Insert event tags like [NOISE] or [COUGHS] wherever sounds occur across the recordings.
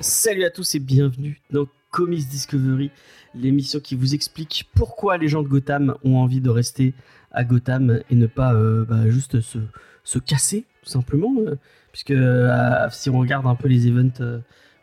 Salut à tous et bienvenue dans Comics Discovery, l'émission qui vous explique pourquoi les gens de Gotham ont envie de rester à Gotham et ne pas euh, bah, juste se, se casser, tout simplement. Puisque euh, si on regarde un peu les events euh,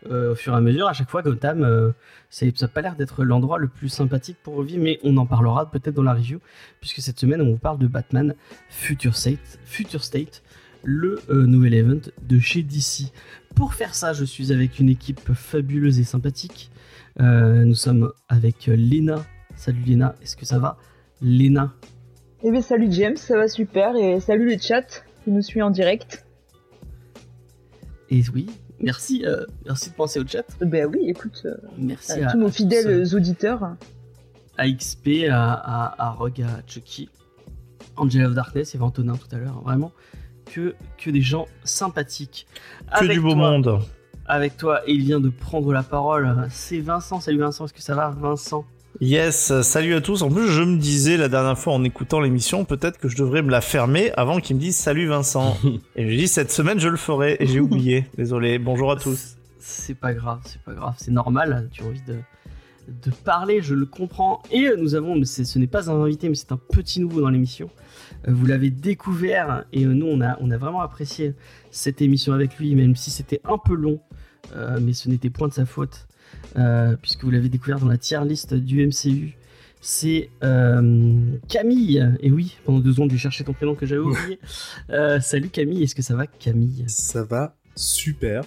euh, au fur et à mesure, à chaque fois, Gotham, ça n'a pas l'air d'être l'endroit le plus sympathique pour vivre, mais on en parlera peut-être dans la review, puisque cette semaine, on vous parle de Batman Future State, Future State le nouvel event de chez DC. Pour faire ça, je suis avec une équipe fabuleuse et sympathique. Nous sommes avec Léna. Salut Léna, est-ce que ça va? Léna, Eh bien salut James, ça va super et salut le chat qui nous suit en direct. Et oui, merci, euh, merci de penser au chat. Ben oui, écoute, euh, Merci à à, tous nos fidèles tous, auditeurs. à XP, à, à, à Rogue, à Chucky, Angel of Darkness et Antonin tout à l'heure. Vraiment que, que des gens sympathiques. Que Avec du beau toi- monde. Avec toi, et il vient de prendre la parole. C'est Vincent. Salut Vincent, est-ce que ça va Vincent? Yes, salut à tous. En plus, je me disais la dernière fois en écoutant l'émission, peut-être que je devrais me la fermer avant qu'ils me disent salut Vincent. [LAUGHS] et j'ai dit cette semaine je le ferai et j'ai oublié. [LAUGHS] Désolé. Bonjour à tous. C'est pas grave, c'est pas grave, c'est normal. Tu as envie de, de parler, je le comprends. Et euh, nous avons, mais ce n'est pas un invité, mais c'est un petit nouveau dans l'émission. Euh, Vous l'avez découvert et euh, nous, on a, on a vraiment apprécié cette émission avec lui, même si c'était un peu long, euh, mais ce n'était point de sa faute, puisque vous l'avez découvert dans la tier list du MCU. C'est euh, Camille. Et oui, pendant deux secondes, j'ai cherché ton prénom que j'avais [LAUGHS] oublié. Euh, salut Camille, est-ce que ça va Camille? Ça va super.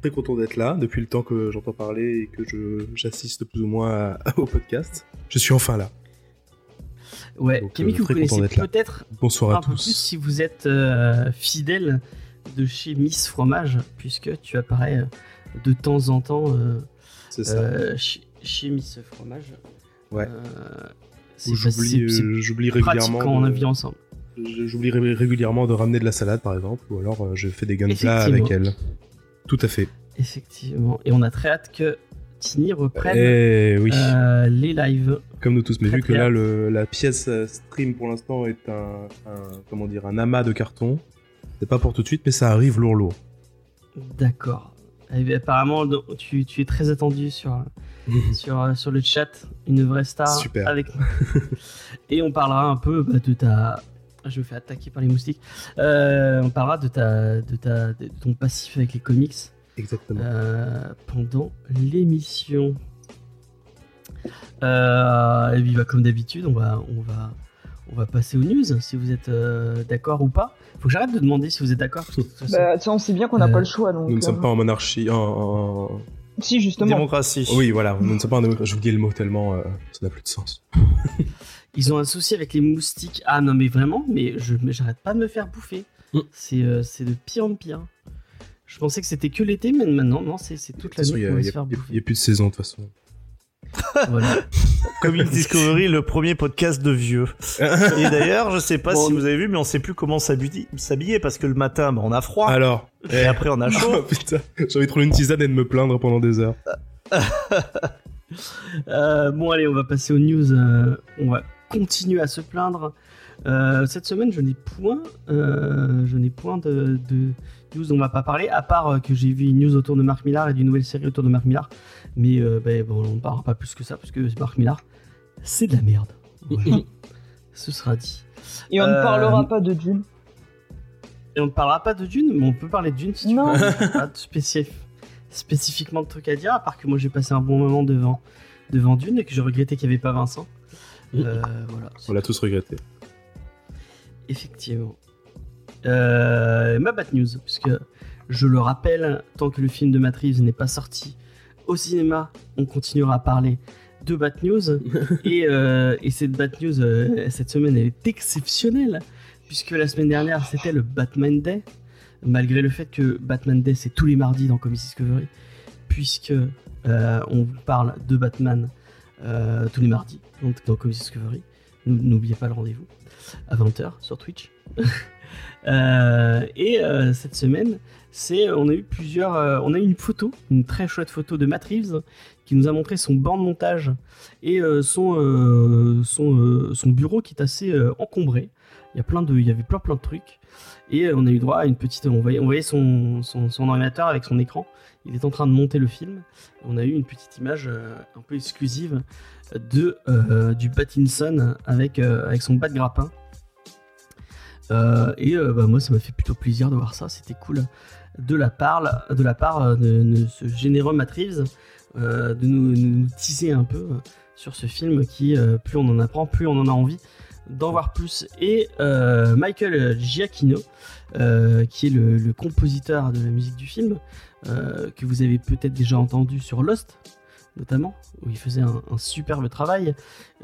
Très content d'être là depuis le temps que j'entends parler et que je j'assiste plus ou moins à- [LAUGHS] au podcast. Je suis enfin là. Ouais, Donc, Camille, euh, que vous connaissez peut-être Bonsoir un à peu plus tous. si vous êtes euh, fidèle de chez Miss Fromage, puisque tu apparais euh, de temps en temps euh, euh, chez, Miss Fromage. Ouais. Euh, J'oublie euh, régulièrement. quand on a de- vu ensemble. J'oublie ré- régulièrement de ramener de la salade par exemple, ou alors je fais des gunplats avec elle. Tout à fait. Effectivement. Et on a très hâte que Tini reprenne Eh oui. euh, les lives. Comme nous tous, mais vu que là le, la pièce stream pour l'instant est un, un- comment dire un amas de carton. C'est pas pour tout de suite, mais ça arrive lourd lourd. D'accord. Apparemment, tu, tu es très attendu sur, sur, euh, sur le chat, une vraie star Super. avec. [LAUGHS] Et on parlera un peu bah, de ta. Je me fais attaquer par les moustiques. Euh, on parlera de, ta, de, ta, de ton passif avec les comics Exactement. euh, pendant l'émission. Euh, et puis, bah, comme d'habitude, on va, on, va, on va passer aux news si vous êtes euh, d'accord ou pas. Faut que j'arrête de demander si vous êtes d'accord. parce que de toute façon- Bah, on sait bien qu'on n'a Euh, pas le choix donc. Nous ne euh, sommes pas en monarchie, en, en- Si, justement. Démocratie. Oui, voilà, nous ne sommes pas en démocratie. Le mot tellement euh, ça n'a plus de sens. [LAUGHS] Ils ont un souci avec les moustiques. Ah non, mais vraiment, mais je mais j'arrête pas de me faire bouffer. Mm. C'est euh, c'est de pire en pire. Je pensais que c'était que l'été, mais maintenant, non, c'est c'est toute l'année il qu'on va n'y se a, faire a- il y bouffer. a plus de saison de toute façon. Voilà. [LAUGHS] Comics Discovery, le premier podcast de vieux. Et d'ailleurs, je sais pas Bon, si vous avez vu, mais on sait plus comment s'habiller parce que le matin, bah, on a froid. Alors, Et après, on a chaud. oh, [LAUGHS] putain, j'ai envie de trouver une tisane et de me plaindre pendant des heures. [LAUGHS] Euh, bon, allez, on va passer aux news. euh, on va continuer à se plaindre. Euh, cette semaine, je n'ai point, euh, je n'ai point de, de news dont on va pas parler, à part que j'ai vu une news autour de Marc Millar et d'une nouvelle série autour de Marc Millar. Mais euh, ben, bon, on ne parlera pas plus que ça, parce que Marc Millar, c'est de la merde. Voilà. [LAUGHS] Ce sera dit. Et on ne Euh, parlera pas de Dune. Et on ne parlera pas de Dune, mais on peut parler de Dune si tu Non. veux. Pas spécif- spécifiquement de trucs à dire, à part que moi j'ai passé un bon moment devant, devant Dune et que je regrettais qu'il n'y avait pas Vincent. Euh, voilà. On l'a tous regretté. Effectivement. Euh, ma bad news, puisque je le rappelle, tant que le film de Matrix n'est pas sorti au cinéma, on continuera à parler de bad news. [LAUGHS] et, euh, et cette bad news, euh, cette semaine, elle est exceptionnelle, puisque la semaine dernière, c'était le Batman Day, malgré le fait que Batman Day, c'est tous les mardis dans Comics Discovery, puisque euh, on vous parle de Batman tous les mardis donc dans Comics Discovery. N'ou- N'oubliez pas le rendez-vous à 20h sur Twitch. [LAUGHS] Et cette semaine, c'est on a eu plusieurs, euh, on a eu une photo, une très chouette photo de Matt qui nous a montré son banc de montage et euh, son euh, euh, bureau qui est assez euh, encombré. Il y a plein de, il y avait plein plein de trucs et euh, on a eu droit à une petite, on voyait, on voyait son, ordinateur avec son écran. Il est en train de monter le film. On a eu une petite image euh, un peu exclusive de euh, du Pattinson avec euh, avec son bas de grappin. Euh, et euh, bah, moi, ça m'a fait plutôt plaisir de voir ça. C'était cool de la part de la part euh, de, ce généreux Matt Reeves, de nous, teaser un peu sur ce film qui, plus on en apprend, plus on en a envie d'en voir plus. Et Michael Giacchino, qui est le, compositeur de la musique du film, que vous avez peut-être déjà entendu sur Lost, notamment, où il faisait un, superbe travail.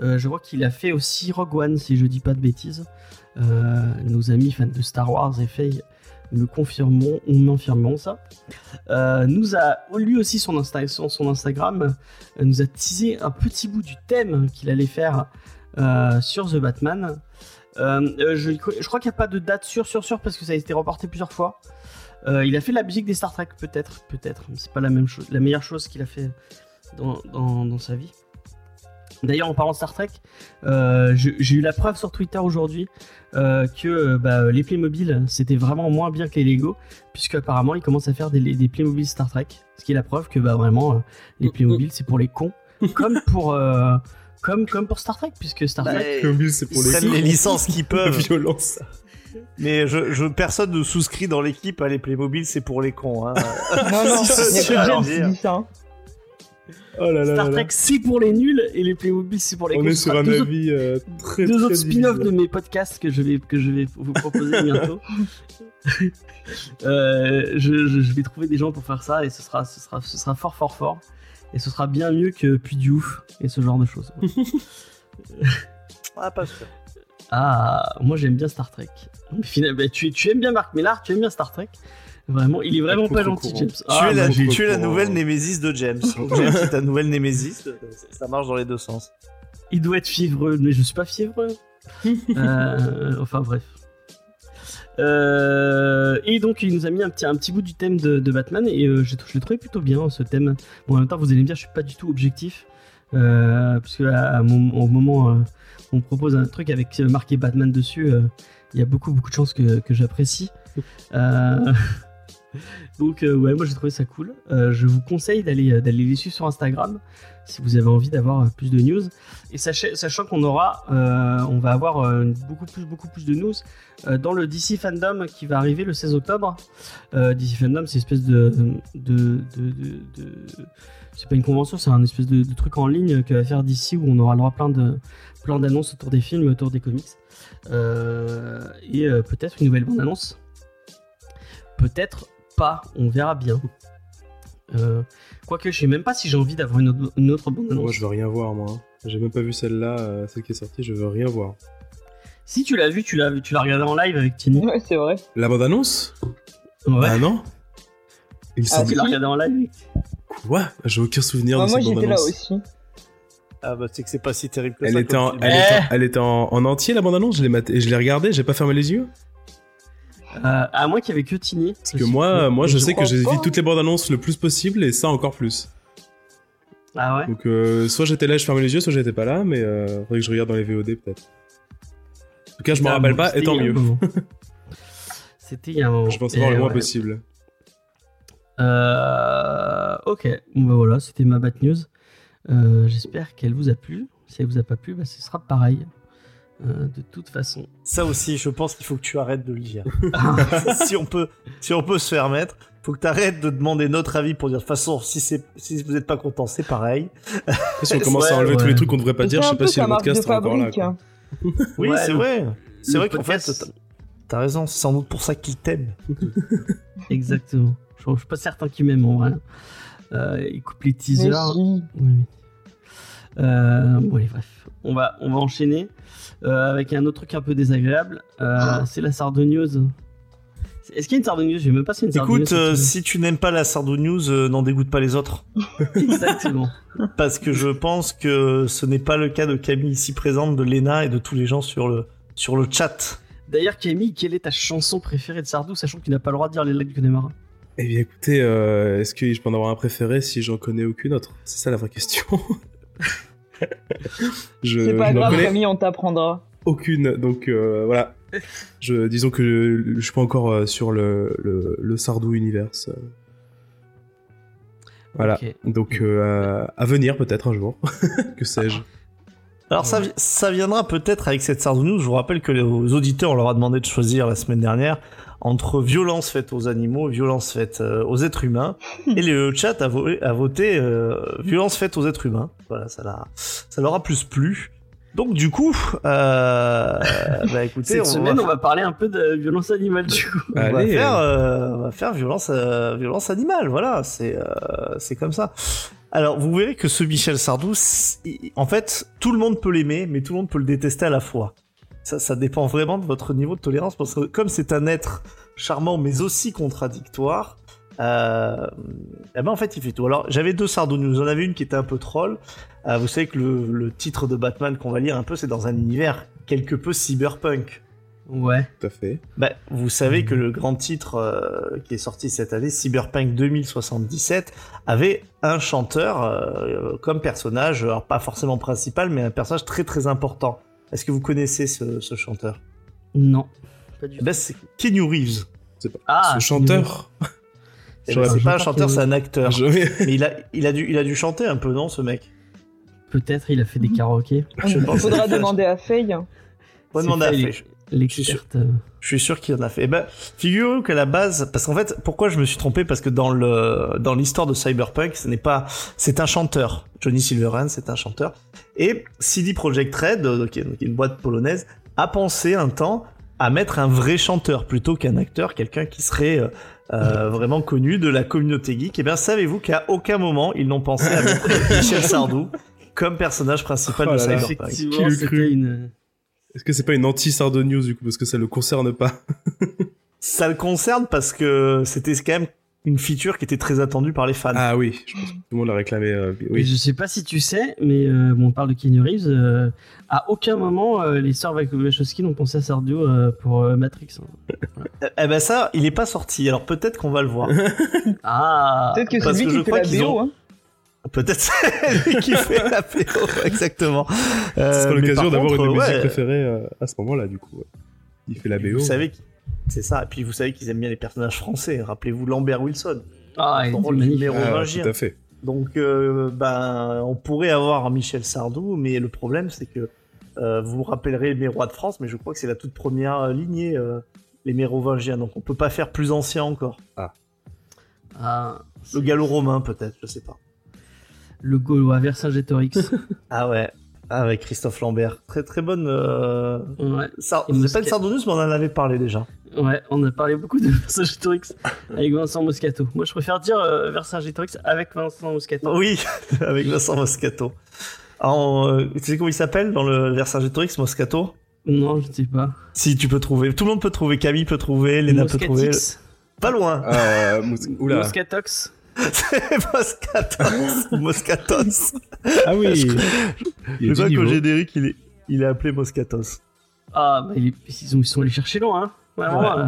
Euh, je vois qu'il a fait aussi Rogue One, si je dis pas de bêtises. Euh, nos amis fans de Star Wars et Faye me confirmeront ou m'infirmeront ça. Euh, nous a lui aussi son, son, Instagram nous a teasé un petit bout du thème qu'il allait faire sur The Batman. Je, crois qu'il n'y a pas de date sûre, sûre, sûre parce que ça a été reporté plusieurs fois. Il a fait la musique des Star Trek, peut-être, peut-être. C'est pas la même chose, la meilleure chose qu'il a fait dans, dans, dans sa vie. D'ailleurs, en parlant de Star Trek, euh, j'ai eu la preuve sur Twitter aujourd'hui euh, que bah, les Playmobil c'était vraiment moins bien que les Lego, puisque apparemment ils commencent à faire des, des Playmobil Star Trek, ce qui est la preuve que bah, vraiment euh, les Playmobil c'est pour les cons, comme pour euh, comme comme pour Star Trek, puisque Star Trek Playmobil, c'est pour les prennent les licences La [LAUGHS] peuvent. violence. Mais je, je personne ne souscrit dans l'équipe à les Playmobil, c'est pour les cons. Hein. Non, non, qui dit ça. hein. Oh là là Star. Trek c'est pour les nuls et les Playmobil c'est pour les On est sur sera un deux autres- avis euh, très deux très autres spin-offs de mes podcasts que je vais, que je vais vous proposer [LAUGHS] bientôt. Euh, je, je- je vais trouver des gens pour faire ça et ce sera, ce sera, ce sera fort, fort, fort. Et ce sera bien mieux que Puy du Ouf et ce genre de choses. [LAUGHS] Ah, pas sûr. ah, moi j'aime bien Star Trek. Finalement, bah, tu, tu aimes bien Marc Millard, tu aimes bien Star Trek. Vraiment, il est vraiment pas gentil. James. tu, Ah, es la, j'ai- tu es la nouvelle némésis de James. James est ta nouvelle némésis. Ça marche dans les deux sens. il doit être fiévreux, mais je suis pas fiévreux. [LAUGHS] Euh, enfin bref. Euh, et donc il nous a mis un petit, un petit bout du thème de, de Batman et euh, je, je l'ai trouvé plutôt bien ce thème. Bon en même temps vous allez me dire je suis pas du tout objectif euh, parce que à, à mon- au moment euh, où on propose un truc avec euh, marqué Batman dessus, euh, il y a beaucoup beaucoup de chances que, que j'apprécie. Euh, [LAUGHS] [LAUGHS] donc euh, ouais moi j'ai trouvé ça cool. Euh, je vous conseille d'aller euh, d'aller les suivre sur Instagram si vous avez envie d'avoir plus de news. Et sachant qu'on aura, on va avoir beaucoup plus, beaucoup plus de news dans le DC Fandom qui va arriver le 16 octobre. DC Fandom, c'est une espèce de, c'est pas une convention, c'est un espèce de, truc en ligne que va faire DC où on aura le droit à plein de, plein d'annonces autour des films, autour des comics, et peut-être une nouvelle bande annonce. Peut-être pas, on verra bien. Euh, quoique je sais même pas si j'ai envie d'avoir une autre, une autre bande annonce. Moi, je veux rien voir, moi. J'ai même pas vu celle-là, euh, celle qui est sortie, je veux rien voir. Si tu l'as vu, tu l'as vu, tu l'as regardé en live avec Tini. Ouais, c'est vrai. La bande-annonce? Ouais. Ah non? Il me Ah, tu l'as regardé en live? Quoi? J'ai aucun souvenir Ouais, de moi cette j'étais là aussi. Ah, bah, c'est que c'est pas si terrible que Elle ça. était, en, elle, était, en- elle était en, en entier, la bande-annonce? Je l'ai maté- je l'ai regardée, j'ai pas fermé les yeux? Euh, à moins qu'il y avait que Tini. Parce que moi, moi je je sais que j'évite toutes les bandes-annonces le plus possible, et ça encore plus. Ah ouais Donc, euh, soit j'étais là, je fermais les yeux, soit j'étais pas là, mais euh, faudrait que je regarde dans les VOD peut-être. En tout cas, je m'en rappelle pas, et tant mieux. [LAUGHS] C'était il y a un moment. Je pense avoir le moins ouais. possible. Euh, ok, bon bah voilà, c'était ma bad news. J'espère qu'elle vous a plu. Si elle vous a pas plu, bah, ce sera pareil. Euh, de toute façon. Ça aussi, je pense qu'il faut que tu arrêtes de le dire. [LAUGHS] [LAUGHS] si on peut, si on peut se faire mettre, faut que tu arrêtes de demander notre avis pour dire de toute façon, si vous êtes pas content, c'est pareil. Après, [LAUGHS] si on commence à Ouais, enlever tous les trucs qu'on devrait pas dire, je sais pas si le marque de podcast sera encore là. quoi. hein. Oui, Ouais, c'est vrai. C'est vrai qu'en fait, t'as- t'as raison, c'est sans doute pour ça qu'il t'aime. Exactement. Je, je suis pas certain qu'il m'aime en vrai. Euh, il coupe les teasers. Oui, oui. Euh, bon, allez, bref. On va, on va enchaîner euh, avec un autre truc un peu désagréable. Euh, C'est la Sardogneuse. Est-ce qu'il y a une Sardogneuse Je sais même pas si une Sardogneuse. Écoute, euh, si tu n'aimes pas la Sardo News, euh, n'en dégoûte pas les autres. [LAUGHS] Exactement. [LAUGHS] Parce que je pense que ce n'est pas le cas de Camille ici présente, de Lena et de tous les gens sur le, sur le chat. D'ailleurs, Camille, quelle est ta chanson préférée de Sardou, sachant que tu n'as pas le droit de dire les lacs du Connemara? Eh bien, écoutez, euh, est-ce que je peux en avoir un préféré si j'en connais aucune autre? C'est ça la vraie question. [LAUGHS] [LAUGHS] je, C'est pas je grave, Camille, on t'apprendra. aucune, donc euh, voilà. [LAUGHS] Je, disons que je, je suis pas encore euh, sur le, le, le Sardou Universe. Voilà. Donc euh, à, venir peut-être un jour. [LAUGHS] que sais-je Alors ça, vi- ça viendra peut-être avec cette Sardou News. Je vous rappelle que les aux auditeurs, on leur a demandé de choisir la semaine dernière entre violence faite aux animaux et violence faite euh, aux êtres humains. et le chat a, vo- a voté euh, violence faite aux êtres humains. Voilà, ça, l'a- ça leur a plus plu. Donc du coup, euh, [LAUGHS] bah écoutez, Cette on semaine, va, on va parler un peu de violence animale, du coup. on va faire, euh, euh, on va faire violence, euh, violence animale. Voilà, c'est euh, c'est comme ça. Alors, vous verrez que ce Michel Sardou, en fait, tout le monde peut l'aimer, mais tout le monde peut le détester à la fois. Ça, ça dépend vraiment de votre niveau de tolérance, parce que comme c'est un être charmant, mais aussi contradictoire, euh, eh ben en fait, il fait tout. Alors, j'avais deux Sardou News. J'en avais une qui était un peu troll. Euh, vous savez que le, le titre de Batman qu'on va lire un peu, c'est dans un univers quelque peu cyberpunk. Ouais. tout à fait. Bah, vous savez que le grand titre euh, qui est sorti cette année, Cyberpunk 2077, avait un chanteur euh, comme personnage, alors pas forcément principal, mais un personnage très très important. Est-ce que vous connaissez ce, ce chanteur? Non. Pas du Eh tout. ben, C'est Keanu Reeves. C'est pas Ah, ce chanteur. Eh ben, c'est pas un chanteur, c'est un acteur. Je- Mais il a, il, a dû, il a dû chanter un peu, non, ce mec? Peut-être il a fait des karaokés. Je Il pense faudra demander à Faye. Demander à Faye. L'experte. euh, Je suis sûr qu'il en a fait. Eh ben, figurez-vous qu'à la base, parce qu'en fait, pourquoi je me suis trompé? Parce que dans le dans l'histoire de Cyberpunk, ce n'est pas, c'est un chanteur. Johnny Silverhand, c'est un chanteur. Et CD Projekt Red, euh, qui est une boîte polonaise, a pensé un temps à mettre un vrai chanteur plutôt qu'un acteur, quelqu'un qui serait euh, euh, vraiment connu de la communauté geek. Et bien, savez-vous qu'à aucun moment ils n'ont pensé à mettre [LAUGHS] Michel Sardou comme personnage principal Oh de. Cyberpunk. Effectivement, une. Est-ce que c'est pas une anti-Sardou News du coup parce que ça le concerne pas? Ça le concerne parce que c'était quand même une feature qui était très attendue par les fans. Ah oui, je pense que tout le monde l'a réclamé. euh, oui. Je sais pas si tu sais, mais euh, bon, on parle de Keanu Reeves. euh, à aucun moment, euh, les sœurs Wachowski n'ont pensé à Sardio euh, pour euh, Matrix. hein. [LAUGHS] Eh- Eh ben ça, il est pas sorti. Alors peut-être qu'on va le voir. [LAUGHS] Ah Peut-être que parce [LAUGHS] c'est lui qui fait la qu'ils BO. ont- Hein. peut-être c'est lui qui fait la PO. Exactement. Euh, Ce sera mais l'occasion d'avoir contre, une musique ouais, préférée euh, à ce moment-là du coup. ouais. Il fait la BO. Vous savez, c'est ça. Et puis vous savez qu'ils aiment bien les personnages français. Rappelez-vous Lambert Wilson. Ah, il Son rôle numéro Ah, 20. tout à fait. Donc, euh, ben, on pourrait avoir Michel Sardou, mais le problème, c'est que euh, vous vous rappellerez les rois de France, mais je crois que c'est la toute première euh, lignée, euh, les mérovingiens. Donc, on peut pas faire plus ancien encore. Ah, Le gallo-romain, peut-être, je sais pas. le Gaulois Vercingétorix. [LAUGHS] Ah ouais, Ah, avec Christophe Lambert. Très très bonne. Euh... ouais. Et C'est pas une Sardonus, mais on en avait parlé déjà. ouais, on a parlé beaucoup de [LAUGHS] Vercingétorix avec Vincent Moscato. Moi, je préfère dire euh, Vercingétorix avec Vincent Moscato. Oui, [LAUGHS] avec Vincent Moscato. Euh, tu sais comment il s'appelle dans le Vercingétorix, Moscato? Non, je ne sais pas. Si tu peux trouver, tout le monde peut trouver, Camille peut trouver, Léna peut trouver. Pas loin. Ah, Mous- Oula. Moscatox [LAUGHS] C'est Moscatos. Moscatos. Ah oui. Je crois qu'au générique, il est, il est appelé Moscatos. Ah, bah, ils, ils ont- ils sont allés chercher loin, hein. Ouais.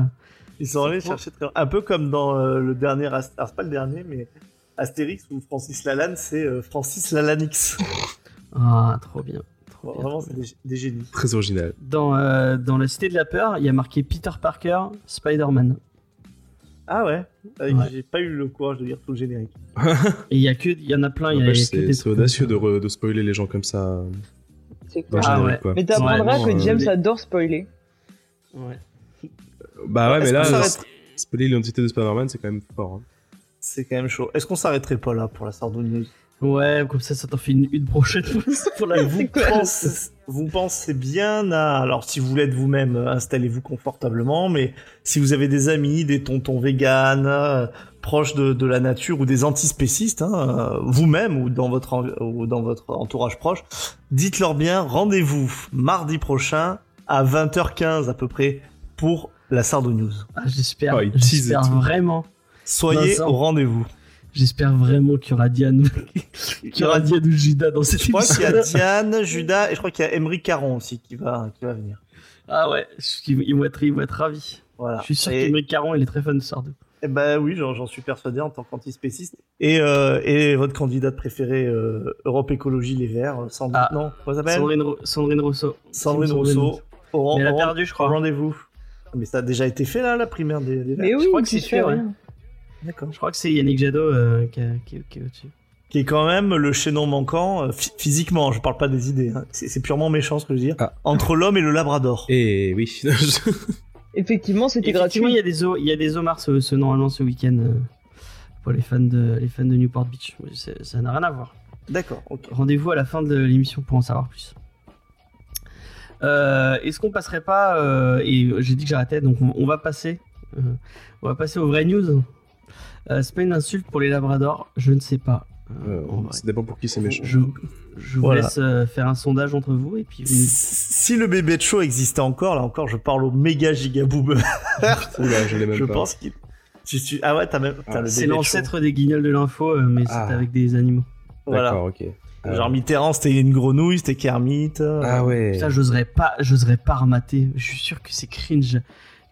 Ils sont allés chercher très... Un peu comme dans euh, le dernier... Ast- Alors, c'est pas le dernier, mais Astérix où Francis Lalanne, c'est euh, Francis Lalanix. Ah, trop bien. Trop bien, Vraiment, trop c'est bien. des, des génies. Très original. Dans, euh, dans la Cité de la Peur, il y a marqué Peter Parker, Spider-Man. Ah ouais, Euh, Ouais. J'ai pas eu le courage de lire tout le générique. Et [LAUGHS] il y a que, il y en a plein. Il y a, il y a N'empêche, que des C'est c'est audacieux de, re- de spoiler les gens comme ça C'est dans le clair. Ah ouais. quoi. Mais t'apprendras Ouais, que non, James euh, adore spoiler. Ouais. Bah ouais, mais là, spoiler l'identité de Spider-Man, c'est quand même fort. hein. C'est quand même chaud. Est-ce qu'on s'arrêterait pas là pour la News Ouais, comme ça, ça t'en fait une, une prochaine pour la [LAUGHS] vous, pensez, vous pensez bien à... Alors, si vous l'êtes vous-même, euh, installez-vous confortablement, mais si vous avez des amis, des tontons véganes, euh, proches de, de la nature, ou des antispécistes, hein, euh, vous-même, ou dans, votre, en- ou dans votre entourage proche, dites-leur bien, rendez-vous mardi prochain à 20h15 à peu près pour la Sardo News. Ah, j'espère, Oh, j'espère vraiment, Soyez au rendez-vous. J'espère vraiment qu'il y aura Diane, [LAUGHS] qu'il y aura Diane ou Judas dans cette Je crois qu'il y émission. a Diane, Judas, et je crois qu'il y a Emery Caron aussi qui va, qui va venir. Ah ouais, je- ils, vont être, ils vont être ravis. Voilà. Je suis sûr Et- qu'Émeric Caron, il est très fan de Sardou. Eh ben oui, j'en suis persuadé en tant qu'antispéciste. Et, euh, et votre candidate préférée, euh, Europe Écologie Les Verts, euh, sans doute, Ah. non Sandrine, Sandrine Rousseau. Sandrine Rousseau. Au, Mais elle a perdu, je crois. rendez-vous. Mais ça a déjà été fait là, la primaire des, des Verts Mais oui, crois que tu c'est fais fait, ouais. D'accord. Je crois que c'est Yannick Jadot euh, qui, a- qui- qui est au-dessus. Qui est quand même le chaînon manquant euh, phy- physiquement, je parle pas des idées. hein. C'est c'est purement méchant ce que je veux dire. Ah. Entre l'homme et le labrador. Et oui. [LAUGHS] Effectivement, c'était Effectivement, gratuit. il y a des il y a des homards ce, ce- normalement ce week-end euh, pour les fans de les fans de Newport Beach. C'est- Ça n'a rien à voir. D'accord. Rendez-vous à la fin de l'émission pour en savoir plus. Euh, Est-ce qu'on passerait pas euh, et j'ai dit que j'arrêtais donc on, on va passer euh, on va passer aux vraies news. Euh, c'est pas une insulte pour les labradors, je ne sais pas. Euh, vrai. ça dépend pour qui c'est méchant. Je, je vous Voilà. laisse euh, faire un sondage entre vous et puis vous. Si le bébé de show existait encore, là encore, je parle au méga giga boomer. [LAUGHS] Oula, je l'ai même Je pas. pense qu'il. Tu, tu- Ah ouais, t'as même. t'as Ah, le C'est l'ancêtre des guignols de l'info, euh, mais Ah. c'est avec des animaux. Voilà. D'accord, ok. Euh, Genre Mitterrand, c'était une grenouille, c'était Kermit. euh, Ah ouais. Ça, j'oserais pas, j'oserais pas remater. Je suis sûr que c'est cringe,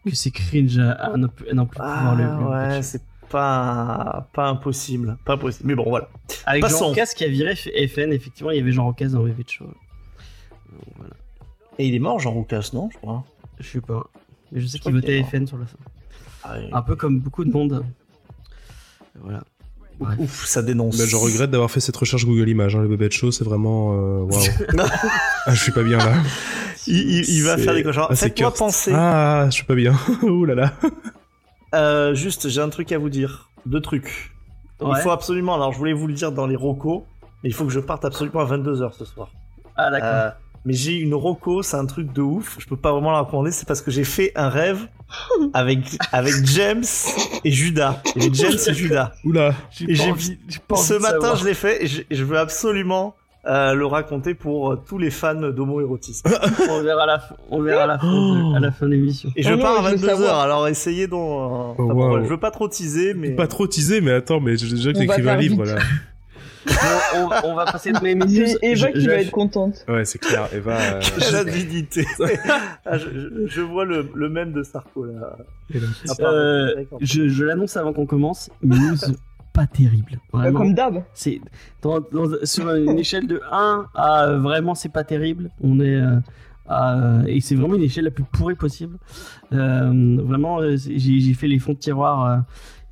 que c'est cringe à n'en plus, à n'en plus pouvoir Ah le, le- ouais, c'est pas pas impossible, pas possible. Mais bon, voilà. Avec Passons. Jean Rocasse qui a viré FN, effectivement, il y avait Jean Rocasse dans VV de show. Voilà. Et il est mort, Jean Roucas, non Je crois. Je sais pas. Mais je sais qu'il votait. FN sur la fin. Ah, Un peu comme beaucoup de monde. Voilà. Bref. Ouf, ça dénonce. Bah, je regrette d'avoir fait cette recherche Google Images. Hein. Le bébé de show, c'est vraiment. euh, Waouh. [LAUGHS] ah, je suis pas bien là. il, il- il va faire des cauchemars. Ah, c'est Faites-moi penser. Ah, je suis pas bien. [LAUGHS] Ouh là là. Euh, juste, j'ai un truc à vous dire. Deux trucs. Ouais. Il faut absolument. Alors, je voulais vous le dire dans les rocos, mais il faut que je parte absolument à 22h ce soir. Ah, d'accord. Euh, mais j'ai une roco, c'est un truc de ouf. Je peux pas vraiment la recommander, c'est parce que j'ai fait un rêve [LAUGHS] avec avec James et Judas. Avait James et [LAUGHS] Judas. Oula. J'ai et pas j'ai- envie- j'ai pas envie Ce de matin, savoir. je l'ai fait et je, et je veux absolument euh, le raconter pour euh, tous les fans d'homoérotisme. [LAUGHS] On verra à la fin, on verra à la fin, de, à la fin de l'émission. Et je Oh non, pars à je veux 22h, savoir. alors essayez donc. euh, Oh, wow. je veux pas trop teaser, mais. Pas trop teasé, mais attends, mais j'ai déjà que t'écrives un livre vite. là. on, on- on va passer de mes. C'est Eva Je- qui je- va être contente. Ouais, c'est clair. Eva. euh, [LAUGHS] Quelle avidité [LAUGHS] Ah, je, je- je vois le, le même de Sarko là. Ah. Euh, je, je l'annonce avant qu'on commence, pas terrible. Euh, Vraiment. Comme d'hab. C'est dans- dans- sur une échelle de 1 à euh, vraiment c'est pas terrible. On est euh, à- et c'est vraiment une échelle la plus pourrie possible. Euh, vraiment, euh, j'ai fait les fonds de tiroir euh,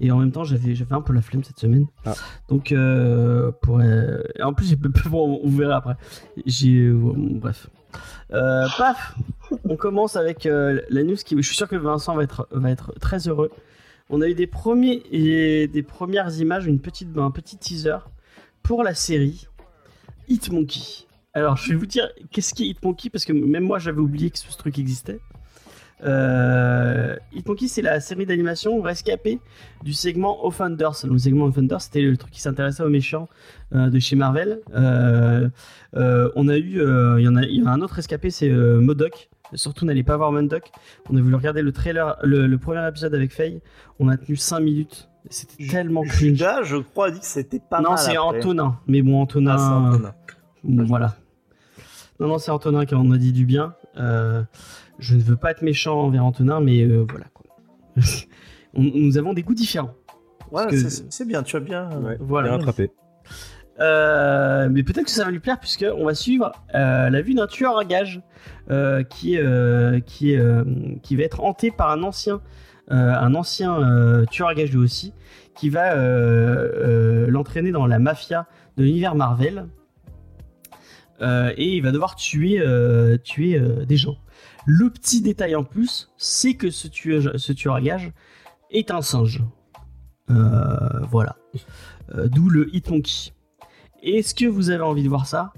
et en même temps j'avais j'avais un peu la flemme cette semaine. Ah. Donc euh, pour euh, en plus j'ai bon, on verra après. J'ai euh, bref. Euh, paf, on commence avec euh, la news qui je suis sûr que Vincent va être va être très heureux. On a eu des premiers premières images, une petite un petit teaser pour la série Hitmonkey. Alors, je vais vous dire qu'est-ce qu'est Hitmonkey parce que même moi j'avais oublié que ce truc existait. Euh, Hitmonkey, c'est la série d'animation rescapée du segment Offenders. Le segment Offenders, c'était le truc qui s'intéressait aux méchants euh, de chez Marvel. Euh, euh, on a eu, il y en a, un autre rescapé, c'est Modoc. Surtout, n'allez pas voir Modoc. On a voulu regarder le trailer, le, le premier épisode avec Faye. On a tenu 5 minutes. C'était tellement cringe. Judas, je crois, a dit que c'était pas non, mal. c'est après. Antonin. Mais bon, Antonin. Ah, c'est Antonin. Bon, voilà. Non, non, c'est Antonin qui en a dit du bien. Euh, je ne veux pas être méchant envers Antonin, mais euh, voilà. quoi. [LAUGHS] On- nous avons des goûts différents. Ouais, c'est- c'est bien, tu as bien. Ouais, Voilà. bien rattrapé. Euh, mais peut-être que ça va lui plaire puisque on va suivre euh, la vue d'un tueur à gages euh, qui, qui, qui va être hanté par un ancien, un ancien tueur à gages lui aussi, qui va l'entraîner dans la mafia de l'univers Marvel. Et il va devoir tuer, tuer des gens. Le petit détail en plus, c'est que ce tueur, ce tueur à gages est un singe. Voilà. D'où le Hitmonkey. Est-ce que vous avez envie de voir ça?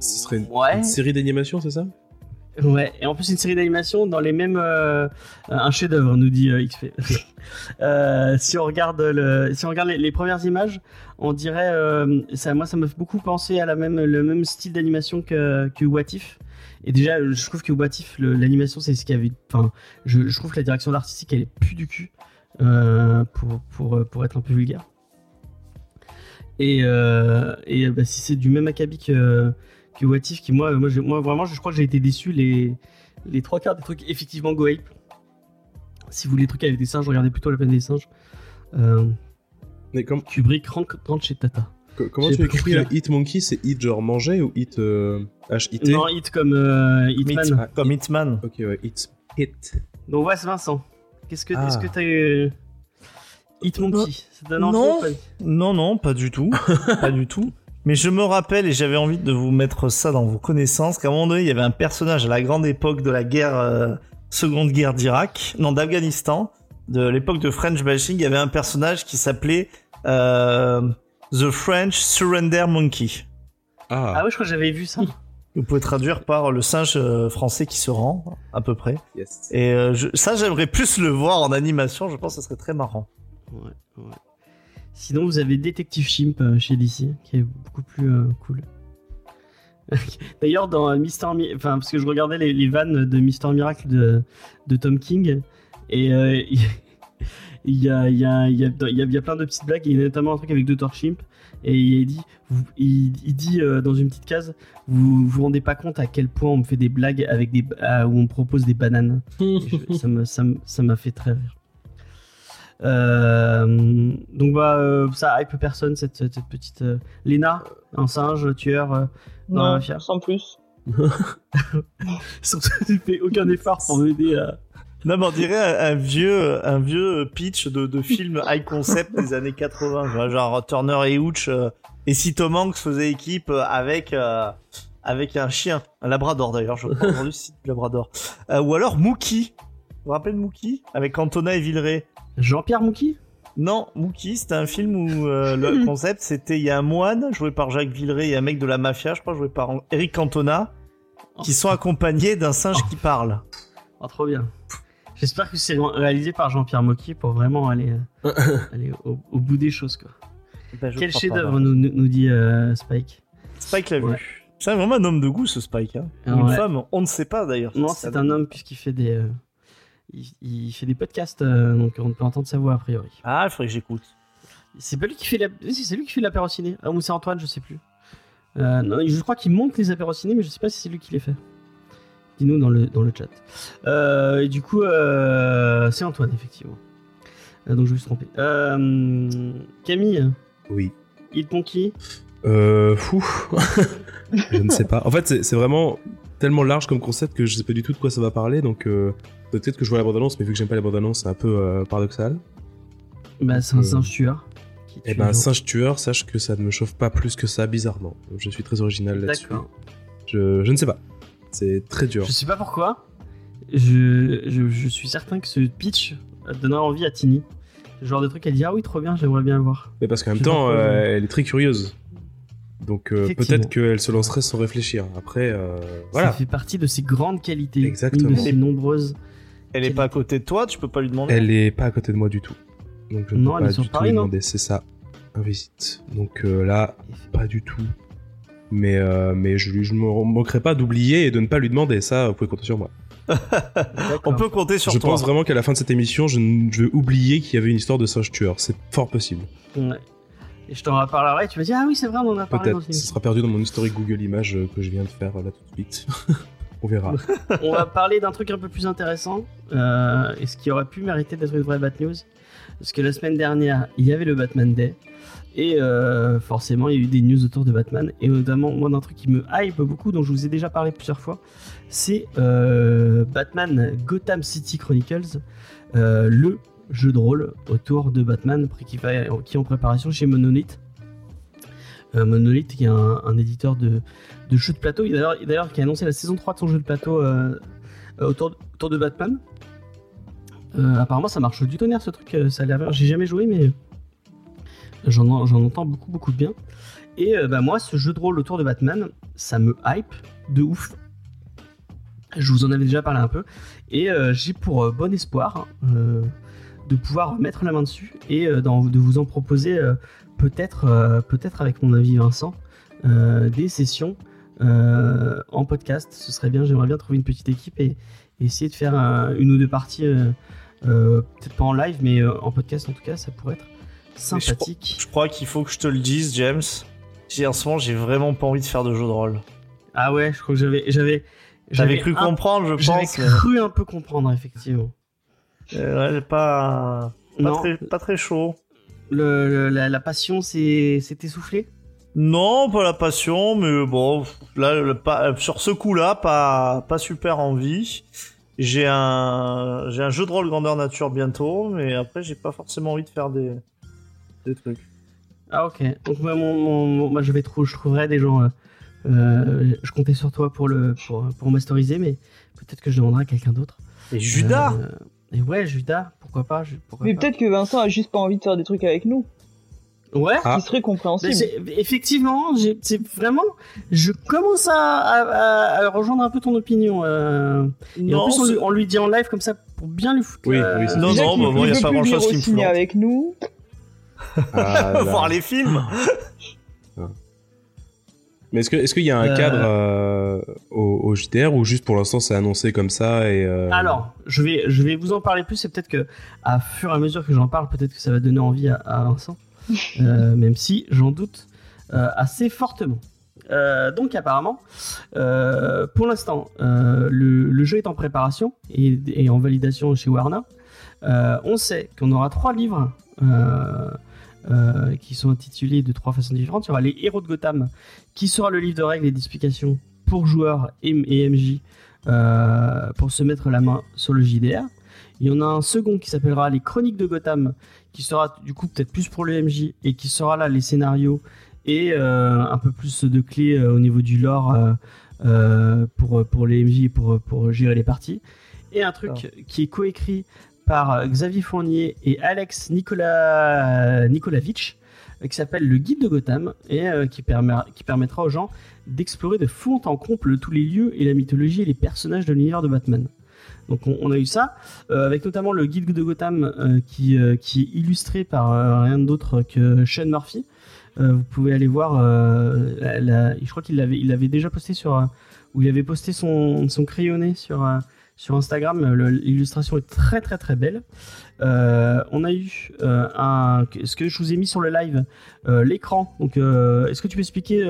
Ce serait une, Ouais. une série d'animation, c'est ça? Ouais, et en plus une série d'animation dans les mêmes euh, un chef-d'œuvre nous dit euh, XP. [LAUGHS] Euh, si on regarde le si on regarde les, les premières images, on dirait euh, ça moi ça me fait beaucoup penser à la même le même style d'animation que que What If. Et déjà je trouve que What If l'animation c'est ce qu'il y avait enfin je, je trouve que la direction artistique elle est plus du cul pour pour pour être un peu vulgaire. Et, euh, et bah, si c'est du même acabit que que What If, qui moi, moi, j'ai- moi vraiment, je crois que j'ai été déçu les, les trois quarts des trucs, effectivement, Go Ape. Si vous voulez des trucs avec des singes, regardez plutôt la planète des singes. Euh, Mais comme, Kubrick rentre, rentre chez Tata. co- comment tu écris là. Hit Monkey C'est Hit genre manger ou Hit euh, H-I-T Non, hit comme euh, Hitman. Meat- Ah, comme Hitman. Ok, ouais, Hit. Hit. Donc, ouais, c'est Vincent. Qu'est-ce que, Ah. que t'as eu. Hit Monkey, ça te donne envie Non. Non, non, pas du tout. [LAUGHS] pas du tout. Mais je me rappelle, et j'avais envie de vous mettre ça dans vos connaissances, qu'à un moment donné, il y avait un personnage à la grande époque de la guerre, euh, seconde guerre d'Irak, non, d'Afghanistan, de l'époque de French bashing, il y avait un personnage qui s'appelait euh, The French Surrender Monkey. Ah, Ah ouais, je crois que j'avais vu ça. Vous pouvez traduire par le singe euh, français qui se rend, à peu près. yes. Et euh, je- ça, j'aimerais plus le voir en animation, je pense que ça serait très marrant. Ouais, ouais. Sinon, vous avez Détective Chimp euh, chez DC, qui est beaucoup plus euh, cool. [LAUGHS] D'ailleurs, dans euh, Mister Mi- enfin, parce que je regardais les, vannes de Mister Miracle de, de Tom King, et [LAUGHS] il y, a, il y, a, il y, a, il y a- il y a plein de petites blagues, et notamment un truc avec Dr. Chimp, et il dit, il, il dit dans une petite case, vous vous rendez pas compte à quel point on me fait des blagues avec des, ah, où on propose des bananes. Ça me- ça m'a fait très rire. Euh, donc bah euh, ça hype personne cette, cette petite euh, Lena, un singe tueur. euh, dans la Non, mafia. sans plus. surtout il fait aucun effort pour m'aider à. Non, mais on dirait un, un vieux, un vieux pitch de, de film high concept des années 80, genre, Turner et Hooch, euh, et si Tom Hanks faisait équipe avec, euh, avec un chien, un labrador d'ailleurs, je crois [LAUGHS] aujourd'hui c'est du labrador. Euh, ou alors Mookie. Vous vous rappelez de Mookie Avec Cantona et Villeray? Jean-Pierre Mouki Non, Mookie, c'était un film où euh, le [LAUGHS] concept c'était il y a un moine joué par Jacques Villeray et un mec de la mafia, je crois, joué par Eric Cantona, qui sont accompagnés d'un singe qui parle. Oh, trop bien. J'espère que c'est réalisé par Jean-Pierre Mocky pour vraiment aller, euh, [LAUGHS] aller au, au bout des choses quoi. Ben, Quel chef-d'œuvre bah. nous, nous, nous dit euh, Spike? Spike l'a Ouais. vu. C'est vraiment un homme de goût ce Spike. Hein. Ah Une ouais. femme, on ne sait pas d'ailleurs. Non, c'est un homme puisqu'il fait des, euh, il, il fait des podcasts, euh, donc on peut entendre sa voix a priori. Ah, il faudrait que j'écoute. C'est pas lui qui fait la... si, c'est lui qui fait l'apéro ciné. Ah, ou c'est Antoine, je sais plus. Euh, non, je crois qu'il monte les apéros ciné, mais je sais pas si c'est lui qui les fait. Dis-nous dans le, dans le chat. Euh, et du coup, euh, c'est Antoine, effectivement. Euh, donc je me suis trompé. Euh, Camille, Oui. Hit Monkey. Euh, fou. [LAUGHS] je ne sais pas. En fait, c'est c'est vraiment tellement large comme concept que je sais pas du tout de quoi ça va parler. Donc, euh, peut-être que je vois la bande-annonce, mais vu que j'aime pas les bandes-annonces, c'est un peu euh, paradoxal. Bah, c'est un Euh, singe tueur. tue ben, un singe tueur, sache que ça ne me chauffe pas plus que ça, bizarrement. Je suis très original là-dessus. D'accord. Je, je ne sais pas. C'est très dur. Je sais pas pourquoi. Je, je, je suis certain que ce pitch donnera envie à Tini. Le genre de truc, elle dit Ah oui, trop bien, j'aimerais bien le voir. Mais parce qu'en même temps, euh, elle est très curieuse. Donc euh, peut-être qu'elle se lancerait sans réfléchir. Après, euh, Ça voilà. fait partie de ses grandes qualités. Exactement. Une de ses nombreuses. Elle est pas à côté de toi, tu peux pas lui demander. Elle est pas à côté de moi du tout. Donc je ne Non, peux pas du tout lui demander. C'est ça, un visite. Donc euh, là, pas du tout. Mais, euh, mais je, je me manquerai pas d'oublier et de ne pas lui demander. Ça, vous pouvez compter sur moi. [LAUGHS] On peut compter sur je toi. pense vraiment qu'à la fin de cette émission, je, ne- je vais oublier qu'il y avait une histoire de singe tueur. C'est fort possible. Ouais. Et je t'en reparlerai, tu vas dire Ah oui, c'est vrai, on en a parlé dans Peut-être. une Ce sera perdu dans mon historique Google Images euh, que je viens de faire là tout de suite. [LAUGHS] On verra. [LAUGHS] On va parler d'un truc un peu plus intéressant, euh, et ce qui aurait pu mériter d'être une vraie Bat News. Parce que la semaine dernière, il y avait le Batman Day, et euh, forcément, il y a eu des news autour de Batman, et notamment, moi, d'un truc qui me hype beaucoup, dont je vous ai déjà parlé plusieurs fois, c'est euh, Batman Gotham City Chronicles, le jeu de rôle autour de Batman qui, est en préparation chez Monolith. Monolith qui est un éditeur de, de jeux de plateau, Il- d'ailleurs d'ailleurs qui a annoncé la saison 3 de son jeu de plateau euh, euh, autour, autour de Batman. Euh, apparemment ça marche du tonnerre ce truc, ça a l'air... J'ai jamais joué mais j'en en- j'en entends beaucoup beaucoup de bien. Et bah, moi ce jeu de rôle autour de Batman, ça me hype de ouf. Je vous en avais déjà parlé un peu. Et j'ai pour bon espoir euh, de pouvoir mettre la main dessus et de vous en proposer peut-être peut-être avec mon ami Vincent des sessions en podcast. Ce serait bien, j'aimerais bien trouver une petite équipe et, et essayer de faire euh, une ou deux parties, euh, euh, peut-être pas en live, mais euh, en podcast en tout cas, ça pourrait être sympathique. Je crois qu'il faut que je te le dise, James. J'ai en ce moment, j'ai vraiment pas envie de faire de jeu de rôle. Ah ouais, je crois que j'avais, j'avais, J'avais cru un- comprendre, je J'avais pense. mais- cru un peu comprendre effectivement. Euh, ouais, pas, pas, non, très, pas très chaud. le, le- la, la passion s'est essoufflée. Non, pas la passion, mais bon, là, le- pas, sur ce coup-là, pas, pas super envie. J'ai un, j'ai un jeu de rôle grandeur nature bientôt, mais après, j'ai pas forcément envie de faire des, des trucs. Ah ok. Donc moi, mon, mon- mon- moi je vais trouver, je trouverai des gens. euh, euh, je comptais sur toi pour le pour, pour masteriser, mais peut-être que je demanderai à quelqu'un d'autre. Et Judas Euh, et ouais, Judas, pourquoi pas pourquoi Mais peut-être que Vincent a juste pas envie de faire des trucs avec nous, Ouais. Ah. qui serait compréhensible. effectivement, c'est vraiment. Je commence à, à- à rejoindre un peu ton opinion. euh, et en plus, on lui, on lui dit en live comme ça pour bien lui foutre. Oui, euh, oui, c'est Non, non, bah, il y a pas plus grand-chose venir qui me ciné plante. avec nous. Ah [LAUGHS] voir les films. Mais est-ce que est-ce qu'il y a un Euh. cadre euh, au, au JDR ou juste pour l'instant c'est annoncé comme ça et euh, Alors, je vais, je vais vous en parler plus. C'est peut-être que, à fur et à mesure que j'en parle, peut-être que ça va donner envie à, à Vincent, Euh, même si j'en doute euh, assez fortement. Euh, donc apparemment, euh, pour l'instant, euh, le, jeu est en préparation et, en validation chez Warner. Euh, on sait qu'on aura trois livres euh, euh, qui sont intitulés de trois façons différentes. Il y aura les héros de Gotham, qui sera le livre de règles et d'explications pour joueurs et, et MJ euh, pour se mettre la main sur le JDR. Il y en a un second qui s'appellera Les Chroniques de Gotham, qui sera du coup peut-être plus pour le MJ et qui sera là les scénarios et euh, un peu plus de clés euh, au niveau du lore euh, pour, pour les MJ et pour, pour gérer les parties. Et un truc qui est coécrit par Xavier Fournier et Alex Nicola, Nikolavitch, qui s'appelle Le Guide de Gotham et qui, permet, qui permettra aux gens d'explorer de fond en comble tous les lieux et la mythologie et les personnages de l'univers de Batman. Donc on, a eu ça, euh, avec notamment le guide de Gotham euh, qui, euh, qui est illustré par rien d'autre que Sean Murphy. Vous pouvez aller voir, je crois qu'il l'avait déjà posté sur, avait son, son crayonné sur, Instagram. L'illustration est très très très belle. On a eu un, ce que je vous ai mis sur le live, l'écran. Est-ce que tu peux expliquer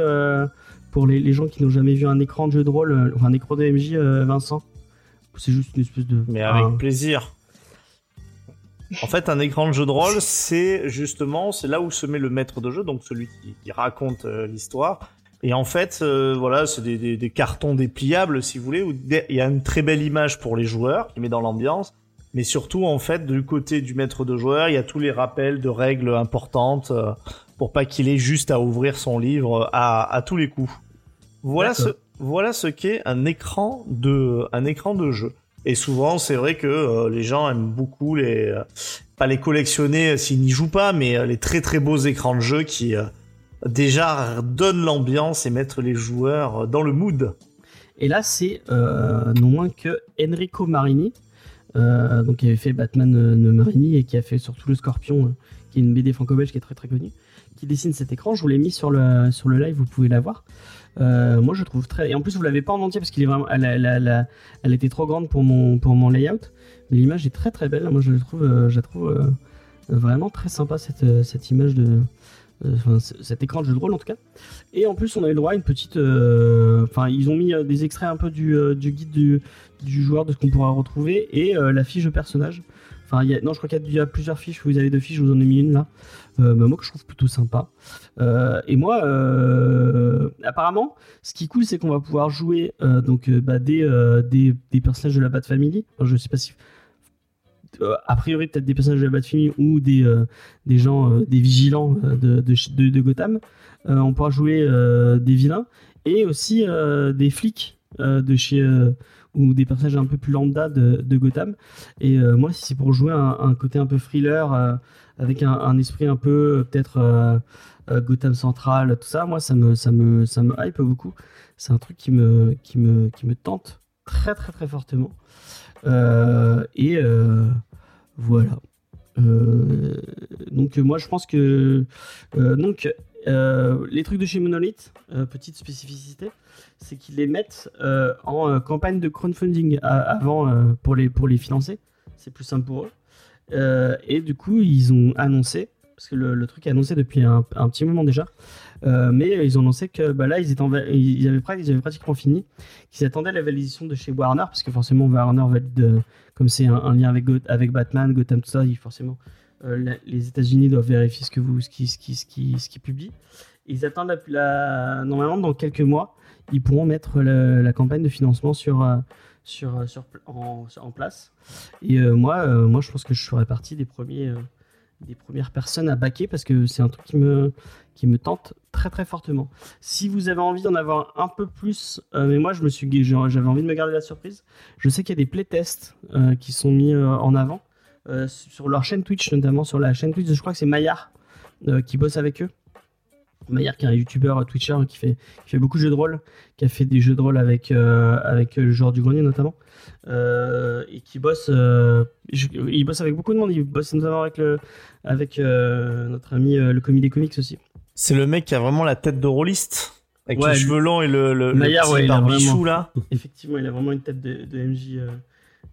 pour les, les gens qui n'ont jamais vu un écran de jeu de rôle, un écran de MJ, Vincent? C'est juste une espèce de. Mais avec plaisir. En fait, un écran de jeu de rôle, c'est justement, c'est là où se met le maître de jeu, donc celui qui, qui raconte euh, l'histoire. Et en fait, euh, voilà, c'est des, des- des cartons dépliables, si vous voulez, où il y a une très belle image pour les joueurs, qui met dans l'ambiance. Mais surtout, en fait, du côté du maître de joueur, il y a tous les rappels de règles importantes euh, pour pas qu'il ait juste à ouvrir son livre à, à tous les coups. Voilà ce. Voilà ce qu'est un écran de, un écran de jeu. Et souvent, c'est vrai que euh, les gens aiment beaucoup les, euh, pas les collectionner euh, s'ils n'y jouent pas, mais les très très beaux écrans de jeu qui déjà donnent l'ambiance et mettent les joueurs dans le mood. Et là, c'est non moins que Enrico Marini, donc qui avait fait Batman de Marini et qui a fait surtout le Scorpion, qui est une BD franco-belge qui est très très connue, qui dessine cet écran. Je vous l'ai mis sur le sur le live, vous pouvez la voir. Euh, moi, je trouve très. Et en plus, vous l'avez pas en entier parce qu'il est vraiment. Elle, était trop grande pour mon pour mon layout. Mais l'image est très très belle. Moi, je la trouve, euh, je la trouve euh, vraiment très sympa cette euh, cette image de. euh, Enfin, cet écran de jeu de rôle en tout cas. Et en plus, on a eu le droit à une petite. euh, Enfin, ils ont mis euh, des extraits un peu du, euh, du guide du, du joueur, de ce qu'on pourra retrouver, et euh, la fiche de personnage. Non, je crois qu'il y a- plusieurs fiches. Vous avez deux fiches, je vous en ai mis une là. Euh, bah, moi, que je trouve plutôt sympa. Euh, et moi, euh, apparemment, ce qui est cool, c'est qu'on va pouvoir jouer euh, donc bah, des, des, personnages de la Bat Family. Enfin, je sais pas si. a priori, peut-être des personnages de la Bat Family ou des, des gens, des vigilants de, de, de, Gotham. On pourra jouer des vilains et aussi des flics de chez ou des personnages un peu plus lambda de, Gotham. Et euh, moi, si c'est pour jouer un, côté un peu thriller euh, avec un, esprit un peu euh, peut-être Gotham Central, tout ça, moi ça me ça me ça me hype beaucoup. C'est un truc qui me qui me qui me tente très très très fortement. Et voilà. Donc moi je pense que donc les trucs de chez Monolith, petite spécificité, c'est qu'ils les mettent euh, en euh, campagne de crowdfunding a- avant euh, pour les pour les financer. C'est plus simple pour eux. Euh, et du coup ils ont annoncé parce que le, truc est annoncé depuis un, petit moment déjà Euh, mais ils ont annoncé que bah, là, ils, étaient ils, avaient, pratiquement fini, qu'ils attendaient la validation de chez Warner, parce que forcément, Warner valide, euh, comme c'est un, lien avec, avec Batman, Gotham, tout ça, forcément, euh, les États-Unis doivent vérifier ce que vous, ce qui, ce qui, ce qui, ce qui publie. Ils attendent la- normalement dans quelques mois, ils pourront mettre la, campagne de financement sur, euh, sur, euh, sur, en, en place. Et euh, moi, moi, je pense que je ferai partie des premiers, des premières personnes à baquer parce que c'est un truc qui me, qui me tente très très fortement. Si vous avez envie d'en avoir un peu plus, mais moi, je me suis, j'avais envie de me garder la surprise. Je sais qu'il y a des playtests qui sont mis en avant sur leur chaîne Twitch, notamment sur la chaîne Twitch. Je crois que c'est Maillard qui bosse avec eux. Maillard, qui est un youtubeur euh, Twitcher qui fait, qui fait beaucoup de jeux de rôle, qui a fait des jeux de rôle avec, euh, avec le joueur du grenier notamment, euh, et qui bosse, euh, je- il bosse avec beaucoup de monde, il bosse notamment avec, le, avec euh, notre ami euh, le commis des comics aussi. C'est le mec qui a vraiment la tête de rôliste. Avec Ouais, les lui- cheveux longs et le, le, le Maillard, petit ouais, il a barbichou, là. [LAUGHS] Effectivement, il a vraiment une tête de, de MJ, euh,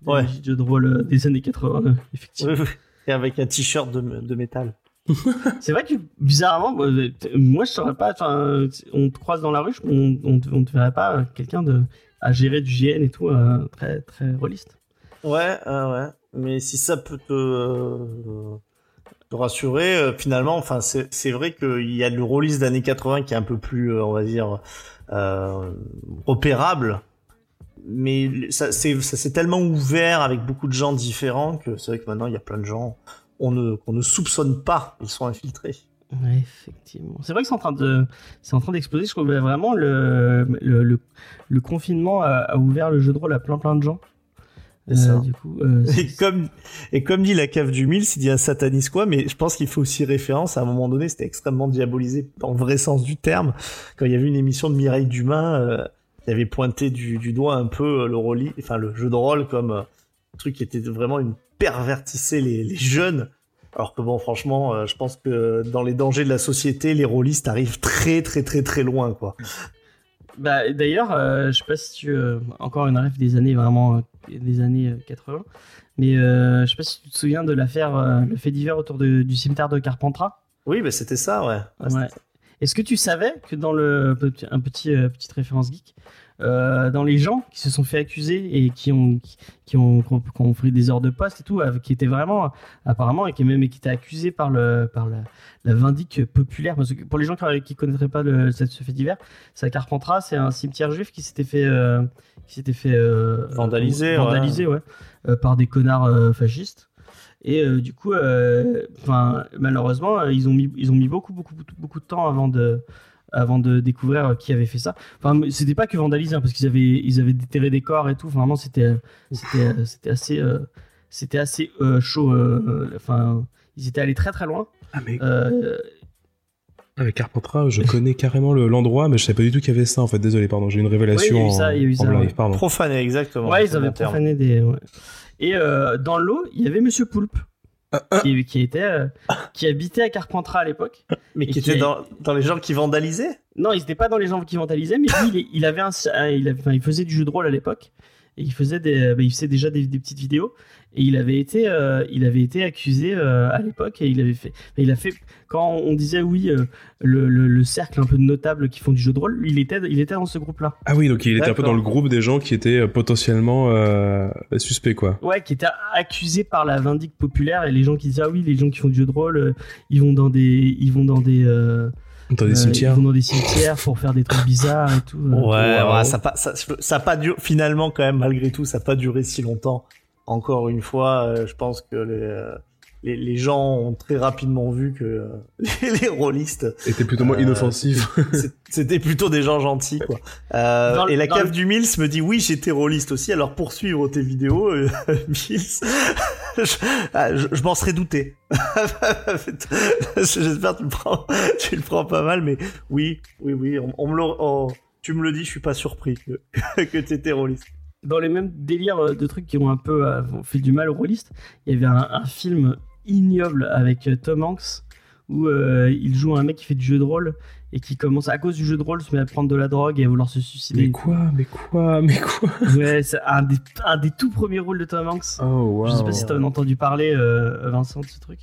de Ouais. MJ de jeu de rôle euh, des années 80, euh, effectivement. Et avec un t-shirt de, de métal. [LAUGHS] C'est vrai que bizarrement, moi, euh, je saurais pas. On te croise dans la rue, on, on, te- verrait pas euh, quelqu'un de à gérer du GN et tout, euh, très très rôliste. Ouais, ouais, ouais. Mais si ça peut te, rassurer, finalement, enfin, c'est vrai qu'il y a le rôliste d'années 80 qui est un peu plus, on va dire, repérable. Mais ça c'est tellement ouvert avec beaucoup de gens différents que c'est vrai que maintenant il y a plein de gens on ne, qu'on ne soupçonne pas, ils sont infiltrés. Ouais, effectivement. C'est vrai que c'est en train de, c'est en train d'exploser. Je trouve que vraiment le, le, le, le confinement a, a ouvert le jeu de rôle à plein plein de gens. Ça. du coup, euh, [LAUGHS] Et comme, et comme dit la cave du mille, il dit un sataniste quoi, mais je pense qu'il fait aussi référence à un moment donné, c'était extrêmement diabolisé dans le vrai sens du terme, quand il y avait une émission de Mireille Dumas, euh, qui avait pointé du, du doigt un peu euh, le rôle, enfin le jeu de rôle comme euh, un truc qui était vraiment une pervertissait les, les jeunes. Alors que bon, franchement, euh, je pense que dans les dangers de la société, les rôlistes arrivent très très très très loin, quoi. Bah, d'ailleurs, euh, je sais pas si tu. euh, encore une rêve des années vraiment. des années euh, 80. Mais je sais pas si tu te souviens de l'affaire. le fait divers autour de- du cimetière de Carpentras. Oui, mais c'était ça, ouais. Ouais. c'était- Est-ce que tu savais que dans le. Un petit, petite référence geek. Euh, dans les gens qui se sont fait accuser et qui ont qui, qui ont, qui ont, qui ont pris des heures de poste et tout, qui étaient vraiment apparemment et qui même qui étaient accusés par le par la, la vindique populaire. Parce que pour les gens qui, qui connaîtraient pas le, ce fait divers, c'est à Carpentras, c'est un cimetière juif qui s'était fait euh, qui s'était fait euh, Vandaliser, vandaliser, ouais, euh, par des connards euh, fascistes. Et euh, du coup, euh, malheureusement, ils ont mis ils ont mis beaucoup beaucoup, beaucoup de temps avant de avant de découvrir euh, qui avait fait ça. Enfin, c'était pas que vandaliser, hein, parce qu'ils avaient ils avaient déterré des corps et tout. Enfin, vraiment, c'était c'était euh, c'était assez euh, c'était assez euh, chaud. euh, Enfin, ils étaient allés très très loin. Ah, mais Euh, avec Carpentras, je connais carrément le- l'endroit, mais je savais pas du tout qu'il y avait ça en fait. Désolé, pardon, j'ai une révélation Oui, il y a eu ça, en, il y a eu en ça, live, ouais. pardon. Profané, exactement. ouais, ils avaient mon terme. profané des. ouais. Et euh, dans l'eau, il y avait Monsieur Poulpe. Qui, qui était euh, qui habitait à Carpentras à l'époque. Mais qui était dans, dans les gens qui vandalisaient? Non, il n'était pas dans les gens qui vandalisaient, mais lui, il, avait un, un- il, avait- enfin, il faisait du jeu de rôle à l'époque. Et il faisait des, bah, il faisait déjà des, des petites vidéos et il avait été, euh, il avait été accusé euh, à l'époque et il avait fait, il a fait quand on disait oui euh, le, le- le cercle un peu de notables qui font du jeu de rôle, il était, il était dans ce groupe-là. Ah oui, donc il était un peu dans le groupe des gens qui étaient potentiellement euh, suspects, quoi. Ouais, qui était accusé par la vindique populaire et les gens qui disaient ah oui les gens qui font du jeu de rôle, euh, ils vont dans des, ils vont dans des, euh, Dans des euh, cimetières. ils vont dans des cimetières pour faire des trucs bizarres et tout. Ouais, Wow. ouais, ça a pas, ça, pas duré, finalement, quand même, malgré tout, ça a pas duré si longtemps. Encore une fois, euh, je pense que les, euh, les, les gens ont très rapidement vu que euh, [LAUGHS] les, les rôlistes, Était plutôt moins Euh, inoffensif. [LAUGHS] c'est- c'était plutôt des gens gentils, quoi. Euh, Dans et la cave le- du Mills me dit, oui, j'étais rôliste aussi, alors poursuivre tes vidéos, euh, [LAUGHS] Mills, je, ah, je, je m'en serais douté. J'espère que tu le prends, tu le prends pas mal, mais oui, oui, oui, on, on me le, on- tu me le dis, je suis pas surpris que, que t'étais rôliste. Dans les mêmes délires euh, de trucs qui ont un peu euh, fait du mal aux rôlistes, il y avait un, un film ignoble avec euh, Tom Hanks où euh, il joue un mec qui fait du jeu de rôle et qui commence à cause du jeu de rôle se met à prendre de la drogue et à vouloir se Mais suicider. quoi Mais quoi Mais quoi [LAUGHS] Ouais, c'est un des, un des tout premiers rôles de Tom Hanks. Oh wow. Je sais pas si t'en as entendu parler, euh, Vincent, de ce truc.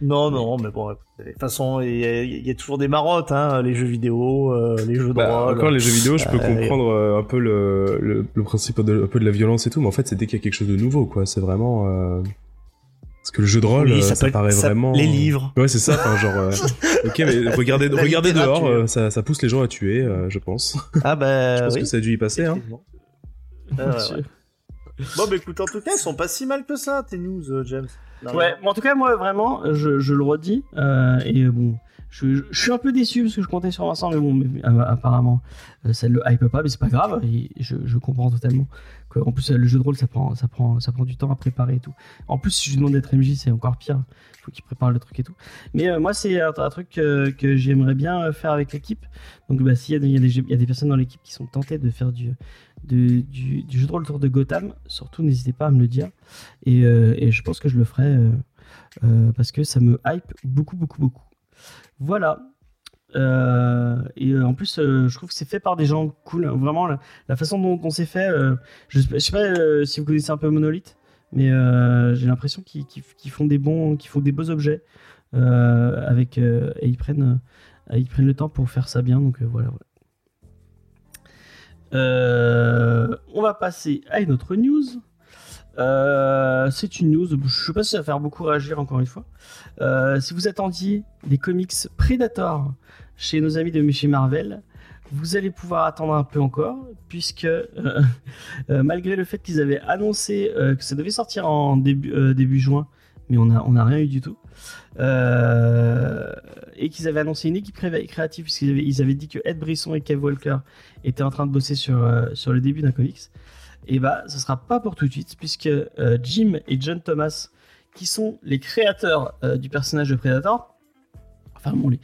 Non, non, mais bon, de toute façon, il y, a- il y a toujours des marottes, hein, les jeux vidéo, euh, les jeux de Bah, rôle. encore les jeux vidéo, je peux Euh, comprendre euh, un peu le, le, le principe de, un peu de la violence et tout, mais en fait, c'est dès qu'il y a quelque chose de nouveau, quoi. C'est vraiment. Parce que le jeu de rôle, Oui, ça ça, peut- paraît ça- vraiment. les livres. Ouais, c'est ça. Enfin, genre. euh, [LAUGHS] ok, mais regardez, regardez dehors, euh, ça, ça pousse les gens à tuer, euh, je pense. Ah bah [LAUGHS] je pense oui. que ça a dû y passer, hein. Ah, ouais. Bon, bah écoute, en tout cas, ils sont pas si mal que ça, tes news, James. Ouais, mais en tout cas, moi, vraiment, je, je le redis. euh, et bon, je, je suis un peu déçu parce que je comptais sur Vincent, mais bon, mais, euh, apparemment, euh, ça le hype pas, mais c'est pas grave. Et je, je comprends totalement. Que, en plus, le jeu de rôle, ça prend, ça, prend, ça prend du temps à préparer et tout. En plus, si je lui demande d'être MJ, c'est encore pire. Il faut qu'il prépare le truc et tout. Mais moi, c'est un, un truc que j'aimerais bien faire avec l'équipe. Donc, bah, s'il y, y a des personnes dans l'équipe qui sont tentées de faire du, du, jeu de rôle autour de Gotham, surtout, n'hésitez pas à me le dire. Et, euh, je pense que je le ferai. euh, euh, parce que ça me hype beaucoup, beaucoup, beaucoup. Voilà. Et en plus, je trouve que c'est fait par des gens cool. Vraiment, la, façon dont, dont c'est fait, je, je sais pas si vous connaissez un peu Monolith, mais j'ai l'impression qu'ils font des bons, qu'ils font des beaux objets avec et ils prennent, ils prennent le temps pour faire ça bien. Donc voilà. Euh, on va passer à une autre news. Euh, c'est une news, je sais pas si ça va faire beaucoup réagir encore une fois. Euh, si vous attendiez des comics Predator chez nos amis de chez Marvel, vous allez pouvoir attendre un peu encore, puisque [LAUGHS] malgré le fait qu'ils avaient annoncé que ça devait sortir en début, juin, mais on n'a rien eu du tout, euh, et qu'ils avaient annoncé une équipe cré- créative, puisqu'ils avaient, dit que Ed Brisson et Kev Walker étaient en train de bosser sur, euh, le début d'un comics. Et bah ce sera pas pour tout de suite puisque euh, Jim et John Thomas qui sont les créateurs du personnage de Predator enfin bon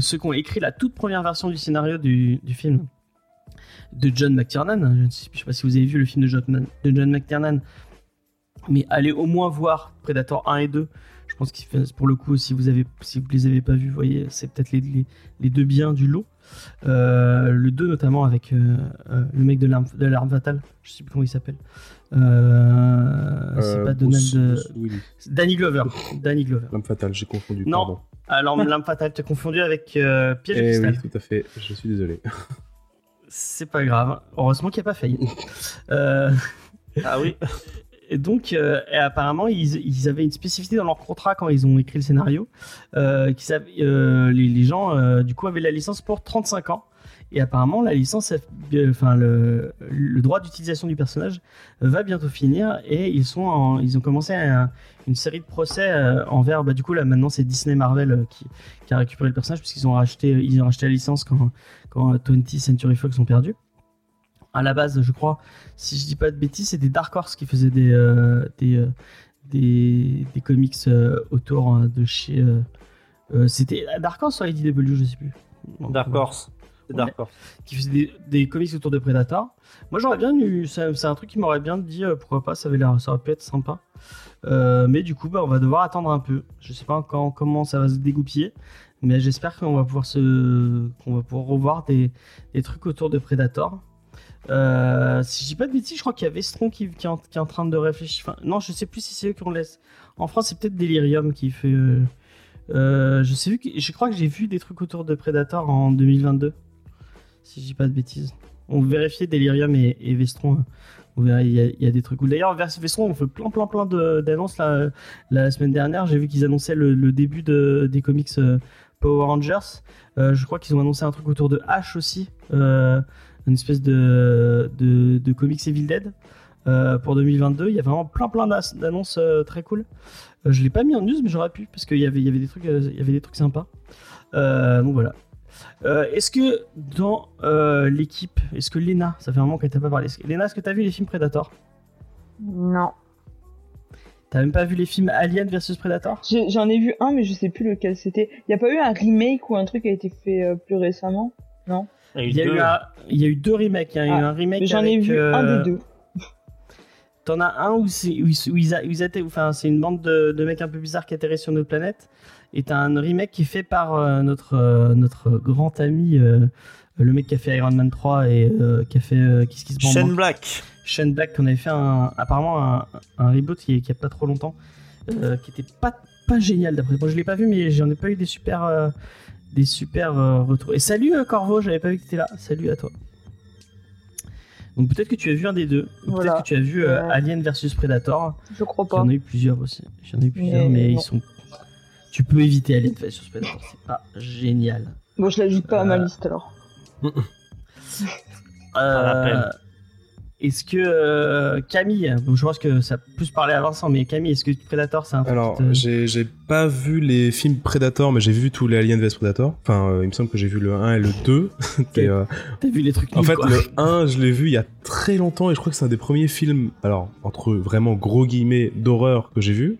ceux qui ont écrit la toute première version du scénario du, film de John McTiernan hein, je ne sais, pas si vous avez vu le film de John McTiernan mais allez au moins voir Predator 1 et 2 je pense qu'il fait pour le coup si vous avez si vous les avez pas vus vous voyez c'est peut-être les, les, les deux biens du lot euh, le 2 notamment avec euh, euh, le mec de l'arme de l'arme fatale je sais plus comment il s'appelle Euh, c'est Euh, pas Donald Bruce- Bruce Willis. Danny Glover Danny Glover L'âme fatale, j'ai confondu. Non. pardon. alors [LAUGHS] l'arme fatale t'as confondu avec euh, Piège de Eh cristal oui, tout à fait. Je suis désolé. c'est pas grave heureusement qu'il n'y a pas failli [LAUGHS] euh, Ah oui. [LAUGHS] Et donc, euh, apparemment, ils, avaient une spécificité dans leur contrat quand ils ont écrit le scénario. Euh, euh, les, gens, euh, du coup, avaient la licence pour 35 ans. Et apparemment, la licence, enfin, le, droit d'utilisation du personnage va bientôt finir. Et ils, sont ils ont commencé un- une série de procès envers. Bah, du coup, là, maintenant, c'est Disney Marvel qui, qui a récupéré le personnage, puisqu'ils ont, racheté, ont racheté la licence quand, quand 20th Century Fox ont perdu. À la base, je crois, si je dis pas de bêtises, c'était Dark Horse qui faisait des, euh, des, euh, des, des comics euh, autour de chez. euh, c'était Dark Horse ou IDW, je sais plus. Dark Horse. C'est Dark Horse. Qui faisait des, des comics autour de Predator. Moi, j'aurais bien eu. C'est un truc qui m'aurait bien dit pourquoi pas, ça, avait ça aurait pu être sympa. Mais du coup, bah, on va devoir attendre un peu. Je sais pas encore comment ça va se dégoupiller. Mais j'espère qu'on va pouvoir se, qu'on va pouvoir revoir des, des trucs autour de Predator. Euh, si je dis pas de bêtises, je crois qu'il y a Vestron qui, est en, train de réfléchir. Non, je sais plus si c'est eux qui on laisse. En France, c'est peut-être Delirium qui fait. euh, euh, je sais vu je crois que j'ai vu des trucs autour de Predator en 2022. Si je dis pas de bêtises. On vérifiait Delirium et, Vestron. hein. Vous verrez, il y, a- des trucs. cool. D'ailleurs, Vestron, on fait plein, plein, plein d'annonces la, la semaine dernière. J'ai vu qu'ils annonçaient le, début de, des comics Power Rangers. Je crois qu'ils ont annoncé un truc autour de H aussi. Une espèce de, de, de comics Evil Dead euh, pour 2022. Il y a vraiment plein plein d'annonces euh, très cool. Euh, je l'ai pas mis en news, mais j'aurais pu parce qu'il y avait, il y avait des trucs, euh, il y avait des trucs sympas. Donc voilà. Est-ce que dans l'équipe, est-ce que Lena, ça fait un moment qu'elle t'a pas parlé. Est-ce que- Lena, est-ce que t'as vu les films Predator? Non. T'as même pas vu les films Alien versus Predator? J'en ai vu un, mais je sais plus lequel c'était. Y a pas eu un remake ou un truc qui a été fait plus récemment? Il y, a eu deux. un- il y a eu deux remakes. Il y a eu Ah, un remake. J'en ai avec, vu euh, un des deux. [LAUGHS] T'en as un où, ils, où ils a- où ils attaient- enfin, c'est une bande de, de mecs un peu bizarres qui atterrissent sur notre planète. Et t'as un remake qui est fait par euh, notre, euh, notre grand ami, euh, le mec qui a fait Iron Man 3 et euh, qui a fait euh, Kiss Kiss Bang Shane. Black. Shane Black, qu'on avait fait un, apparemment un, un reboot qui, qui a pas trop longtemps, euh, qui était pas, pas génial d'après moi. Je l'ai pas vu, mais j'en ai pas eu des super, euh, des super euh, retours. Et salut euh, Corvo, j'avais pas vu que t'étais là. Salut à toi. Donc peut-être que tu as vu un des deux. Voilà. Peut-être que tu as vu euh, Ouais. Alien versus Predator. Je crois J'en pas. ai eu plusieurs aussi. J'en ai eu plusieurs, Mais mais, ils sont. Tu peux éviter Alien versus Predator. C'est pas génial. Bon, je l'ajoute pas à ma liste alors. [LAUGHS] la Euh, peine. Est-ce que euh, Camille, je pense que ça a plus parlé à Vincent, mais Camille, est-ce que Predator c'est un Alors, te- j'ai pas vu les films Predator, mais j'ai vu tous les Alien vs Predator. Enfin, euh, il me semble que j'ai vu le 1 et le 2. [LAUGHS] Et, euh, T'as vu les trucs en fait, quoi. le [LAUGHS] 1, je l'ai vu il y a très longtemps et je crois que c'est un des premiers films, alors, entre vraiment gros guillemets, d'horreur que j'ai vu.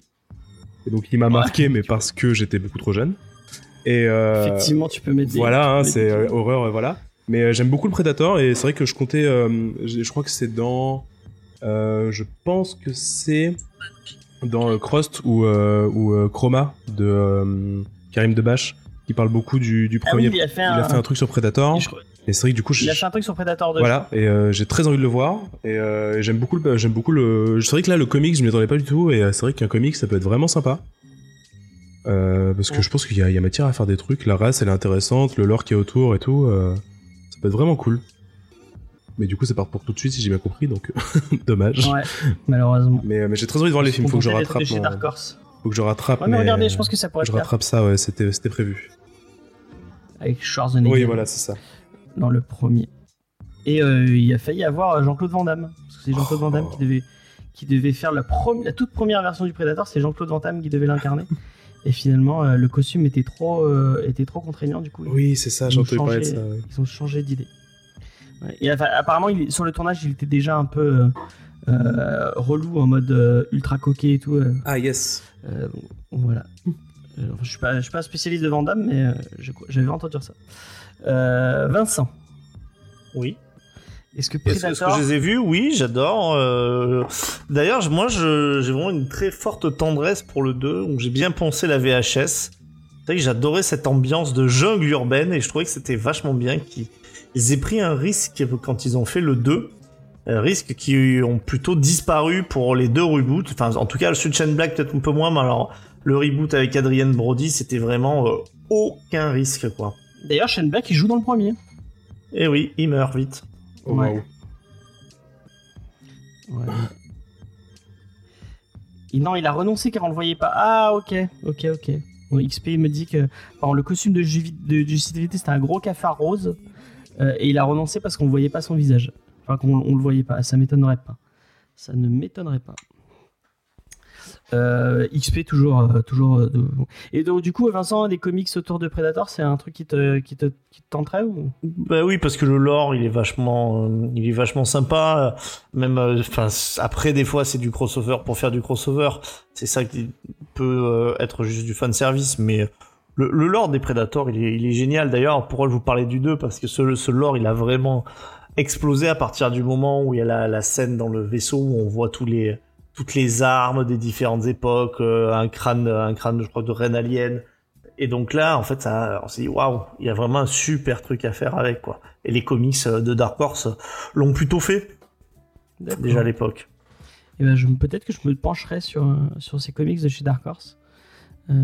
Et donc, il m'a Ouais. marqué, mais parce que j'étais beaucoup trop jeune. Et Effectivement, tu peux mettre des. Voilà, hein, c'est horreur, voilà. Mais euh, j'aime beaucoup le Predator et c'est vrai que je comptais. euh, je crois que c'est dans. euh, je pense que c'est dans Crust ou, ou Chroma de Karim Debache qui parle beaucoup du, du Ah premier. oui, il a fait il un. a fait un truc sur Predator je et c'est vrai que du coup Il a fait un truc sur Predator 2. voilà et euh, j'ai très envie de le voir et euh, j'aime beaucoup le j'aime beaucoup le c'est vrai que là le comics je m'y attendais pas du tout et c'est vrai qu'un comics ça peut être vraiment sympa Euh, parce que je pense qu'il y, y a matière à faire des trucs la race elle est intéressante le lore qui est autour et tout peut être vraiment cool mais du coup ça part pour tout de suite si j'ai bien compris donc [LAUGHS] dommage Ouais, malheureusement. mais, euh, mais j'ai très envie de voir les films faut que je rattrape mon- Dark Horse. faut que je rattrape Ouais, mais mais- regardez, je pense que ça pourrait je rattrape ça ouais c'était c'était prévu avec Schwarzenegger oui voilà c'est ça dans le premier. Et euh, il a failli avoir euh, Jean-Claude Van Damme. Parce que c'est Jean-Claude Van Damme qui devait, qui devait faire la, prom- la toute première version du Predator, c'est Jean-Claude Van Damme qui devait l'incarner. [LAUGHS] Et finalement, euh, le costume était trop, euh, était trop contraignant, du coup. oui c'est ça Ils j'ai ont entendu parler de changé. ça ouais. Ils ont changé d'idée. Ouais. Et enfin, apparemment, il, sur le tournage, il était déjà un peu euh, euh, relou en mode euh, ultra coquet et tout. euh, ah yes euh, voilà. Enfin, je suis pas, je suis pas un spécialiste de Van Damme, mais euh, j'avais entendu dire ça. Euh, Vincent, Oui. Est-ce que Est-ce que Predator je les ai vus? Oui, j'adore. euh, D'ailleurs, moi, j'ai vraiment une très forte tendresse pour le 2, donc j'ai bien pensé la VHS. J'adorais cette ambiance de jungle urbaine et je trouvais que c'était vachement bien qu'ils ils aient pris un risque quand ils ont fait le 2. Un risque qui ont plutôt disparu pour les deux reboots. Enfin, en tout cas, le and Black peut-être un peu moins, mais alors le reboot avec Adrian Brody, c'était vraiment euh, aucun risque, quoi. D'ailleurs, Shane Black, il joue dans le premier. Et oui, il meurt vite. Oh, Ouais. non, il a renoncé car on le voyait pas. Ah, ok, ok, ok. Bon, XP me dit que le costume de, Juvi- de, c'était un gros cafard rose. euh, et il a renoncé parce qu'on voyait pas son visage. Enfin, qu'on on le voyait pas. Ça m'étonnerait pas. Ça ne m'étonnerait pas. Euh, XP toujours, euh, toujours. euh, Et donc du coup, Vincent, les comics autour de Predator, c'est un truc qui te, qui te, qui te tenterait ou? Bah oui, parce que le lore, il est vachement, il est vachement sympa. Même, enfin, après des fois, c'est du crossover pour faire du crossover. C'est ça qui peut être juste du fan service, mais le, le lore des Predators, il est, génial. D'ailleurs, pourquoi je vous parlais du 2 Parce que ce, ce lore, il a vraiment explosé à partir du moment où il y a la scène dans le vaisseau où on voit tous les, toutes les armes des différentes époques, euh, un crâne, un crâne, je crois, de reine alien. Et donc là, en fait, ça, on s'est dit, waouh, il y a vraiment un super truc à faire avec, quoi. Et les comics euh, de Dark Horse l'ont plutôt fait, déjà à l'époque. Eh ben, peut-être que je me pencherai sur, euh, sur ces comics de chez Dark Horse. Euh,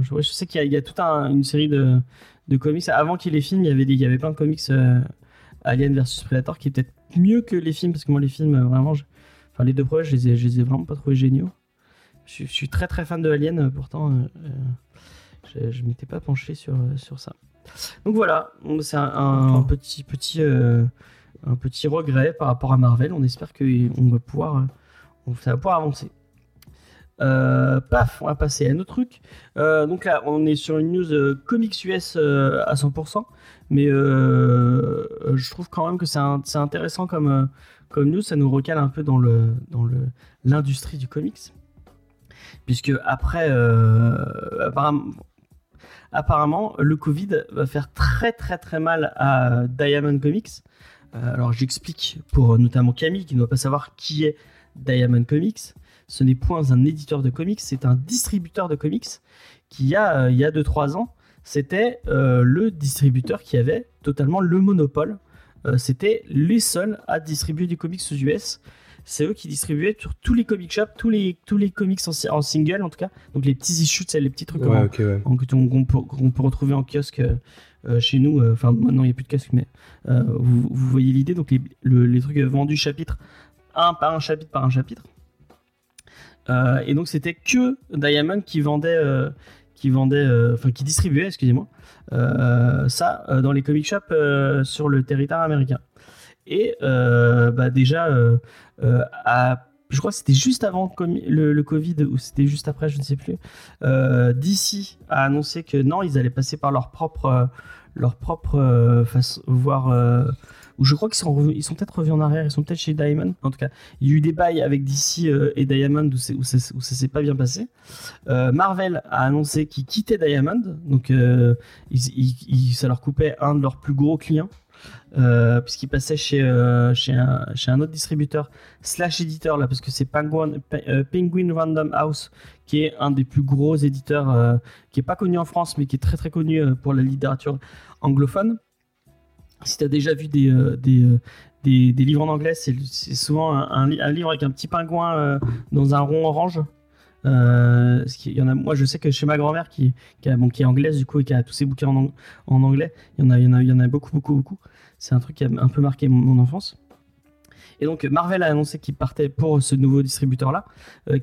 je, sais qu'il y a, il y a toute un- une série de, de comics. Avant qu'il y ait les films, il y avait, des, il y avait plein de comics euh, Alien versus Predator qui est peut-être mieux que les films, parce que moi, les films, euh, vraiment, je- enfin, les deux premiers, je les, ai, je les ai vraiment pas trouvés géniaux. Je, suis- je suis très très fan de Alien, euh, pourtant, euh, euh, je, je m'étais pas penché sur, sur ça. Donc voilà, c'est un, petit, petit, euh, un petit regret par rapport à Marvel. On espère qu'on va pouvoir. on- ça va pouvoir avancer. Euh, paf, on va passer à un autre truc. Euh, donc là, on est sur une news comics US à 100%, mais je trouve quand même que c'est intéressant comme, comme news. Ça nous recale un peu dans le dans l'industrie du comics, puisque après, euh, apparemment, le Covid va faire très très très mal à Diamond Comics. Euh, alors j'explique pour notamment Camille qui ne doit pas savoir qui est Diamond Comics. Ce n'est point un éditeur de comics, c'est un distributeur de comics qui, il y a, il y a 2-3 ans, c'était euh, le distributeur qui avait totalement le monopole. Euh, c'était les seuls à distribuer du comics aux US. c'est eux qui distribuaient sur tous les comic shops, tous les, tous les comics en, en single en tout cas. Donc les petits issues, c'est les petits trucs Ouais, ouais. qu'on peut, peut retrouver en kiosque euh, euh, chez nous. euh, Enfin, maintenant, il n'y a plus de kiosque, mais euh, vous, vous voyez l'idée. Donc, les, le- les trucs vendus chapitre un par un chapitre par un chapitre. Et donc, c'était que Diamond qui vendait, qui vendait, euh, enfin, qui distribuait, excusez-moi, euh, ça euh, dans les comic shops sur le territoire américain. Et bah, déjà, je crois que c'était juste avant le, Covid ou c'était juste après, je ne sais plus. DC a annoncé que non, ils allaient passer par leur propre, leur propre façon, voire, ou je crois qu'ils sont, peut-être revenus en arrière, ils sont peut-être chez Diamond. En tout cas, il y a eu des bails avec DC euh, et Diamond où, où, où ça s'est pas bien passé. Euh, Marvel a annoncé qu'ils quittaient Diamond, donc euh, ça leur coupait un de leurs plus gros clients. Euh, puisqu'ils passaient chez, un, autre distributeur slash éditeur là parce que c'est Penguin, Pe- Penguin Random House qui est un des plus gros éditeurs qui est pas connu en France mais qui est très très connu pour la littérature anglophone si tu as déjà vu des, euh, euh, des, des livres en anglais c'est souvent un, un li- un livre avec un petit pingouin euh, dans un rond orange. Y en a, moi je sais que chez ma grand-mère qui, a- bon, qui est anglaise du coup et qui a tous ses bouquins en, ang- en anglais il y en a, beaucoup beaucoup beaucoup. C'est un truc qui a un peu marqué mon enfance et donc Marvel a annoncé qu'ils partaient pour ce nouveau distributeur là,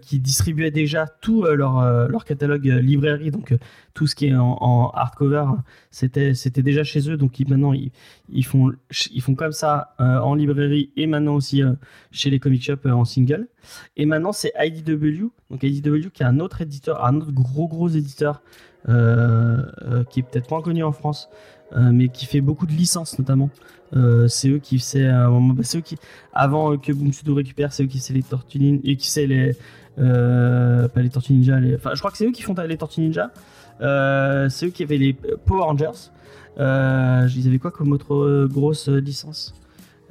qui distribuait déjà tout euh, leur, euh, leur catalogue euh, librairie, donc euh, tout ce qui est en, hardcover, c'était déjà chez eux. Donc maintenant ils, ils font ils font comme ça euh, en librairie et maintenant aussi euh, chez les comic shops euh, en single. Et maintenant c'est IDW, donc IDW qui est un autre éditeur, un autre gros gros éditeur euh, euh, qui est peut-être moins connu en France, euh, mais qui fait beaucoup de licences notamment. Euh, c'est eux qui euh, bah, c'est avant euh, que Boom Studio récupère, c'est eux qui faisaient les Tortues et qui faisaient les, euh, pas les Tortues je crois que c'est eux qui font les Tortues Ninja. Euh, c'est eux qui avaient les Power Rangers. Euh, ils avaient quoi comme autre euh, grosse euh, licence?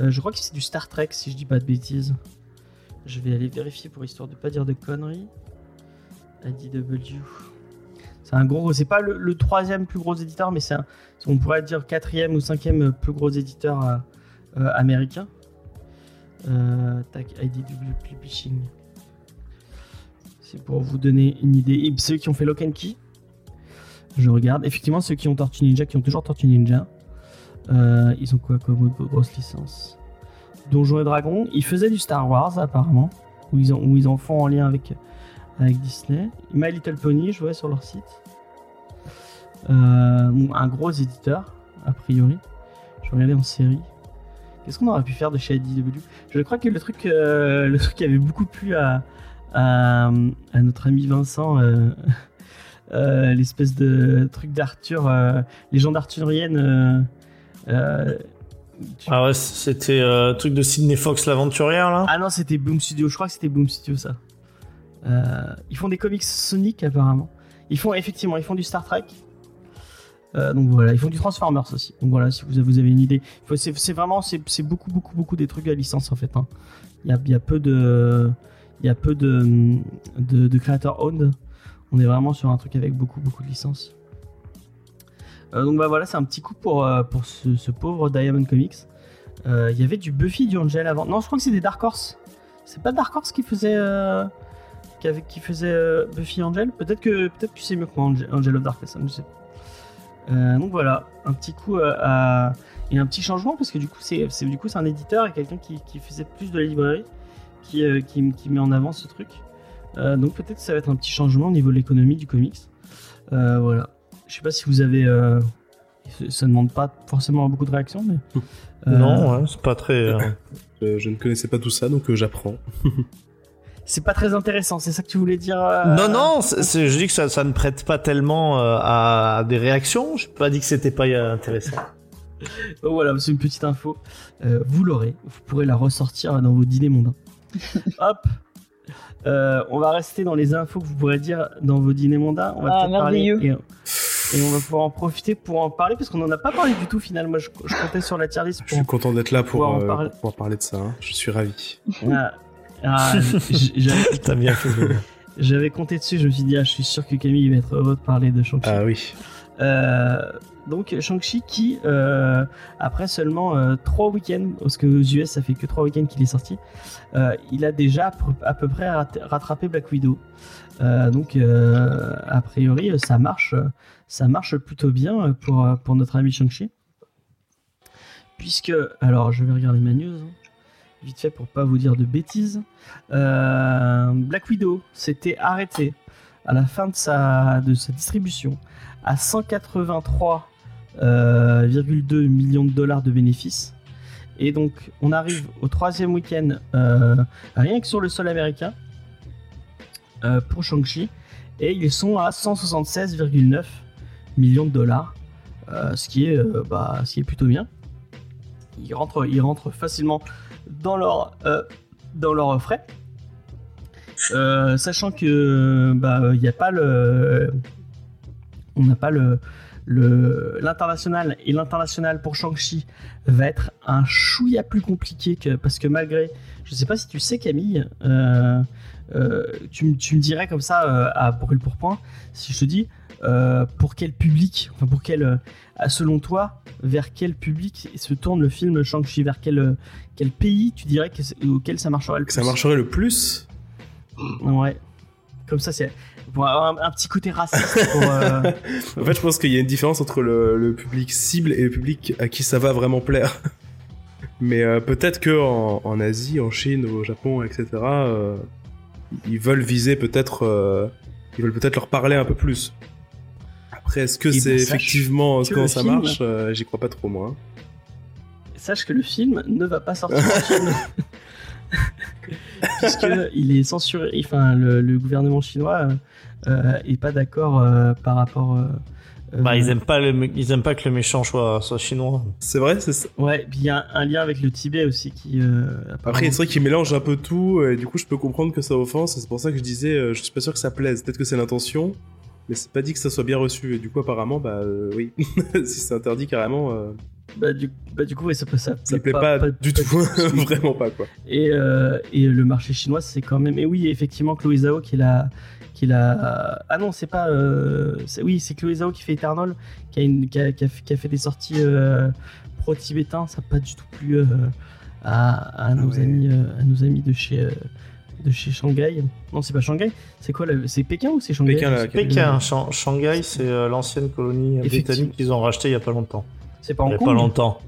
Euh, Je crois que c'est du Star Trek, si je dis pas de bêtises. Je vais aller vérifier pour histoire de pas dire de conneries. IDW. C'est gros, c'est pas le, troisième plus gros éditeur, mais c'est on pourrait dire quatrième ou cinquième plus gros éditeur euh, euh, américain. Euh, tac, IDW Publishing. C'est pour vous donner une idée. Et ceux qui ont fait Lock Key, je regarde. Effectivement, ceux qui ont Tortue Ninja, qui ont toujours Tortue Ninja, ils ont quoi comme autre grosse licence? Donjons et Dragons. Ils faisaient du Star Wars apparemment, où ils en, où ils en font en lien avec, avec Disney. My Little Pony, je vois sur leur site. Euh, un gros éditeur, a priori. Je regardais en série. Qu'est-ce qu'on aurait pu faire de chez IDW Je crois que le truc, euh, le truc qui avait beaucoup plu à, à, à notre ami Vincent, euh, [LAUGHS] euh, l'espèce de truc d'Arthur, légende arthurienne. tu- Ah ouais, c'était euh, truc de Sidney Fox l'aventurière là? Ah non, c'était Boom Studio. Je crois que c'était Boom Studio ça. Ils font des comics Sonic apparemment. Ils font effectivement, ils font du Star Trek. Euh, donc voilà, ils font du Transformers aussi. Donc voilà, si vous avez, vous avez une idée, c'est c'est vraiment, c'est c'est beaucoup, beaucoup, beaucoup des trucs à licence en fait. hein. Il y, a, y peu de, il y a peu de, de, créateurs owned. On est vraiment sur un truc avec beaucoup, beaucoup de licences. Euh, donc bah voilà, c'est un petit coup pour, euh, ce, pauvre Diamond Comics. Il y avait du Buffy, du Angel avant. Non, je crois que c'était Dark Horse. C'est pas Dark Horse qui faisait, qui, faisait Buffy Angel? Peut-être que peut-être que c'est mieux que moi, Angel, of Darkness. hein, je sais. Euh, donc voilà, un petit coup euh, à- et un petit changement parce que du coup c'est c'est- du coup c'est un éditeur et quelqu'un qui, qui faisait plus de la librairie qui, euh, qui, qui met en avant ce truc. Euh, donc peut-être que ça va être un petit changement au niveau de l'économie du comics. Euh, voilà. Je sais pas si vous avez. euh, ça ne demande pas forcément beaucoup de réactions, mais. euh, Non, ouais, c'est pas très. euh, Je, je ne connaissais pas tout ça, donc euh, j'apprends. [LAUGHS] C'est pas très intéressant, c'est ça que tu voulais dire euh, Non, non, c'est- je dis que ça, ça ne prête pas tellement euh, à, des réactions. Je pas dit que c'était pas euh, intéressant. [LAUGHS] Donc voilà, c'est une petite info. Euh, vous l'aurez, vous pourrez la ressortir dans vos dîners mondains. [LAUGHS] Hop Euh, On va rester dans les infos que vous pourrez dire dans vos dîners mondains. On va Ah, parler merveilleux. et, et on va pouvoir en profiter pour en parler parce qu'on n'en a pas parlé du tout finalement. Moi, je, je comptais sur la tier list Je suis content d'être là pour, en euh, parler. pour parler de ça. hein. Je suis ravi. Ah, ah, [LAUGHS] T'as bien fait. J'avais compté dessus, je me suis dit, ah, je suis sûr que Camille va être heureux de parler de Shang-Chi. Ah oui. Euh, donc Shang-Chi qui, euh, après seulement euh, trois week-ends, parce que aux US ça fait que trois week-ends qu'il est sorti, euh, il a déjà à peu- près rat- rattrapé Black Widow. Donc a priori ça marche, ça marche plutôt bien pour, pour notre ami Shang-Chi. Puisque, alors je vais regarder ma news, hein, vite fait pour pas vous dire de bêtises. Euh, Black Widow s'était arrêté à la fin de sa, de sa distribution à 183,2 euh, millions de dollars de bénéfices. Et donc, on arrive au troisième week-end, euh, rien que sur le sol américain, pour Shang-Chi. Et ils sont à 176,9 millions de dollars, ce, qui est, bah, ce qui est plutôt bien. Ils rentrent, ils rentrent facilement dans leur, euh, dans leurs frais. Euh, sachant que bah il n'y a pas le on n'a pas le l'international et l'international pour Shang-Chi va être un chouïa plus compliqué que parce que malgré je sais pas si tu sais Camille euh, euh, tu, me- dirais comme ça euh, à brûle pour point si je te dis euh, pour quel public enfin pour quel euh, selon toi vers quel public se tourne le film Shang-Chi? Vers quel euh, quel pays tu dirais que auquel ça marcherait le Que ça plus? marcherait le plus? Ouais. Comme ça, c'est pour avoir un, un petit côté raciste. Pour, euh, [LAUGHS] En fait, je pense qu'il y a une différence entre le, le public cible et le public à qui ça va vraiment plaire. [LAUGHS] Mais euh, peut-être que en, en Asie, en Chine, au Japon, etc., euh, ils veulent viser peut-être, ils veulent peut-être leur parler un peu plus. Après, est-ce que Et c'est ben, sache effectivement que comment ça film- marche Euh, J'y crois pas trop moi. hein. Sache que le film ne va pas sortir en Chine. [LAUGHS] [LAUGHS] Puisque il est censuré. Enfin, le, le gouvernement chinois euh, euh, est pas d'accord euh, par rapport. Bah, ils aiment pas le, ils aiment pas que le méchant soit, soit chinois. C'est vrai, c'est ça. Ouais, puis il y a un lien avec le Tibet aussi qui. euh, Après, c'est vrai qu'ils mélangent un peu tout, et du coup, je peux comprendre que ça offense, et c'est pour ça que je disais, je suis pas sûr que ça plaise. Peut-être que c'est l'intention, mais c'est pas dit que ça soit bien reçu, et du coup, apparemment, bah euh, oui. [LAUGHS] si c'est interdit carrément, euh, Bah, du, bah, du coup, ouais, ça, peut- ça, ça plaît pas, du tout. [LAUGHS] Vraiment pas, quoi. Et, euh, et le marché chinois, c'est quand même. Et oui, effectivement, Chloé Zhao qui est la. Qui est la... Ah non, c'est pas. euh, c'est- Oui, c'est Chloé Zhao qui fait Eternal, qui a, une... qui a, qui a fait, qui a fait des sorties euh, pro-tibétains. Ça n'a pas du tout plu euh, à, à, nos ouais. amis, euh, à nos amis de chez. Euh, de chez Shanghai. Non, c'est pas Shanghai. C'est quoi C'est Pékin ou c'est Shanghai Pékin, là. Pékin, Shan- Shanghai, c'est euh, l'ancienne colonie Effectivement. britannique qu'ils ont racheté il y a pas longtemps. C'est pas Il en y a Kong pas longtemps.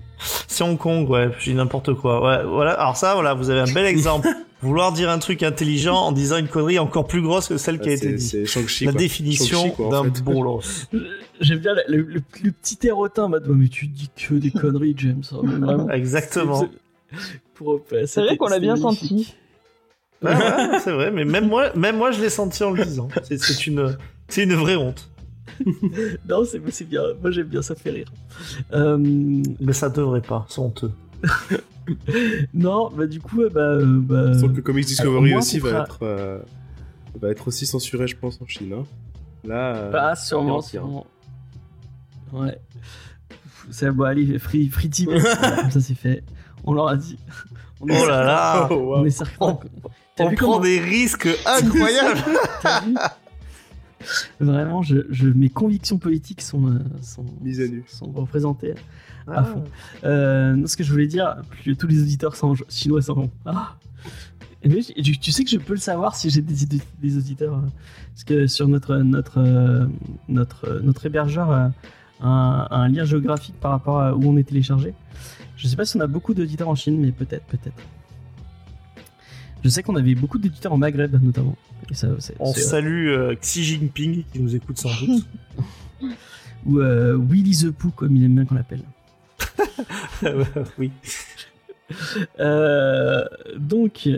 C'est Hong Kong, ouais, je dis n'importe quoi. Ouais, voilà. Alors ça, voilà, vous avez un bel [LAUGHS] exemple. Vouloir dire un truc intelligent en disant une connerie encore plus grosse que celle qui a Ah, été dite. La quoi. définition d'un bolos. [LAUGHS] J'aime bien le, le- le petit air hautain mais tu dis que des conneries, James. [LAUGHS] hein. Exactement. C'est- Pour, C'est vrai qu'on l'a bien senti. Ouais, c'est vrai, mais même moi, même moi, je l'ai senti en le disant. C'est- C'est une, c'est une vraie honte. [LAUGHS] Non, c'est c'est bien. Moi, j'aime bien, ça fait rire. Euh, Mais ça devrait pas, c'est honteux. [LAUGHS] non, bah du coup, euh, bah, euh, bah, Sauf que Comics alors, Discovery moi, aussi va être, euh, va être aussi censuré, je pense, en Chine. hein. Là, euh, bah, sûrement, sûrement. Ouais. C'est bon, allez, free. Voilà, [LAUGHS] Comme ça, c'est fait. On leur a dit. On Oh là là, oh, wow. On est certain. T'as on prend comment- des risques incroyables. [LAUGHS] t'as vu [LAUGHS] [LAUGHS] Vraiment, je, je- mes convictions politiques sont, euh, sont, Mise à nu. sont représentées à Ah. fond. Euh, ce que je voulais dire, plus tous les auditeurs sont chinois s'en vont. Ah Mais tu, tu sais que je peux le savoir si j'ai des, des- des auditeurs. euh, Parce que sur notre, notre, notre, notre hébergeur a un, un lien géographique par rapport à où on est téléchargé. Je sais pas si on a beaucoup d'auditeurs en Chine, mais peut-être, peut-être. Je sais qu'on avait beaucoup d'auditeurs en Maghreb, notamment. Et ça, c'est- On c'est- salue euh, Xi Jinping qui nous écoute sans doute. [LAUGHS] [LAUGHS] Ou euh, Willy the Pooh, comme il aime bien qu'on l'appelle. [LAUGHS] oui. Euh, donc,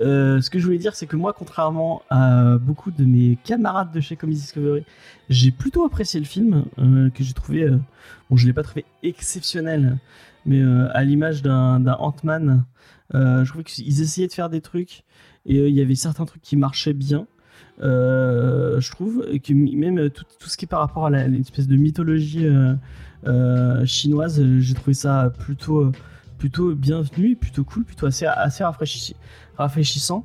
euh, ce que je voulais dire, c'est que moi, contrairement à beaucoup de mes camarades de chez Comics Discovery, j'ai plutôt apprécié le film, euh, que j'ai trouvé. euh, bon, je l'ai pas trouvé exceptionnel, mais euh, à l'image d'un d'un Ant-Man, euh, je trouvais qu'ils essayaient de faire des trucs et euh, il y avait certains trucs qui marchaient bien. Euh, je trouve que même euh, tout, ce qui est par rapport à l'espèce de mythologie euh, euh, chinoise, euh, j'ai trouvé ça plutôt euh, plutôt bienvenu, plutôt cool, plutôt assez, assez rafraîchi- rafraîchissant.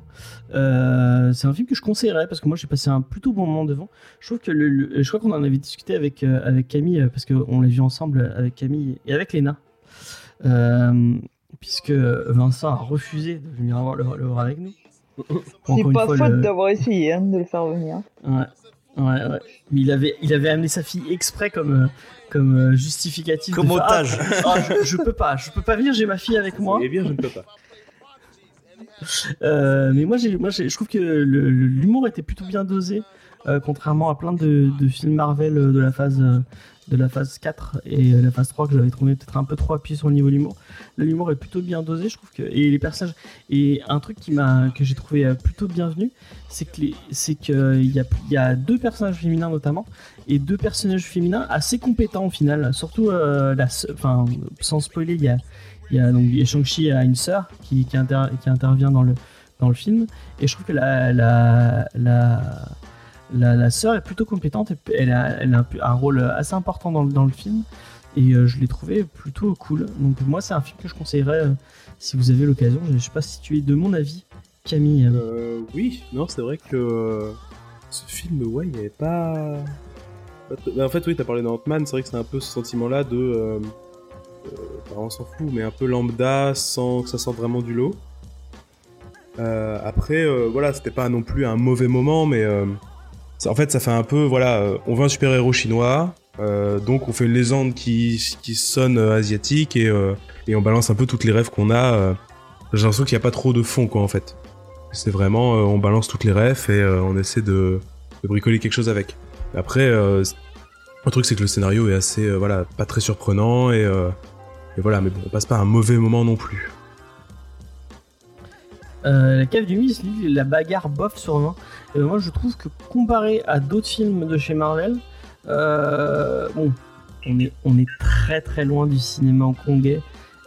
Euh, c'est un film que je conseillerais parce que moi j'ai passé un plutôt bon moment devant. Je trouve que je crois qu'on en avait discuté avec, euh, avec Camille euh, parce qu'on l'a vu ensemble avec Camille et avec Léna. Euh, puisque Vincent a refusé de venir voir le, le voir avec nous. C'est pas fois faute le- d'avoir essayé hein, de le faire venir. Ouais, ouais, ouais. Mais il avait, il avait amené sa fille exprès comme, comme euh, justificatif. Comme faire, otage. Ah, ah, je, je peux pas, je peux pas venir, j'ai ma fille avec moi. Eh bien, je ne peux pas. Euh, mais moi, j'ai, moi je trouve que l'humour était plutôt bien dosé, euh, contrairement à plein de, de films Marvel de la phase. De la phase 4 et euh, la phase 3 que j'avais trouvé peut-être un peu trop appuyé sur le niveau l'humour. L'humour est plutôt bien dosé, je trouve que et les personnages et un truc qui m'a que j'ai trouvé euh, plutôt bienvenu, c'est que c'est que euh, il y a y a deux personnages féminins notamment et deux personnages féminins assez compétents au final, surtout la enfin sans spoiler, il y a il y a donc Shang-Chi a une sœur qui qui, inter- qui intervient dans le dans le film et je trouve que la la la, la sœur est plutôt compétente et elle a, un, rôle assez important dans, le- film et euh, je l'ai trouvé plutôt cool. Donc moi c'est un film que je conseillerais euh, si vous avez l'occasion. Je, je sais pas si tu es de mon avis, Camille. Euh, oui, non, c'est vrai que ce film, ouais, il n'y avait pas. en fait, oui, t'as parlé d'Ant-Man, c'est vrai que c'est un peu ce sentiment-là de. Bah, on s'en fout, mais un peu lambda sans que ça sorte vraiment du lot. Après, voilà, c'était pas non plus un mauvais moment, mais en fait, ça fait un peu, voilà, euh, on veut un super-héros chinois, euh, donc on fait une légende qui, qui sonne euh, asiatique et, euh, et on balance un peu toutes les rêves qu'on a. euh. J'ai l'impression qu'il n'y a pas trop de fond, quoi, en fait. C'est vraiment, on balance toutes les refs et on essaie de, de bricoler quelque chose avec. Après, le truc c'est que le scénario est assez, voilà, pas très surprenant et, et voilà, mais bon, on passe pas un mauvais moment non plus. Euh, la cave du Miss, lui, la bagarre bof sur 20. Et moi, je trouve que comparé à d'autres films de chez Marvel, euh, bon, on est, on est très très loin du cinéma hongkongais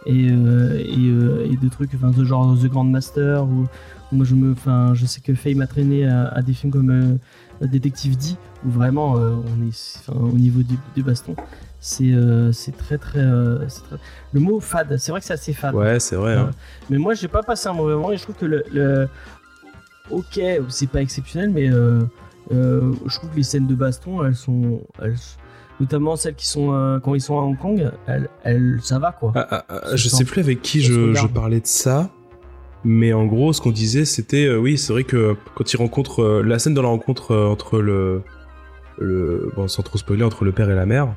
et, euh, et, euh, et de trucs, enfin, de genre The Grandmaster ou moi je me, enfin, je sais que Faye m'a traîné à, des films comme euh, Détective D où vraiment euh, on est, au niveau du baston, c'est euh, très très, euh, très- le mot fade, c'est vrai que c'est assez fade. Ouais, c'est vrai. hein. Mais moi, j'ai pas passé un mauvais moment et je trouve que le. le- Ok, c'est pas exceptionnel, mais euh, euh, je trouve que les scènes de baston, elles sont. elles- notamment celles qui sont. euh, quand ils sont à Hong Kong, elles, elles- ça va quoi. Ah, ah, ah, je sais plus avec qui je, parlais de ça, mais en gros, ce qu'on disait, c'était, euh, oui, c'est vrai que quand ils rencontrent, euh, la scène de la rencontre euh, entre le, le, bon, sans trop spoiler, entre le père et la mère,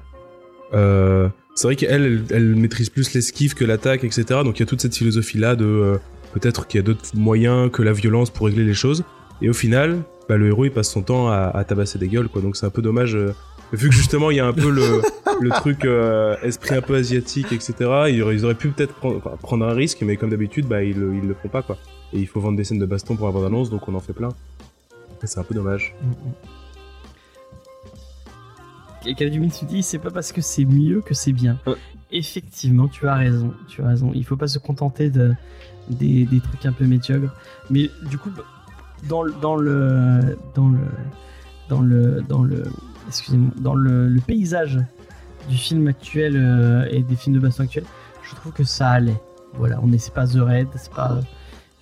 euh, c'est vrai qu'elle, elle, elle maîtrise plus l'esquive que l'attaque, etc. Donc il y a toute cette philosophie-là de, euh, peut-être qu'il y a d'autres moyens que la violence pour régler les choses. Et au final, bah, le héros, il passe son temps à, à tabasser des gueules, quoi. Donc c'est un peu dommage. euh, vu que justement, il y a un peu le, [LAUGHS] le truc euh, esprit un peu asiatique, etc. Ils auraient, ils auraient pu peut-être prendre, enfin, prendre un risque, mais comme d'habitude, bah, ils, le- ils le font pas, quoi. Et il faut vendre des scènes de baston pour la bande-annonce, donc on en fait plein. Et c'est un peu dommage. Et Calvin tu dis, c'est pas parce que c'est mieux que c'est bien. Ouais. Effectivement, tu as raison. Tu as raison. Il faut pas se contenter de, des, des trucs un peu médiocres. Mais du coup, dans le. Dans le. Dans le. Dans le. Dans le excusez-moi. Dans le, le paysage du film actuel euh, et des films de baston actuels, je trouve que ça allait. Voilà, on n'est pas The Red, c'est pas.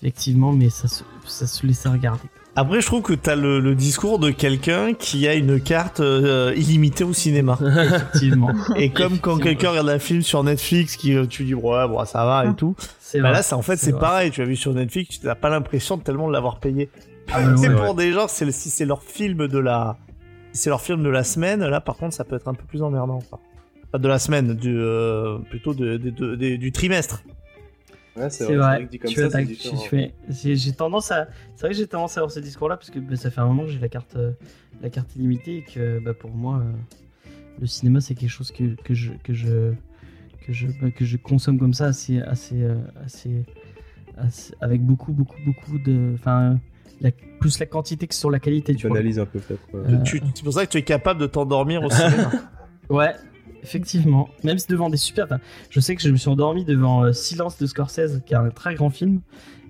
Effectivement, mais ça se, ça se laissait regarder. Après, je trouve que t'as le, le discours de quelqu'un qui a une carte euh, illimitée au cinéma. [LAUGHS] Effectivement. Et comme quand quelqu'un regarde un film sur Netflix, qui euh, tu dis ouais bon ça va et tout. C'est Bah vrai. là, c'est en fait C'est pareil. Tu as vu sur Netflix, tu n'as pas l'impression de tellement de l'avoir payé. Ah, c'est ouais. pour des gens, c'est le- si c'est leur film de la, si c'est leur film de la semaine. Là, par contre, ça peut être un peu plus emmerdant. Quoi. Pas de la semaine, du euh, plutôt de, de- de- de- du trimestre. Ouais, C'est vrai, tu as- tu fais- J'ai j'ai tendance à, c'est vrai que j'ai tendance à avoir ce discours-là parce que bah, ça fait un moment que j'ai la carte, euh, la carte illimitée et que bah, pour moi, euh, le cinéma c'est quelque chose que, que je, que je, que je, bah, que je consomme comme ça assez, assez, euh, assez, assez- avec beaucoup, beaucoup, beaucoup de, enfin, la- plus la quantité que sur la qualité. Tu Tu vois. analyses un peu, peut-être. ouais. Euh, Tu- C'est pour ça que tu es capable de t'endormir au cinéma. [LAUGHS] Ouais, effectivement. Même si devant des super. je sais que je me suis endormi devant euh, Silence de Scorsese, qui est un très grand film.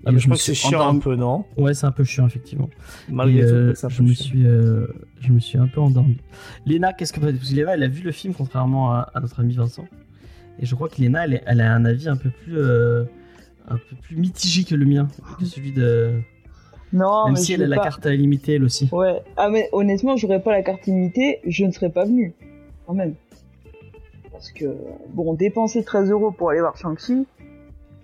Ah, mais je crois que c'est chiant un peu, non? Ouais, c'est un peu chiant, effectivement. Malgré Et, tout, euh, un je, me chiant. suis, euh, je me suis un peu endormi. Léna, qu'est-ce que. Parce que Léna, elle a vu le film, contrairement à, à notre ami Vincent. Et je crois que Léna, elle, a un avis un peu plus, euh, un peu plus mitigé que le mien, que celui de. Non, Même mais si elle a la pas- carte illimitée, elle aussi. Ouais. Ah mais honnêtement, j'aurais pas la carte illimitée, je ne serais pas venu. Quand même. Parce que, bon, dépenser 13 euros pour aller voir Shang-Chi,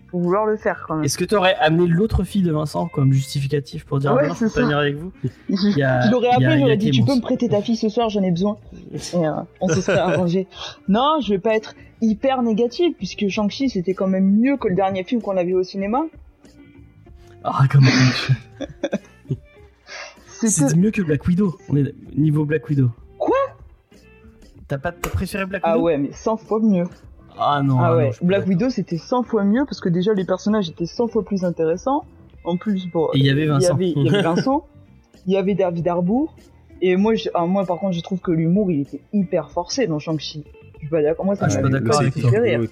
faut vouloir le faire quand même. Est-ce que tu aurais amené l'autre fille de Vincent comme justificatif pour dire Ouais, non, je peux c'est pas ça. venir avec vous [LAUGHS] Je y a- l'aurais il y a- appelé, y a j'aurais dit, tu peux me prêter ta fille ce soir, j'en ai besoin. Et euh, on se serait [LAUGHS] arrangé. Non, je vais pas être hyper négative, puisque Shang-Chi, c'était quand même mieux que le dernier film qu'on a vu au cinéma. Ah, comment C'était... [LAUGHS] C'est mieux que Black Widow. On est niveau Black Widow. T'as pas préféré Black Widow Ah ouais, mais 100 fois mieux. Ah non. ah non, ouais, je Black. Widow, c'était 100 fois mieux, parce que déjà, les personnages étaient 100 fois plus intéressants. En plus, bon, Et il y avait [LAUGHS] Vincent. Il y avait, Vincent, il y avait David Harbour, et moi, je- ah, moi par contre, je trouve que l'humour, il était hyper forcé dans Shang-Chi. Je suis pas d'accord. Moi, ça Ah, je suis m'avait pas. C'était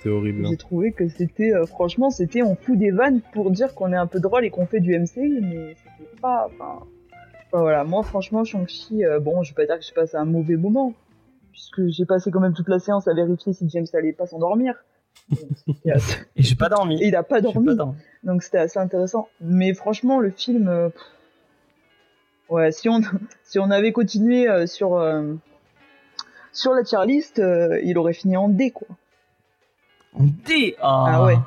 horrible. hein. J'ai trouvé que c'était, euh, franchement, c'était, on fout des vannes pour dire qu'on est un peu drôle et qu'on fait du MCU, mais c'était pas, enfin, voilà. Moi, franchement, Shang-Chi, euh, bon, je vais pas dire que j'ai passé un mauvais moment, puisque j'ai passé quand même toute la séance à vérifier si James allait pas s'endormir. Assez- Et j'ai pas dormi. et il a pas dormi. pas dormi. Donc c'était assez intéressant. Mais franchement, le film, euh, ouais, si on [LAUGHS] si on avait continué euh, sur euh, sur la tier list, il aurait fini en D quoi. En D? Ah. Ah ouais.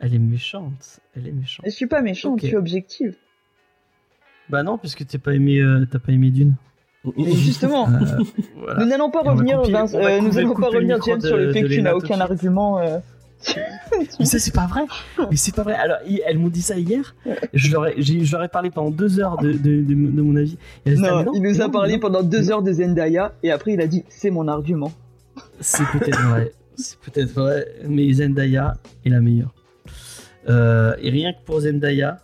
Elle est méchante. Elle est méchante. Je suis pas méchante, je suis objective. Bah non, puisque t'as pas aimé, t'as pas aimé Dune. Mais [LAUGHS] justement, Euh, voilà. nous n'allons pas Et revenir, couper- Vince- euh, nous allons pas revenir James sur le fait que tu n'as aucun argument. euh, [LAUGHS] Mais ça c'est pas vrai. Mais c'est pas vrai. Alors elles m'ont dit ça hier. Je leur ai, je leur ai parlé pendant deux heures de, de, de- de mon avis. Non, ah, il nous a parlé non. pendant deux heures de Zendaya et après il a dit c'est mon argument. C'est peut-être vrai. C'est peut-être vrai. Mais Zendaya est la meilleure. Euh, et rien que pour Zendaya,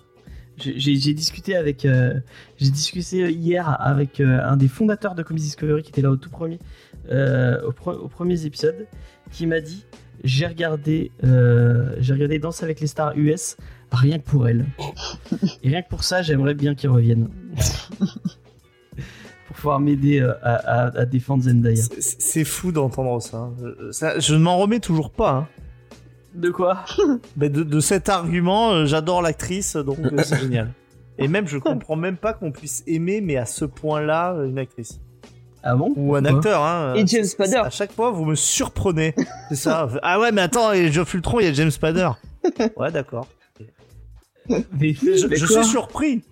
j'ai discuté avec, euh, j'ai discuté hier avec euh, un des fondateurs de Comedy Discovery qui était là au tout premier, euh, au, pre- aux premiers épisodes, qui m'a dit j'ai regardé, j'ai regardé Danse avec les stars US rien que pour elle. et rien que pour ça, j'aimerais bien qu'ils reviennent. [LAUGHS] pour pouvoir m'aider à, défendre Zendaya. C'est- fou d'entendre ça. hein. Je ne m'en remets toujours pas. hein. De quoi? [LAUGHS] Mais de, de cet argument, euh, j'adore l'actrice, donc euh, c'est [LAUGHS] génial. Et même, je comprends même pas qu'on puisse aimer, mais à ce point-là, euh, une actrice. Ah bon? Ou un acteur, hein. Et James Spader. À chaque fois, vous me surprenez. C'est ça. [LAUGHS] Ah ouais, mais attends, et Geoff Ultron, il y a James Spader. Ouais, d'accord. mais, Je, suis surpris.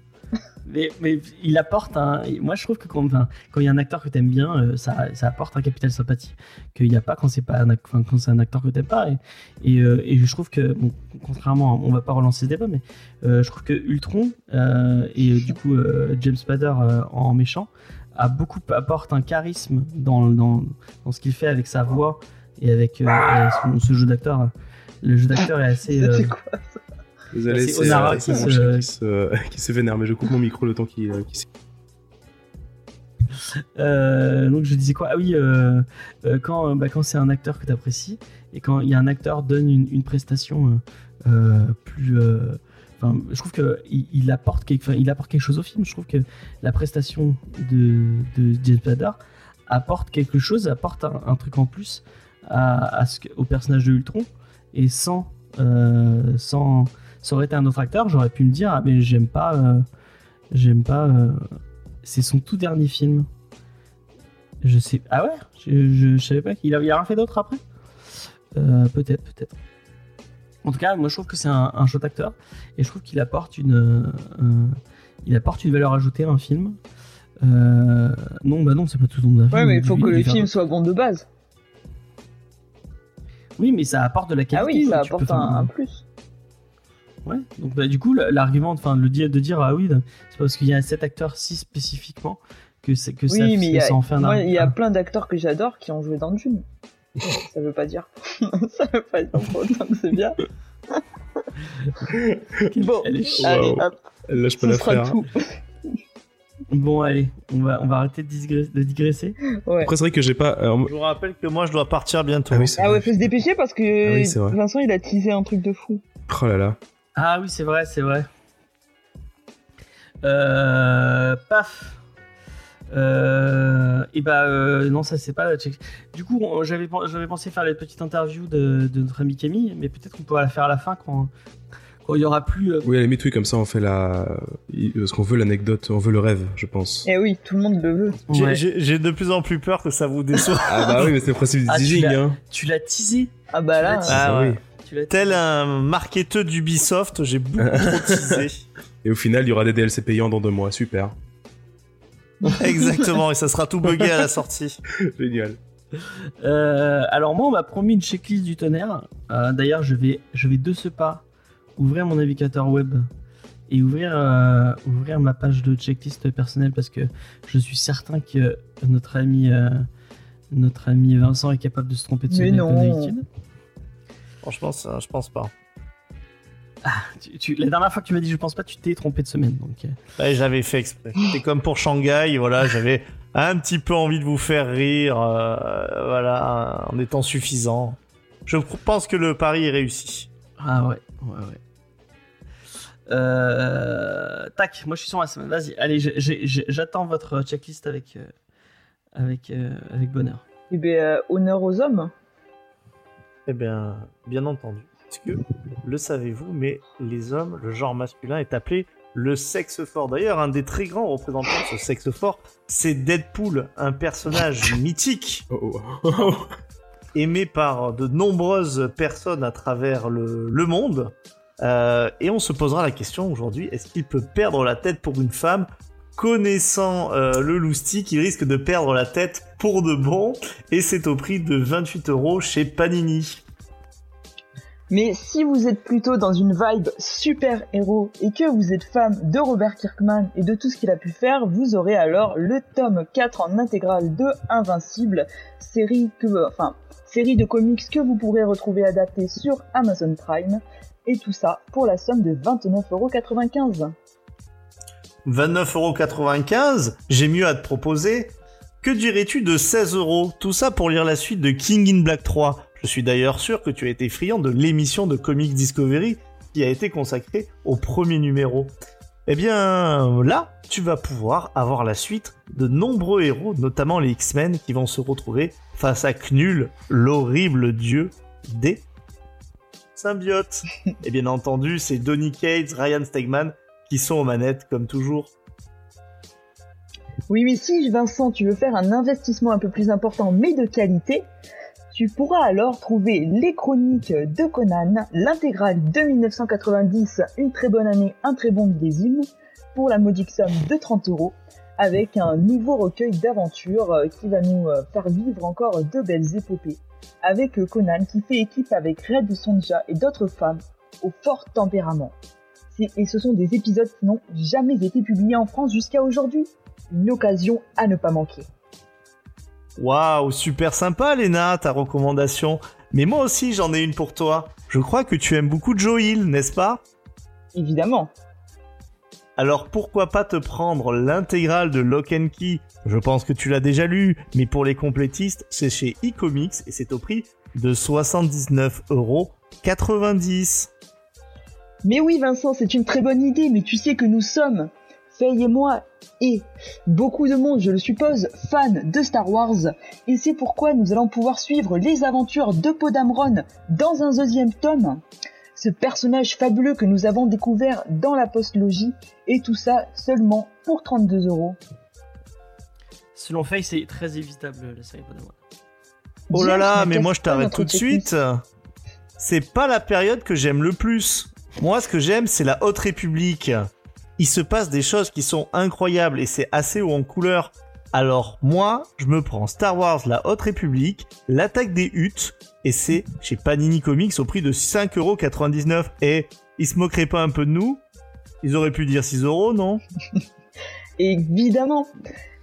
Mais, mais il apporte un. Moi, je trouve que quand enfin, quand il y a un acteur que t'aimes bien, euh, ça, ça apporte un capital sympathie qu'il n'y a pas quand c'est pas un, ac- enfin, quand c'est un acteur que t'aimes pas. Et, et, euh, et je trouve que, bon, contrairement, on va pas relancer ce débat, mais euh, je trouve que Ultron et du coup James Spader en méchant a beaucoup apporte un charisme dans, dans, dans ce qu'il fait avec sa voix et avec son- ce jeu d'acteur. Le jeu d'acteur est assez. [LAUGHS] Désolé, C'est Onara. euh, qui mon se- chien qui se, qui se vénère, mais je coupe mon micro le temps qu'il euh, qu'il s'y- Euh, donc je disais quoi? Ah oui, euh, euh, quand, euh, bah, quand c'est un acteur que tu apprécies et quand il y a un acteur donne une, une prestation euh, euh, plus, euh, je trouve que il, apporte quelque, il apporte quelque chose au film. Je trouve que la prestation de, de James apporte quelque chose, apporte un, un truc en plus à, à ce au personnage de Ultron et sans, euh, sans, ça aurait été un autre acteur, j'aurais pu me dire ah mais j'aime pas, euh, j'aime pas. euh, c'est son tout dernier film. Je sais. Ah ouais? Je, je, je savais pas qu'il a, il a rien fait d'autre après? Euh, Peut-être, peut-être. En tout cas, moi je trouve que c'est un, un chouette acteur et je trouve qu'il apporte une, il apporte une valeur ajoutée à un film. Non, bah non, c'est pas tout un film. Ouais, mais il faut que le film soit bon de base. Oui, mais ça apporte de la Ah qualité. oui, ça apporte un plus. Ouais. Donc bah, du coup, l'argument, enfin, le dire, de dire ah oui, c'est parce qu'il y a cet acteur si spécifiquement que c'est que ça, mais y a, ça en fait un il y a argument. plein d'acteurs que j'adore qui ont joué dans Dune. ça veut pas dire. [LAUGHS] ça veut pas dire pour autant que c'est bien. Bon, allez, Wow. hop, Elle lâche pas ce sera l'affaire. tout. Bon, allez, on va, on va arrêter de, digresser. de digresser. Ouais. Après, c'est vrai que j'ai pas. moi- Je vous rappelle que moi, je dois partir bientôt. Ah oui, Ah ouais, faut se dépêcher parce que Ah oui. Vincent il a teasé un truc de fou. Oh là là. Ah oui, c'est vrai, c'est vrai. Euh, paf. Euh, et bah euh, non, ça c'est pas. Du coup, j'avais pen- j'avais pensé faire la petite interview de, de notre ami Camille, mais peut-être qu'on pourra la faire à la fin quand quand il y aura plus. euh, Oui, à la limite, oui, comme ça, on fait la. Parce qu'on veut l'anecdote, on veut le rêve, je pense. Eh oui, tout le monde le veut. J'ai- ouais. J'ai j'ai de plus en plus peur que ça vous déçoive. Ah bah oui, mais c'est le principe du Ah, tu teasing, l'as- hein. Tu l'as teasé? Ah bah là, Ah Ah ouais. oui. Tu Tel un marketeur d'Ubisoft, j'ai beaucoup trop teasé. [LAUGHS] Et au final, il y aura des DLC payants dans deux mois, super. [LAUGHS] Exactement, et ça sera tout buggé à la sortie. [LAUGHS] Génial. Euh, alors moi, on m'a promis une checklist du tonnerre. Euh, D'ailleurs, je vais, je vais de ce pas ouvrir mon navigateur web et ouvrir, euh, ouvrir ma page de checklist personnelle parce que je suis certain que notre ami, euh, notre ami Vincent est capable de se tromper de Mais comme non. Franchement, ça, je pense pas. Tu- tu- la dernière fois que tu m'as dit je pense pas, tu t'es trompé de semaine. Donc, euh, Ouais, j'avais fait exprès. C'est comme pour Shanghai, voilà, j'avais un petit peu envie de vous faire rire, euh, voilà, en étant suffisant. Je pense que le pari est réussi. Ah ouais, ouais, ouais. Euh, tac, moi je suis sur ma semaine. Vas-y, allez, j'attends votre checklist avec, euh, avec, euh, avec bonheur. eh ben, euh, honneur aux hommes. Eh bien, bien entendu. Parce que, le savez-vous, mais les hommes, le genre masculin est appelé le sexe fort. D'ailleurs, un des très grands représentants de ce sexe fort, c'est Deadpool, un personnage [LAUGHS] mythique Oh, oh, oh. aimé par de nombreuses personnes à travers le, le monde. Euh, et on se posera la question aujourd'hui, est-ce qu'il peut perdre la tête pour une femme Connaissant euh, le loustic, il risque de perdre la tête pour de bon, et c'est au prix de 28 euros chez Panini. Mais si vous êtes plutôt dans une vibe super-héros et que vous êtes fan de Robert Kirkman et de tout ce qu'il a pu faire, vous aurez alors le tome 4 en intégrale de Invincible, série série de comics que vous pourrez retrouver adaptée sur Amazon Prime. Et tout ça pour la somme de 29,95€. 29,95€, j'ai mieux à te proposer. Que dirais-tu de 16 euros? Tout ça pour lire la suite de King in Black 3. Je suis d'ailleurs sûr que tu as été friand de l'émission de Comics Discovery qui a été consacrée au premier numéro. Eh bien, là, tu vas pouvoir avoir la suite de nombreux héros, notamment les X-Men, qui vont se retrouver face à Knull, l'horrible dieu des symbiotes. [LAUGHS] Et bien entendu, c'est Donny Cates, Ryan Stegman qui sont aux manettes comme toujours. Oui, mais si Vincent, tu veux faire un investissement un peu plus important mais de qualité, tu pourras alors trouver les chroniques de Conan, l'intégrale de 1990, une très bonne année, un très bon millésime, pour la modique somme de 30 euros, avec un nouveau recueil d'aventures euh, qui va nous euh, faire vivre encore de belles épopées, avec euh, Conan qui fait équipe avec Red Sonja et d'autres femmes au fort tempérament. Et ce sont des épisodes qui n'ont jamais été publiés en France jusqu'à aujourd'hui une occasion à ne pas manquer. Waouh, super sympa Léna, ta recommandation. Mais moi aussi j'en ai une pour toi. Je crois que tu aimes beaucoup Joe Hill, n'est-ce pas? Évidemment. Alors pourquoi pas te prendre l'intégrale de Lock and Key? Je pense que tu l'as déjà lu, mais pour les complétistes, c'est chez eComics et c'est au prix de 79,90€. Mais oui Vincent, c'est une très bonne idée, mais tu sais que nous sommes, Faye et moi, et beaucoup de monde, je le suppose, fans de Star Wars, et c'est pourquoi nous allons pouvoir suivre les aventures de Podamron dans un deuxième tome. Ce personnage fabuleux que nous avons découvert dans la postlogie, et tout ça seulement pour 32 euros. Selon Faye, c'est très évitable la série Podamon. Oh là là, ma mais moi je t'arrête tout de suite. C'est pas la période que j'aime le plus. Moi, ce que j'aime, c'est la Haute République. Il se passe des choses qui sont incroyables et c'est assez haut en couleur. Alors moi, je me prends Star Wars, la Haute République, l'attaque des Huttes, et c'est chez Panini Comics au prix de 5,99€. Et ils se moqueraient pas un peu de nous? Ils auraient pu dire 6 euros, non? Évidemment.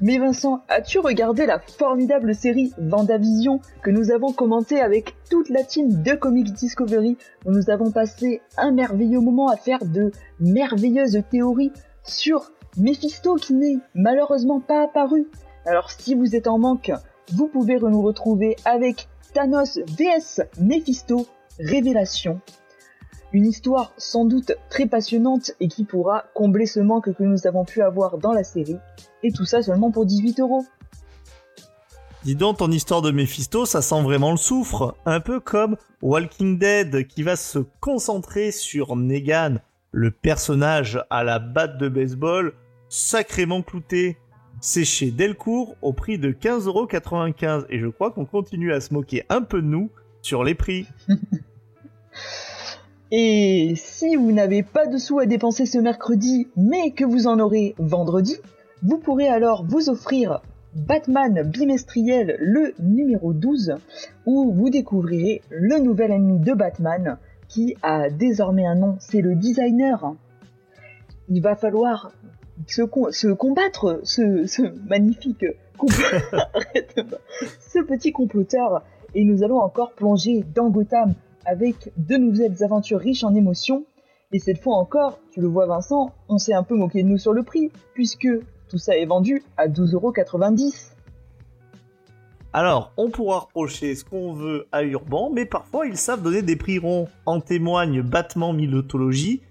Mais Vincent, as-tu regardé la formidable série Vendavision que nous avons commentée avec toute la team de Comics Discovery où nous avons passé un merveilleux moment à faire de merveilleuses théories sur Mephisto qui n'est malheureusement pas apparu? Alors si vous êtes en manque, vous pouvez nous retrouver avec Thanos vs Mephisto Révélation. Une histoire sans doute très passionnante et qui pourra combler ce manque que nous avons pu avoir dans la série. Et tout ça seulement pour 18 euros. Dis donc, ton histoire de Mephisto, ça sent vraiment le soufre. Un peu comme Walking Dead qui va se concentrer sur Negan, le personnage à la batte de baseball sacrément clouté. C'est chez Delcourt au prix de 15,95€ et je crois qu'on continue à se moquer un peu de nous sur les prix. [LAUGHS] Et si vous n'avez pas de sous à dépenser ce mercredi, mais que vous en aurez vendredi, vous pourrez alors vous offrir Batman bimestriel le numéro 12, où vous découvrirez le nouvel ennemi de Batman, qui a désormais un nom, c'est le designer. Il va falloir se, com- se combattre ce, ce magnifique [LAUGHS] ce petit comploteur et nous allons encore plonger dans Gotham avec de nouvelles aventures riches en émotions et cette fois encore, tu le vois Vincent, on s'est un peu moqué de nous sur le prix puisque tout ça est vendu à 12,90€. Alors, on pourra reprocher ce qu'on veut à Urban, mais parfois ils savent donner des prix ronds. En témoigne Batman Mythologie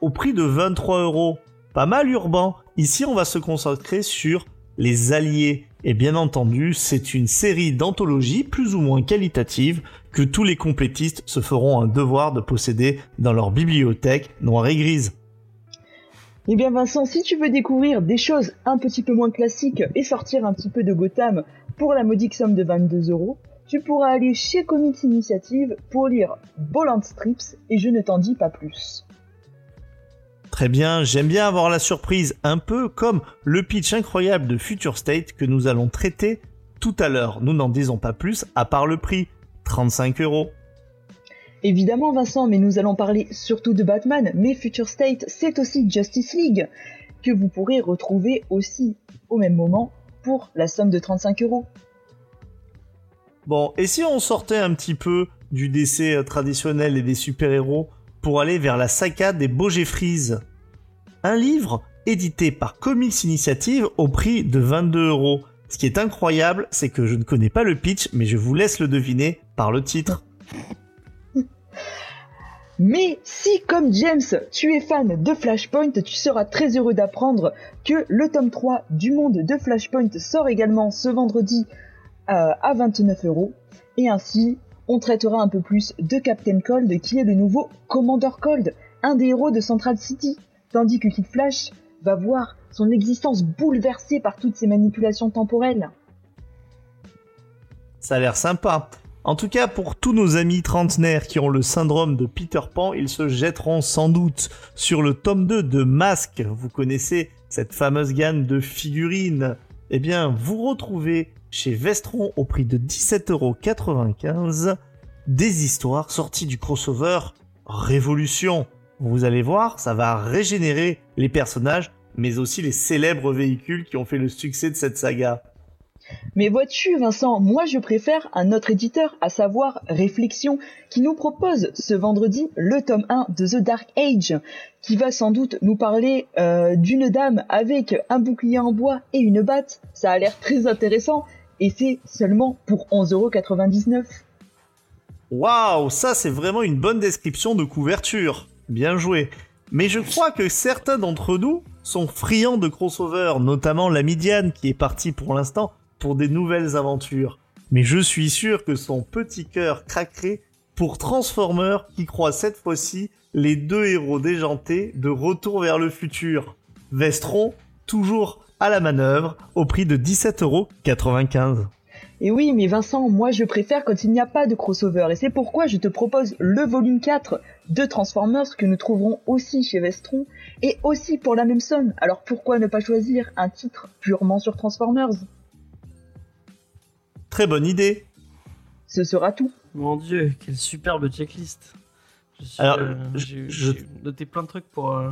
au prix de 23 euros. Pas mal Urban. Ici, on va se concentrer sur les alliés. Et bien entendu, c'est une série d'anthologies plus ou moins qualitatives que tous les complétistes se feront un devoir de posséder dans leur bibliothèque noire et grise. Eh bien Vincent, si tu veux découvrir des choses un petit peu moins classiques et sortir un petit peu de Gotham pour la modique somme de 22 euros, tu pourras aller chez Comics Initiative pour lire Bolland Strips et je ne t'en dis pas plus. Très bien, j'aime bien avoir la surprise, un peu comme le pitch incroyable de Future State que nous allons traiter tout à l'heure. Nous n'en disons pas plus, à part le prix, 35 euros. Évidemment Vincent, mais nous allons parler surtout de Batman, mais Future State c'est aussi Justice League, que vous pourrez retrouver aussi au même moment pour la somme de 35 euros. Bon, et si on sortait un petit peu du DC euh, traditionnel et des super-héros pour aller vers la saga des beaux Jeffries Un livre édité par Comics Initiative au prix de 22 euros. Ce qui est incroyable, c'est que je ne connais pas le pitch, mais je vous laisse le deviner par le titre. [LAUGHS] Mais si, comme James, tu es fan de Flashpoint, tu seras très heureux d'apprendre que le tome 3 du monde de Flashpoint sort également ce vendredi euh, à 29 euros. Et ainsi, on traitera un peu plus de Captain Cold, qui est le nouveau Commander Cold, un des héros de Central City, tandis que Kid Flash va voir son existence bouleversée par toutes ces manipulations temporelles. Ça a l'air sympa. En tout cas, pour tous nos amis trentenaires qui ont le syndrome de Peter Pan, ils se jetteront sans doute sur le tome 2 de Masque. Vous connaissez cette fameuse gamme de figurines. Eh bien, vous retrouvez chez Vestron au prix de 17,95€ des histoires sorties du crossover Révolution. Vous allez voir, ça va régénérer les personnages, mais aussi les célèbres véhicules qui ont fait le succès de cette saga. Mais vois-tu, Vincent, moi je préfère un autre éditeur, à savoir Réflexion, qui nous propose ce vendredi le tome 1 de The Dark Age, qui va sans doute nous parler euh, d'une dame avec un bouclier en bois et une batte. Ça a l'air très intéressant, et c'est seulement pour 11,99€. Waouh, ça c'est vraiment une bonne description de couverture. Bien joué. Mais je crois que certains d'entre nous sont friands de crossover, notamment la Midiane qui est partie pour l'instant pour des nouvelles aventures. Mais je suis sûr que son petit cœur craquerait pour Transformers qui croit cette fois-ci les deux héros déjantés de retour vers le futur. Vestron, toujours à la manœuvre, au prix de 17,95€. Et oui, mais Vincent, moi je préfère quand il n'y a pas de crossover, et c'est pourquoi je te propose le volume 4 de Transformers que nous trouverons aussi chez Vestron, et aussi pour la même somme. Alors pourquoi ne pas choisir un titre purement sur Transformers? Très bonne idée. Ce sera tout. Mon dieu, quelle superbe checklist. Je suis, Alors, euh, je- j'ai je- j'ai noté plein de trucs pour. euh,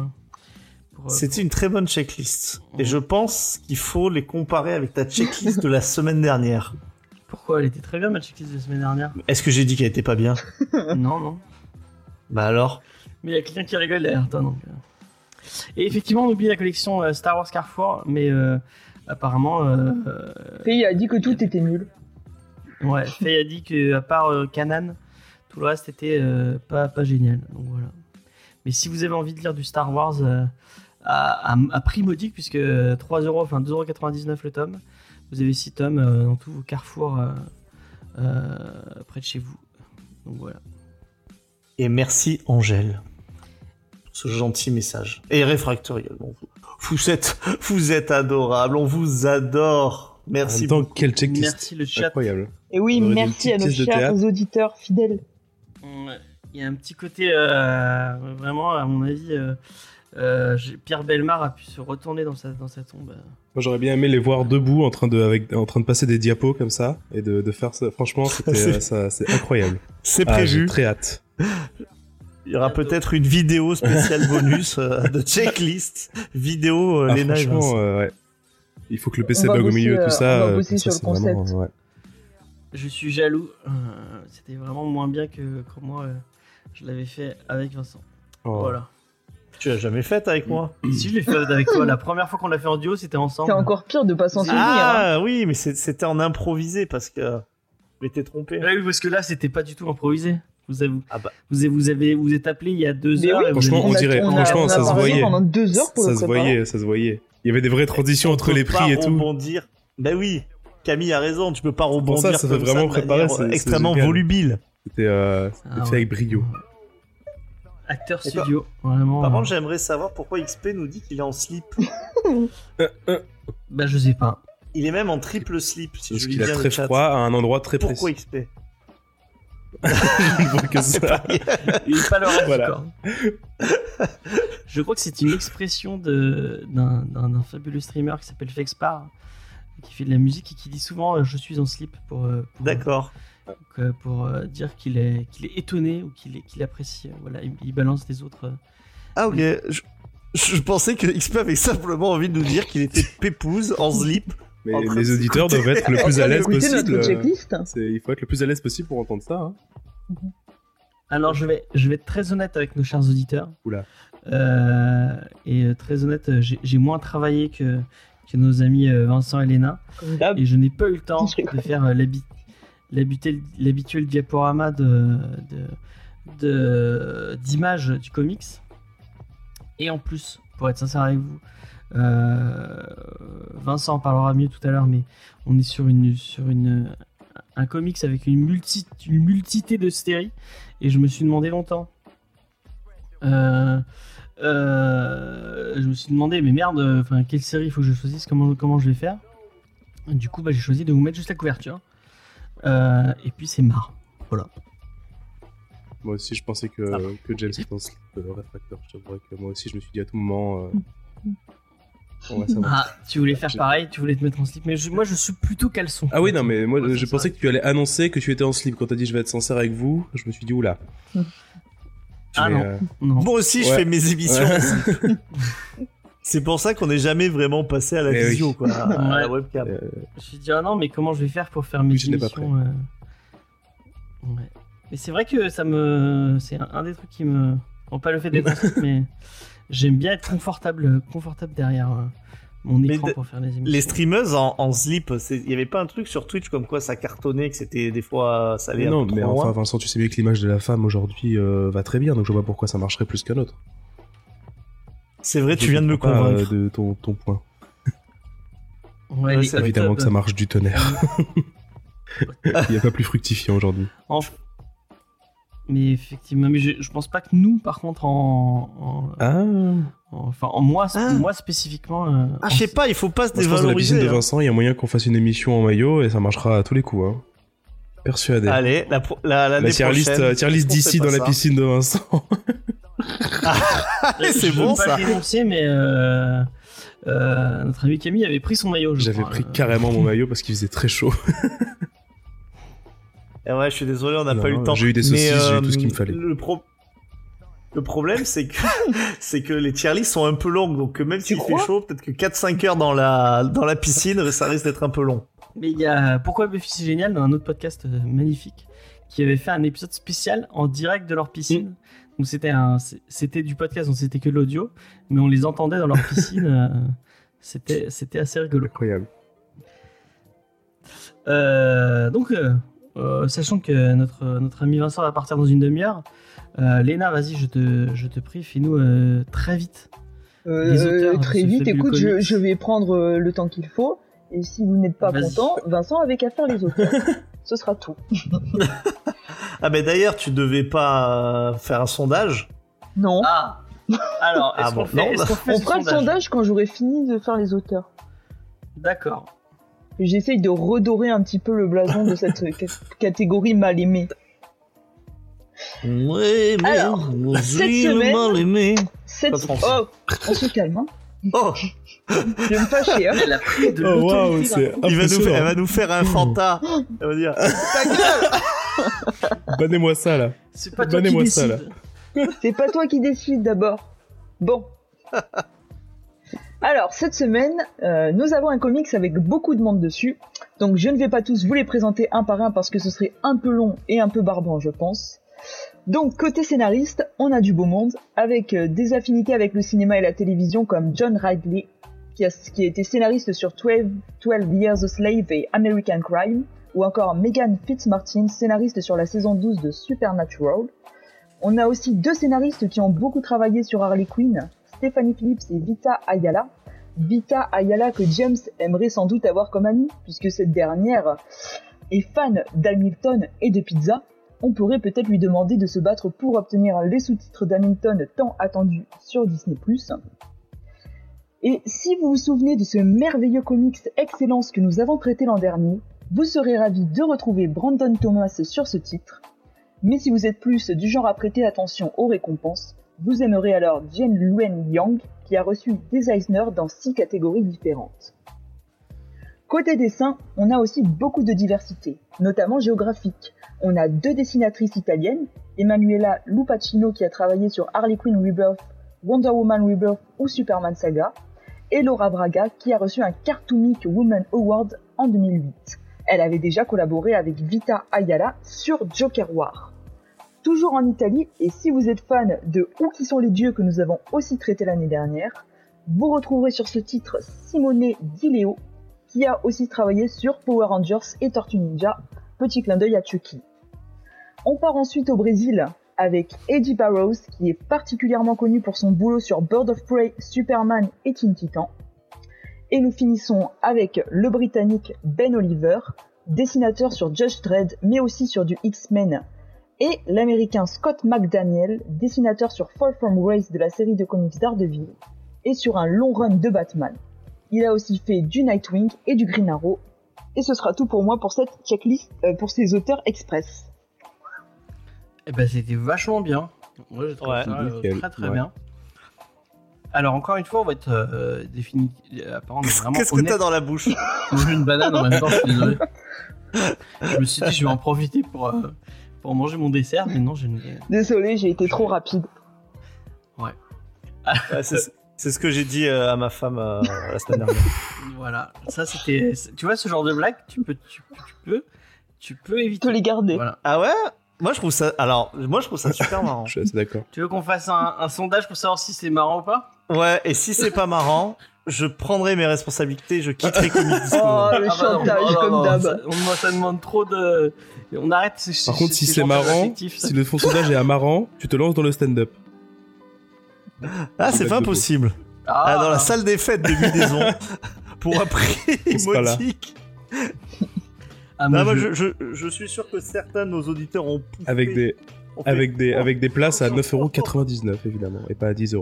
pour, euh, C'était une très bonne checklist. Et je pense qu'il faut les comparer avec ta checklist de la [LAUGHS] semaine dernière. Pourquoi elle était très bien ma checklist de la semaine dernière? Est-ce que j'ai dit qu'elle était pas bien? [LAUGHS] Non, non. Bah alors? Mais il y a quelqu'un qui rigole derrière toi donc. euh. Et effectivement, on oublie la collection euh, Star Wars Carrefour, mais euh, apparemment, euh, euh, Faye a dit que tout était nul. ouais, Faye a dit que à part euh, Canan, tout le reste était euh, pas, pas génial. Donc voilà. Mais si vous avez envie de lire du Star Wars euh, à, à- à prix modique, puisque 3 euros, enfin 2,99€ le tome, vous avez 6 tomes euh, dans tous vos carrefours euh, euh, près de chez vous. Donc voilà. Et merci Angèle pour ce gentil message. Et Réfractorial, bon, vous, vous êtes, vous êtes adorable, on vous adore. Merci beaucoup. quel checklist. Merci le chat. Incroyable. Et oui, merci à nos chers auditeurs fidèles. Il y a un petit côté, euh, vraiment, à mon avis, euh, euh, Pierre Belmar a pu se retourner dans sa, dans sa tombe. Moi, j'aurais bien aimé les voir debout en train de, avec, en train de passer des diapos comme ça et de, de faire ça. Franchement, [LAUGHS] c'était, C'est- ça, c'est incroyable. [LAUGHS] C'est Ah, prévu. j'ai très hâte. Il y aura peut-être une vidéo spéciale bonus euh, de checklist, vidéo euh, Ah, Vincent. franchement, euh, ouais. Il faut que le PC bug au milieu, euh, tout ça. on va euh, bosser comme sur ça, le c'est vraiment, concept. ouais. Je suis jaloux. euh, C'était vraiment moins bien que quand moi euh, je l'avais fait avec Vincent. Oh. Voilà. Tu l'as jamais faite avec moi si je l'ai fait avec toi, la première fois qu'on l'a fait en duo, c'était ensemble. C'est encore pire de pas s'en souvenir. hein. Ah oui, mais c'était en improvisé parce que je m'étais trompé. Ouais, oui, parce que là, c'était pas du tout improvisé. Vous avez, Ah bah. vous avez, vous avez, vous êtes appelé il y a deux Mais heures. oui, et vous Franchement, on a- dirait- a- franchement, on a ça se voyait. pendant deux heures pour Ça se voyait, ça se voyait. Il y avait des vraies transitions On entre les pas prix et tout. rebondir. Ben oui, Camille a raison, tu peux pas Pour rebondir ça, ça fait vraiment préparer, c'est- extrêmement volubile. C'était euh, Ah, fait avec brio. Acteur studio, vraiment. Par euh, contre, j'aimerais savoir pourquoi XP nous dit qu'il est en slip. [LAUGHS] bah, je sais pas. Il est même en triple slip, si Parce qu'il a très froid à un endroit très Pourquoi précis. XP Je vois que [LAUGHS] C'est ça. pas- Il est pas le reste Voilà. Je crois que c'est une expression de- d'un d'un- d'un fabuleux streamer qui s'appelle Fexpar, qui fait de la musique et qui dit souvent euh, je suis en slip pour, euh, pour, D'accord. euh, pour, euh, dire qu'il est, qu'il est étonné ou qu'il est- qu'il apprécie. euh, Voilà, il, il balance des autres. euh. Ah ok. Je, je pensais que XP avait simplement envie de nous dire qu'il était pépouze en slip. Mais les auditeurs doivent être le plus à l'aise possible. euh, Il faut être le plus à l'aise possible pour entendre ça. hein. Alors je vais, je vais être très honnête avec nos chers auditeurs. Oula. Euh, et euh, très honnête, euh, j'ai moins travaillé que, que nos amis euh, Vincent et Léna. Et je n'ai pas eu le temps de faire euh, l'habi- l'habituel diaporama de d'images du comics. Et en plus, pour être sincère avec vous, euh, Vincent en parlera mieux tout à l'heure, mais on est sur une sur une un comics avec une multi une multité de séries et je me suis demandé longtemps. Euh, euh, je me suis demandé, mais merde, quelle série il faut que je choisisse, comment comment je vais faire? Du coup, bah, j'ai choisi de vous mettre juste la couverture. Euh, et puis c'est marre. Voilà. Moi aussi, je pensais que, que James était en slip euh, réfracteur. Je t'avouerais que moi aussi, je me suis dit à tout moment. euh, on va savoir. Ah, tu voulais faire pareil, tu voulais te mettre en slip, mais je- moi je suis plutôt caleçon. Ah oui, non, mais moi, Ouais, je pensais que tu allais annoncer que tu étais en slip. Quand t'as dit je vais être sincère avec vous, je me suis dit oula. Ah Mais, non. euh, Non. Moi aussi, je fais mes émissions. Ouais. [LAUGHS] C'est pour ça qu'on n'est jamais vraiment passé à la Eh oui. visio, quoi, à à la webcam. euh, Je me suis dit, ah non, mais comment je vais faire pour faire mes je n'ai pas émissions euh, ouais. Mais c'est vrai que ça me. C'est un, un des trucs qui me. Bon, pas le fait d'être [LAUGHS] mais j'aime bien être confortable, confortable derrière euh, mon Mais écran de- pour faire les émissions. Les streameuses en, en slip, c'est- il y avait pas un truc sur Twitch comme quoi ça cartonnait, que c'était des fois ça allait mais un non, peu mais trop loin? enfin, Vincent, tu sais bien que l'image de la femme aujourd'hui euh, va très bien, donc je vois pas pourquoi ça marcherait plus qu'un autre. C'est vrai, tu Je viens de me pas, convaincre. euh, de ton, ton point. Ouais, Ouais, Évidemment que ça marche du tonnerre. [LAUGHS] Il n'y a pas plus fructifiant aujourd'hui. en- Mais effectivement, mais je, je pense pas que nous, par contre, en. en- Ah, en- enfin, en moi, Ah. moi spécifiquement. euh, Ah, je sais pas, il faut pas se Moi, je pense que dans la piscine dévaloriser. de hein. Vincent, il y a moyen qu'on fasse une émission en maillot et ça marchera à tous les coups. Hein. Persuadé. Allez, la, la, l'année la tier list, euh, d'ici dans la piscine de Vincent. [LAUGHS] Allez, c'est je bon veux pas ça. le dénoncer, mais euh, euh, notre ami Camille avait pris son maillot. je J'avais pris Euh, carrément mon maillot parce qu'il faisait très chaud. [LAUGHS] Eh ouais, je suis désolé, on n'a pas eu le temps. j'ai eu des saucisses, j'ai eu tout ce qu'il me euh, fallait. Le, pro- le problème, c'est que [LAUGHS] c'est que les tier lists sont un peu longues, donc même s'il fait chaud, peut-être que 4-5 heures dans la dans la piscine, ça risque d'être un peu long. Mais il y a Pourquoi Buffy c'est génial dans un autre podcast magnifique qui avait fait un épisode spécial en direct de leur piscine. Donc c'était un, c'était du podcast, donc c'était que l'audio, mais on les entendait dans leur piscine. euh, [LAUGHS] c'était, c'était assez rigolo. Incroyable. Euh, donc, euh, sachant que notre, notre ami Vincent va partir dans une demi-heure, euh, Léna, vas-y, je te, je te prie, fais-nous euh, très vite. Les auteurs de très vite, écoute, je, vais prendre le temps qu'il faut. Et si vous n'êtes pas Vas-y. content, Vincent avait qu'à faire les auteurs. [LAUGHS] Ce sera tout. [LAUGHS] Ah, mais d'ailleurs, tu devais pas euh, faire un sondage. Non. Ah Alors, est-ce Ah qu'on bon, fait, non, est-ce qu'on fait On ce fera le sondage quand j'aurai fini de faire les auteurs. D'accord. J'essaye de redorer un petit peu le blason de cette [LAUGHS] ca- catégorie mal aimée. Oui, mais Alors, cette semaine- mal aimé. Cette... Oh, on se calme. Hein. [LAUGHS] Oh, Je vais me fâcher. Hein. Elle a pris de Oh, il va nous faire, elle va nous faire un fanta. Elle va dire. Ta [LAUGHS] gueule Bannez-moi ça, là. C'est pas toi qui ça, décide. C'est pas toi qui décide d'abord. Bon. Alors, cette semaine, euh, nous avons un comics avec beaucoup de monde dessus. Donc, je ne vais pas tous vous les présenter un par un parce que ce serait un peu long et un peu barbant, je pense. Donc, côté scénariste, on a du beau monde, avec euh, des affinités avec le cinéma et la télévision comme John Ridley, qui a, été scénariste sur 12, 12 Years a Slave et American Crime, ou encore Megan Fitzmartin, scénariste sur la saison 12 de Supernatural. On a aussi deux scénaristes qui ont beaucoup travaillé sur Harley Quinn, Stephanie Phillips et Vita Ayala. Vita Ayala que James aimerait sans doute avoir comme amie, puisque cette dernière est fan d'Hamilton et de pizza. On pourrait peut-être lui demander de se battre pour obtenir les sous-titres d'Hamilton tant attendus sur Disney+. Et si vous vous souvenez de ce merveilleux comics Excellence que nous avons traité l'an dernier, vous serez ravis de retrouver Brandon Thomas sur ce titre. Mais si vous êtes plus du genre à prêter attention aux récompenses, vous aimerez alors Jen Luen Yang, qui a reçu des Eisner dans six catégories différentes. Côté dessin, on a aussi beaucoup de diversité, notamment géographique. On a deux dessinatrices italiennes, Emanuela Lupacino qui a travaillé sur Harley Quinn Rebirth, Wonder Woman Rebirth ou Superman Saga, et Laura Braga qui a reçu un Cartoonic Woman Award en 2008. Elle avait déjà collaboré avec Vita Ayala sur Joker War. Toujours en Italie, et si vous êtes fan de Où qui sont les dieux que nous avons aussi traité l'année dernière, vous retrouverez sur ce titre Simone Di Leo, qui a aussi travaillé sur Power Rangers et Tortue Ninja, petit clin d'œil à Chucky. On part ensuite au Brésil avec Eddie Barrows, qui est particulièrement connu pour son boulot sur Bird of Prey, Superman et Teen Titan. Et nous finissons avec le Britannique Ben Oliver, dessinateur sur Judge Dredd, mais aussi sur du X-Men, et l'Américain Scott McDaniel, dessinateur sur Fall From Grace de la série de comics Daredevil, et sur un long run de Batman. Il a aussi fait du Nightwing et du Green Arrow. Et ce sera tout pour moi pour cette checklist, euh, pour ces auteurs express. Eh ben, c'était vachement bien. Moi, j'ai trouvé Ouais. ça euh, Nickel, très très ouais. bien. Alors, encore une fois, on va être euh, défini. Apparemment, vraiment Qu'est-ce que t'as dans la bouche? J'ai une banane en même temps, je suis désolé. [LAUGHS] Je me suis dit, je vais en profiter pour, euh, pour manger mon dessert, mais non, j'ai une. Désolé, j'ai été trop rapide. Ouais, c'est- C'est ce que j'ai dit euh, à ma femme euh, la semaine dernière. [LAUGHS] Voilà, ça c'était. Tu vois, ce genre de blague, tu peux, tu, tu peux, tu peux éviter. te les garder. Voilà. Ah ouais? Moi je trouve ça. Alors, moi je trouve ça super [LAUGHS] marrant. Je suis assez d'accord. Tu veux qu'on fasse un, un sondage pour savoir si c'est marrant ou pas? Ouais, et si c'est pas marrant, je prendrai mes responsabilités, je quitterai Comic Disco. [LAUGHS] Oh, le Ah bah non, chantage, comme d'hab. ça- Moi, ça demande trop de. On arrête. ces- Par contre, si ces c'est marrant, si le fond sondage est amarrant, tu te lances dans le stand-up. Ah, c'est pas impossible. Ah, dans la salle des fêtes de Mudaison, [LAUGHS] pour un prix sera Ah, Non, moi, je- je, je, je suis sûr que certains de nos auditeurs ont poussé. Avec des, ont fait- avec des, avec des places à 9,99€ évidemment, et pas à 10€.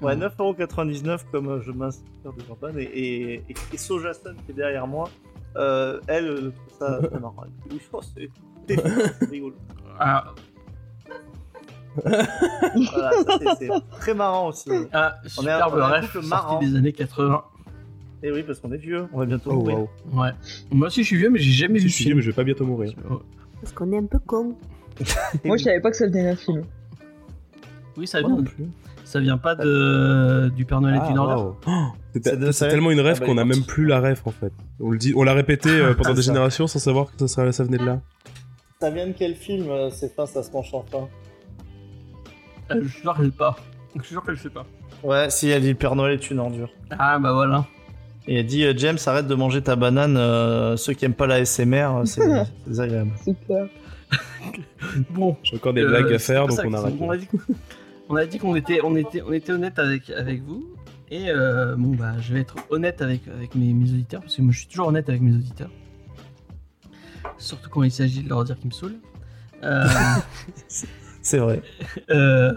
Ouais, 9,99€ comme euh, je m'inspire de champagne. Et, et, et, et Soja Sun qui est derrière moi, euh, elle euh, ça [LAUGHS] très marrant. Elle dit, Oh, c'est c'est c'est rigolo. [LAUGHS] Ah, Voilà, ça, c'est- très marrant aussi. ah, On est on est un sorti marrant. des années 80. Et oui, parce qu'on est vieux, on va bientôt Oh mourir. Ouais. Moi aussi, je suis vieux, mais j'ai jamais vu je vieux, film. mais je vais pas bientôt mourir. Parce qu'on est un peu con. [LAUGHS] Moi, je savais pas que ça venait d'un film. Oui, ça vient. non plus. Ça vient pas de du Père Noël Ah, ordure. waouh. Oh, c'est tellement une rêve Ah bah, qu'on il est a même plus la rêve en fait. On le dit, on l'a répété euh, pendant Ah, des ça. générations sans savoir que ça, serait- ça venait de là. Ça vient de quel film euh, C'est pas, ça se penche enfin. Euh, Je suis sûr qu'elle sait pas. Je suis sûr qu'elle sait pas. Ouais, si elle dit le Père Noël est une ordure. Ah bah voilà. Et elle dit euh, James, arrête de manger ta banane. euh, ceux qui aiment pas la SMR, c'est [LAUGHS] c'est désagréable. C'est clair. [LAUGHS] Bon, J'ai encore des Euh, blagues à faire, donc on arrête. On a dit qu'on- on a dit qu'on était, on était, on était honnête avec, avec vous. Et euh, bon, bah, je vais être honnête avec, avec mes, mes auditeurs, parce que moi je suis toujours honnête avec mes auditeurs. Surtout quand il s'agit de leur dire qu'ils me saoulent. Euh, [LAUGHS] C'est vrai. euh,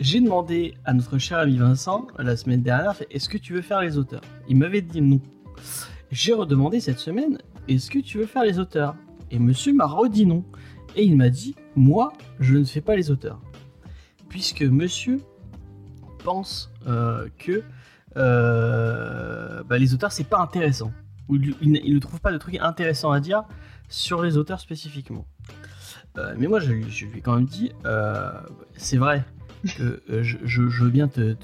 J'ai demandé à notre cher ami Vincent la semaine dernière est-ce que tu veux faire les auteurs? Il m'avait dit non. J'ai redemandé cette semaine est-ce que tu veux faire les auteurs? Et monsieur m'a redit non. Et il m'a dit moi, je ne fais pas les auteurs. Puisque monsieur pense euh, que euh, bah, les auteurs, c'est pas intéressant. Il, ne trouve pas de trucs intéressants à dire sur les auteurs spécifiquement. Euh, mais moi, je, lui- ai quand même dit c'est vrai que euh, je, veux bien te,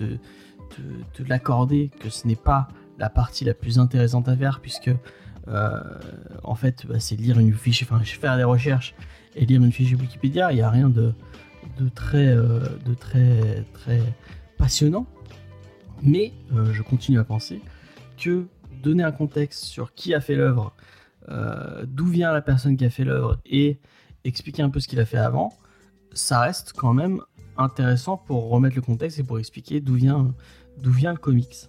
l'accorder que ce n'est pas la partie la plus intéressante à faire, puisque euh, en fait, bah, c'est lire une fiche, enfin, faire des recherches et lire une fiche Wikipédia, il n'y a rien de, euh, très, passionnant. Mais je continue à penser que donner un contexte sur qui a fait l'œuvre, d'où vient la personne qui a fait l'œuvre et expliquer un peu ce qu'il a fait avant, ça reste quand même intéressant pour remettre le contexte et pour expliquer d'où vient, d'où vient le comics.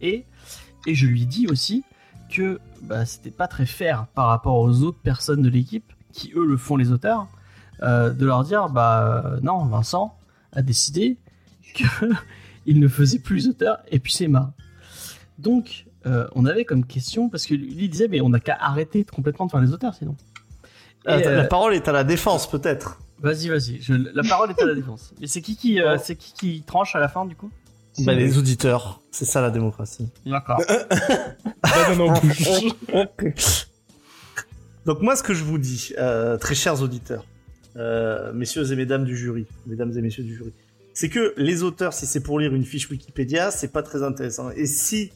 Et, et je lui dis aussi que bah, c'était pas très fair par rapport aux autres personnes de l'équipe qui eux le font les auteurs, euh, de leur dire bah non Vincent a décidé [LAUGHS] que il ne faisait plus les auteurs et puis c'est marre. Donc euh, on avait comme question parce que lui il disait mais on n'a qu'à arrêter complètement de faire les auteurs sinon. Et, Attends, euh, La parole est à la défense, peut-être. Vas-y, vas-y. je- La parole est à la défense. Mais c'est qui qui, euh, Oh. c'est qui qui tranche à la fin du coup? Bah, les auditeurs, c'est ça la démocratie. D'accord. [LAUGHS] [LAUGHS] Donc moi, ce que je vous dis, euh, très chers auditeurs, euh, messieurs et mesdames du jury, mesdames et messieurs du jury, c'est que les auteurs, si c'est pour lire une fiche Wikipédia, c'est pas très intéressant. Et si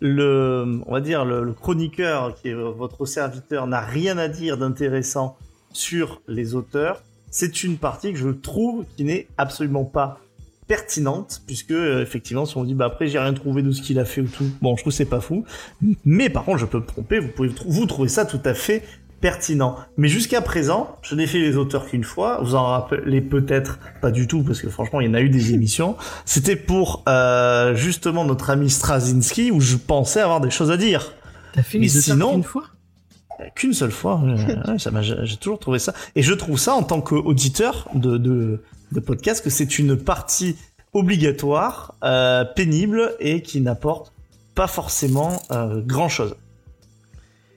le, on va dire le, le chroniqueur qui est votre serviteur n'a rien à dire d'intéressant sur les auteurs, c'est une partie que je trouve qui n'est absolument pas pertinente puisque euh, effectivement si on dit bah après j'ai rien trouvé de ce qu'il a fait ou tout bon je trouve que c'est pas fou mais par contre je peux me tromper vous pouvez vous trouver ça tout à fait pertinent. Mais jusqu'à présent, je n'ai fait les auteurs qu'une fois. Vous en rappelez peut-être pas du tout, parce que franchement, il y en a eu des [LAUGHS] émissions. C'était pour euh, justement notre ami Straczynski, où je pensais avoir des choses à dire. T'as fait Mais les sinon- qu'une fois? Qu'une seule fois. Ouais, ça m'a- j'ai toujours trouvé ça. Et je trouve ça, en tant qu'auditeur de, de, de podcast, que c'est une partie obligatoire, euh, pénible, et qui n'apporte pas forcément euh, grand-chose.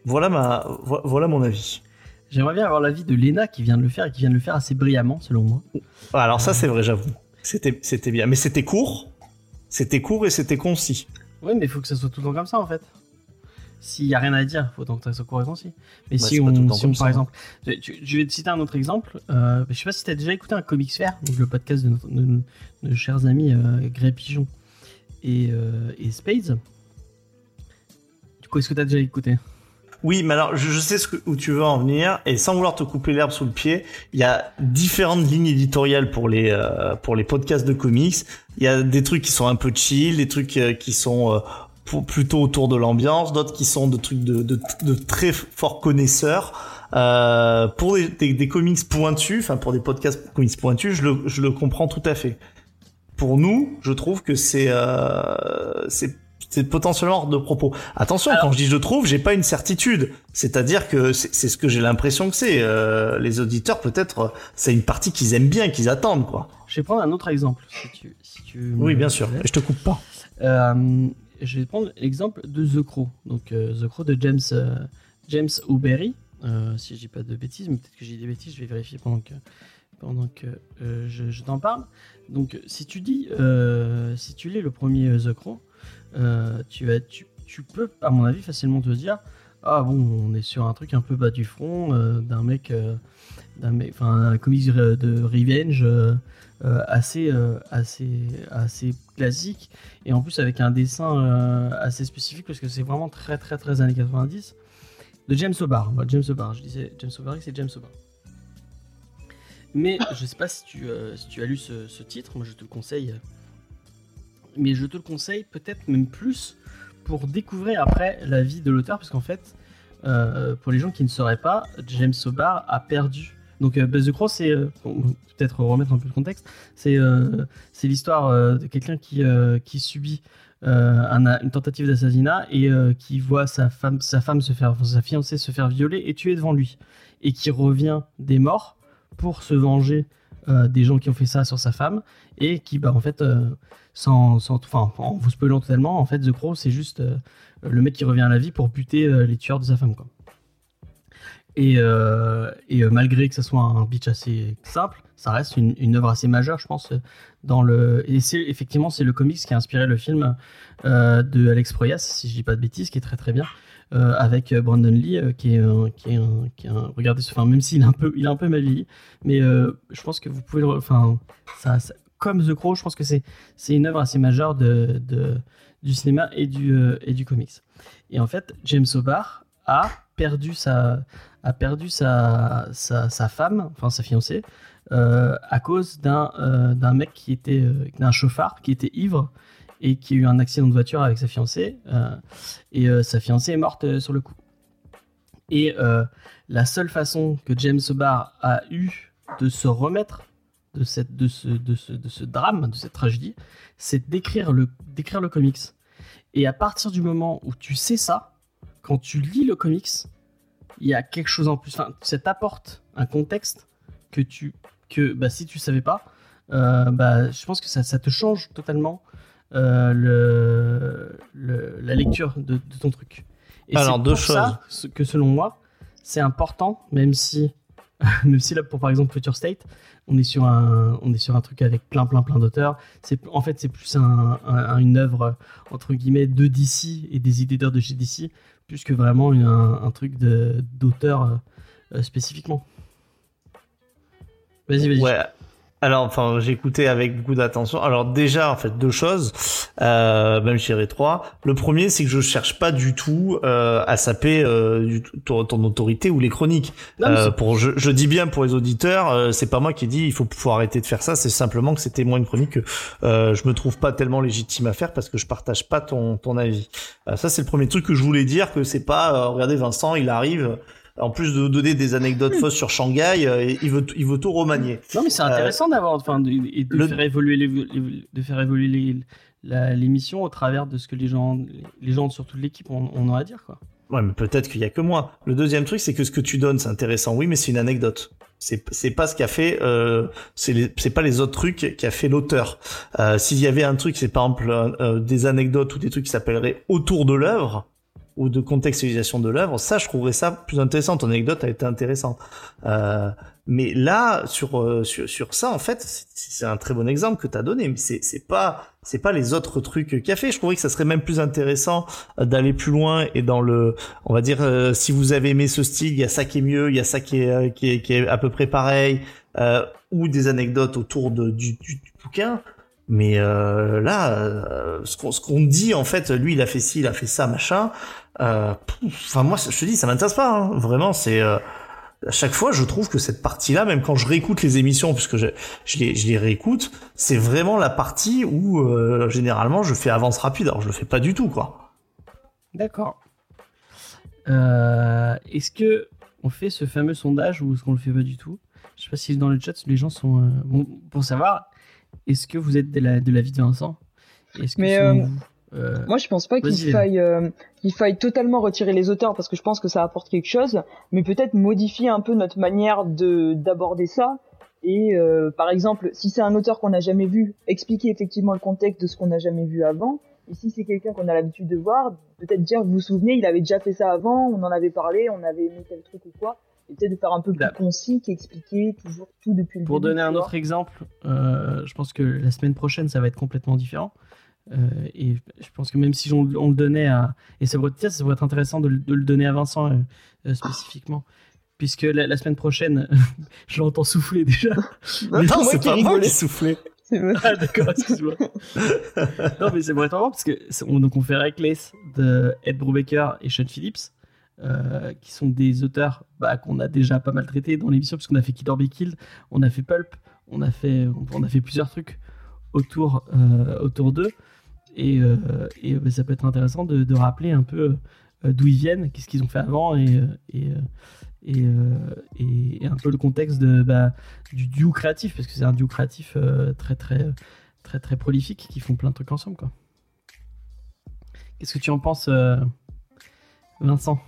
Voilà, ma, vo- voilà mon avis. J'aimerais bien avoir l'avis de Lena qui vient de le faire et qui vient de le faire assez brillamment selon moi. Alors ça, c'est vrai, j'avoue. C'était, c'était bien. Mais c'était court. C'était court et c'était concis. Oui, mais il faut que ça soit tout le temps comme ça en fait. S'il y a rien à dire, faut donc court et concis. Mais Bah, si on, si par exemple, je, tu- je vais te citer un autre exemple. Euh, je sais pas si t'as déjà écouté un Comics Fair, donc le podcast de, nos- de nos chers amis euh, Grey Pigeon et, euh, et Spades. Du coup, est-ce que t'as déjà écouté? Oui, mais alors, je, je sais ce que, où tu veux en venir, et sans vouloir te couper l'herbe sous le pied, il y a différentes lignes éditoriales pour les, euh, pour les podcasts de comics. Il y a des trucs qui sont un peu chill, des trucs euh, qui sont euh, pour- plutôt autour de l'ambiance, d'autres qui sont de trucs de, de, de très forts connaisseurs. Euh, pour des, des, des comics pointus, enfin pour des podcasts comics pointus, je le, je le comprends tout à fait. Pour nous, je trouve que c'est euh, c'est c'est potentiellement hors de propos. Attention, Alors- quand je dis je trouve, j'ai pas une certitude. C'est-à-dire que c'est ce que j'ai l'impression que c'est. Euh, les auditeurs, peut-être, c'est une partie qu'ils aiment bien, qu'ils attendent, quoi. Je vais prendre un autre exemple si tu, si tu Oui, bien sûr. Et je te coupe pas. Euh, je vais prendre l'exemple de The Crow. Donc euh, The Crow de James, euh, James O'Berry. Euh, si je dis pas de bêtises, mais peut-être que j'ai des bêtises, je vais vérifier pendant que, pendant que je, t'en parle. Donc si tu dis, si tu lis le premier The Crow, tu, as, tu, tu peux, à mon avis, facilement te dire ah bon, on est sur un truc un peu bas du front d'un mec, d'un mec, enfin un comics de revenge assez, euh, assez, assez classique et en plus avec un dessin euh, assez spécifique parce que c'est vraiment très très très années 90 de James O'Barr. James O'Barr, je disais James O'Barr, c'est James O'Barr. Mais je sais pas si tu, euh, si tu as lu ce, ce titre, moi je te le conseille. Mais je te le conseille peut-être même plus pour découvrir après la vie de l'auteur, parce qu'en fait, euh, pour les gens qui ne sauraient pas, James Sobar a perdu. Donc, euh, Buzz the Crow, c'est euh, peut-être remettre un peu le contexte. C'est euh, l'histoire de quelqu'un qui subit un- une tentative d'assassinat et qui voit sa femme fiancée se faire violer et tuer devant lui et qui revient des morts pour se venger des gens qui ont fait ça sur sa femme et qui bah en fait en vous spoilant totalement en fait The Crow c'est juste le mec qui revient à la vie pour buter les tueurs de sa femme et, euh, euh, malgré que ça soit un pitch assez simple ça reste une, œuvre assez majeure je pense dans le et c'est effectivement c'est le comics qui a inspiré le film euh, de Alex Proyas si je dis pas de bêtises qui est très très bien euh, avec Brandon Lee qui est un, qui est un, regardez ce enfin même s'il est un peu il est un peu mal vieilli mais je pense que vous pouvez le enfin comme The Crow je pense que c'est c'est une œuvre assez majeure de, de- du cinéma et du et du comics. Et en fait James O'Barr a perdu sa a perdu sa sa, femme enfin sa fiancée euh, à cause d'un euh, d'un mec qui était euh, d'un chauffard qui était ivre et qui a eu un accident de voiture avec sa fiancée euh, et sa fiancée est morte sur le coup et la seule façon que James Barr a eu de se remettre de, cette, de, ce, de, ce, de ce drame, de cette tragédie, c'est d'écrire le, d'écrire le comics. Et à partir du moment où tu sais ça, quand tu lis le comics, il y a quelque chose en plus. Enfin, ça t'apporte un contexte que tu, que bah, si tu savais pas, euh, bah, je pense que ça, ça te change totalement euh, le, le- la lecture de, de ton truc. Et Alors, deux pour ça ce- que selon moi, c'est important, même si, [LAUGHS] même si là, pour par exemple Future State, on est sur un, on est sur un truc avec plein, plein, plein d'auteurs. C'est, en fait, c'est plus un- un- une œuvre entre guillemets de DC et des éditeurs de chez DC, plus que vraiment une- un, truc d'auteur euh, euh, spécifiquement. Vas-y, vas-y. Alors, enfin, écouté avec beaucoup d'attention. Alors déjà, en fait, deux choses, euh, même je dirais trois. Le premier, c'est que je cherche pas du tout euh, à saper euh, du ton, ton autorité ou les chroniques. Non, Euh, pour, je, je dis bien pour les auditeurs, euh, c'est pas moi qui ai dit il faut, faut arrêter de faire ça. C'est simplement que c'était moi une chronique que euh, je me trouve pas tellement légitime à faire parce que je partage pas ton, ton avis. Euh, ça, c'est le premier truc que je voulais dire que c'est pas. euh, regardez, Vincent, il arrive. En plus de donner des anecdotes fausses sur Shanghai, euh, il veut il veut tout remanier. Non, mais c'est intéressant d'avoir, enfin, de, et de le- faire évoluer les, les- de faire évoluer les- l'émission au travers de ce que les gens, les gens surtout de l'équipe, ont, ont à dire, quoi. Ouais, mais peut-être qu'il y a que moi. Le deuxième truc, c'est que ce que tu donnes, c'est intéressant, oui, mais c'est une anecdote. C'est pas ce qu'a fait, euh, c'est pas les autres trucs qu'a fait l'auteur. Euh, S'il y avait un truc, c'est par exemple euh, euh, des anecdotes ou des trucs qui s'appelleraient autour de l'œuvre ou de contextualisation de l'œuvre, ça, je trouverais ça plus intéressant. Ton anecdote a été intéressante. Euh, mais là, sur, euh, sur sur ça, en fait, c'est- un très bon exemple que tu as donné. Mais c'est pas c'est pas les autres trucs qu'il a fait. Je trouvais que ça serait même plus intéressant euh, d'aller plus loin et dans le, on va dire, euh, si vous avez aimé ce style, il y a ça qui est mieux, il y a ça qui est euh, qui est, qui est à peu près pareil, euh, ou des anecdotes autour de, du, du, bouquin. Mais euh, là, euh, ce qu'on qu'on dit en fait, lui il a fait ci, il a fait ça, machin. Euh, Enfin moi, je te dis, ça m'intéresse pas. hein. Vraiment, c'est euh, à chaque fois, je trouve que cette partie-là, même quand je réécoute les émissions, puisque je, je, les, je les réécoute, c'est vraiment la partie où euh, généralement je fais avance rapide. Alors je le fais pas du tout, quoi. D'accord. Euh, est-ce que on fait ce fameux sondage ou est-ce qu'on le fait pas du tout? Je sais pas si dans le chat les gens sont euh, bon pour savoir. Est-ce que vous êtes de la de l'avis de Vincent? Est-ce que Mais, selon euh, vous, euh, Moi, je pense pas qu'il faille, euh, qu'il faille totalement retirer les auteurs parce que je pense que ça apporte quelque chose, mais peut-être modifier un peu notre manière de d'aborder ça. Et euh, par exemple, si c'est un auteur qu'on n'a jamais vu, expliquer effectivement le contexte de ce qu'on n'a jamais vu avant. Et si c'est quelqu'un qu'on a l'habitude de voir, peut-être dire, vous vous souvenez, il avait déjà fait ça avant, on en avait parlé, on avait aimé tel truc ou quoi. Et peut-être de faire un peu plus concis qu'expliquer toujours tout depuis le Pour début. donner un autre exemple, euh, je pense que la semaine prochaine, ça va être complètement différent. Euh, et je pense que même si on, on le donnait à. Et ça pourrait, ça pourrait être intéressant de, le- de le donner à Vincent euh, euh, spécifiquement. Puisque la, la semaine prochaine, [LAUGHS] je l'entends souffler déjà. [LAUGHS] Non, moi c'est pas moi qui soufflais. Ah, d'accord, excuse-moi. [LAUGHS] non, mais c'est marrant parce que on, donc on fait Reckless de Ed Brubaker et Sean Phillips, qui sont des auteurs bah, qu'on a déjà pas mal traités dans l'émission, puisqu'on a fait Kid or Be Killed, on a fait Pulp, on a fait, on a fait plusieurs trucs autour, autour d'eux. Et, euh, et, bah, ça peut être intéressant de, de rappeler un peu euh, d'où ils viennent, qu'est-ce qu'ils ont fait avant et, euh, et, et, et- et un peu le contexte de, bah, du duo créatif, parce que c'est un duo créatif très, très, très, très prolifique qui font plein de trucs ensemble. quoi. Qu'est-ce que tu en penses, Vincent?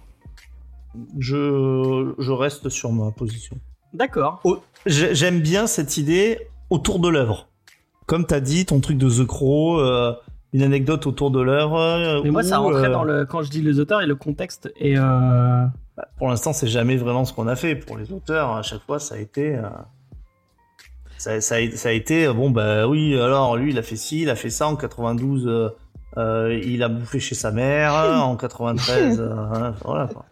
Je, je reste sur ma position. D'accord. Oh, j'ai- J'aime bien cette idée autour de l'œuvre. Comme t'as dit, ton truc de The Crow, euh, une anecdote autour de l'œuvre. euh, Mais moi, ça rentrait euh, dans le. Quand je dis les auteurs et le contexte, et. euh, bah, pour l'instant, c'est jamais vraiment ce qu'on a fait. Pour les auteurs, à chaque fois, ça a été. Ça, ça a, ça a été, bon, bah oui, alors lui, il a fait ci, il a fait ça en 92. euh, euh, il a bouffé chez sa mère [LAUGHS] en 93. euh, voilà. quoi.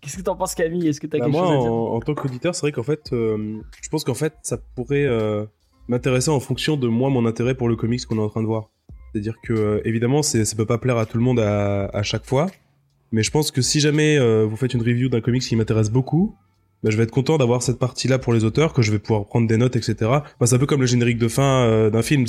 Qu'est-ce que t'en penses, Camille? Est-ce que t'as Bah, quelque moi, chose à dire? en, en tant qu'auditeur, c'est vrai qu'en fait, euh, je pense qu'en fait, ça pourrait euh, m'intéresser en fonction de moi, mon intérêt pour le comics qu'on est en train de voir. C'est-à-dire que, euh, évidemment, ça peut pas plaire à tout le monde à, chaque fois, mais je pense que si jamais euh, vous faites une review d'un comics qui m'intéresse beaucoup, bah, je vais être content d'avoir cette partie-là pour les auteurs, que je vais pouvoir prendre des notes, etc. C'est un peu comme le générique de fin euh, d'un film.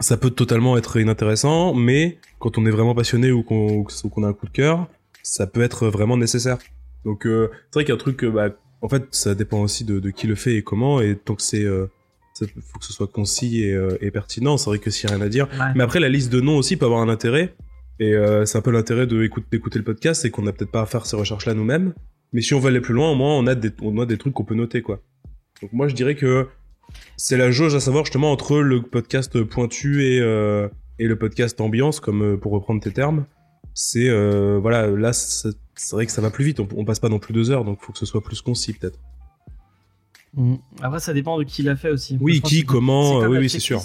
Ça peut totalement être inintéressant, mais quand on est vraiment passionné ou qu'on, a un coup de cœur, ça peut être vraiment nécessaire. Donc c'est vrai qu'il y a un truc, bah, en fait, ça dépend aussi de, de qui le fait et comment, et tant que c'est, ça- faut que ce soit concis et, euh, et pertinent. C'est vrai que s'il y a rien à dire, Ouais. mais après la liste de noms aussi peut avoir un intérêt, et euh, c'est un peu l'intérêt d'écouter le podcast, c'est qu'on n'a peut-être pas à faire ces recherches-là nous-mêmes, mais si on veut aller plus loin, au moins on a des, on a des trucs qu'on peut noter, quoi. Donc moi je dirais que c'est la jauge à savoir justement entre le podcast pointu et, euh, et le podcast ambiance, comme pour reprendre tes termes. C'est voilà, là c'est c'est vrai que ça va plus vite. On, on passe pas non plus deux heures, donc faut que ce soit plus concis peut-être. Mm. Après, ça dépend de qui l'a fait aussi. Oui, qui, comment, comme oui, oui, c'est sûr.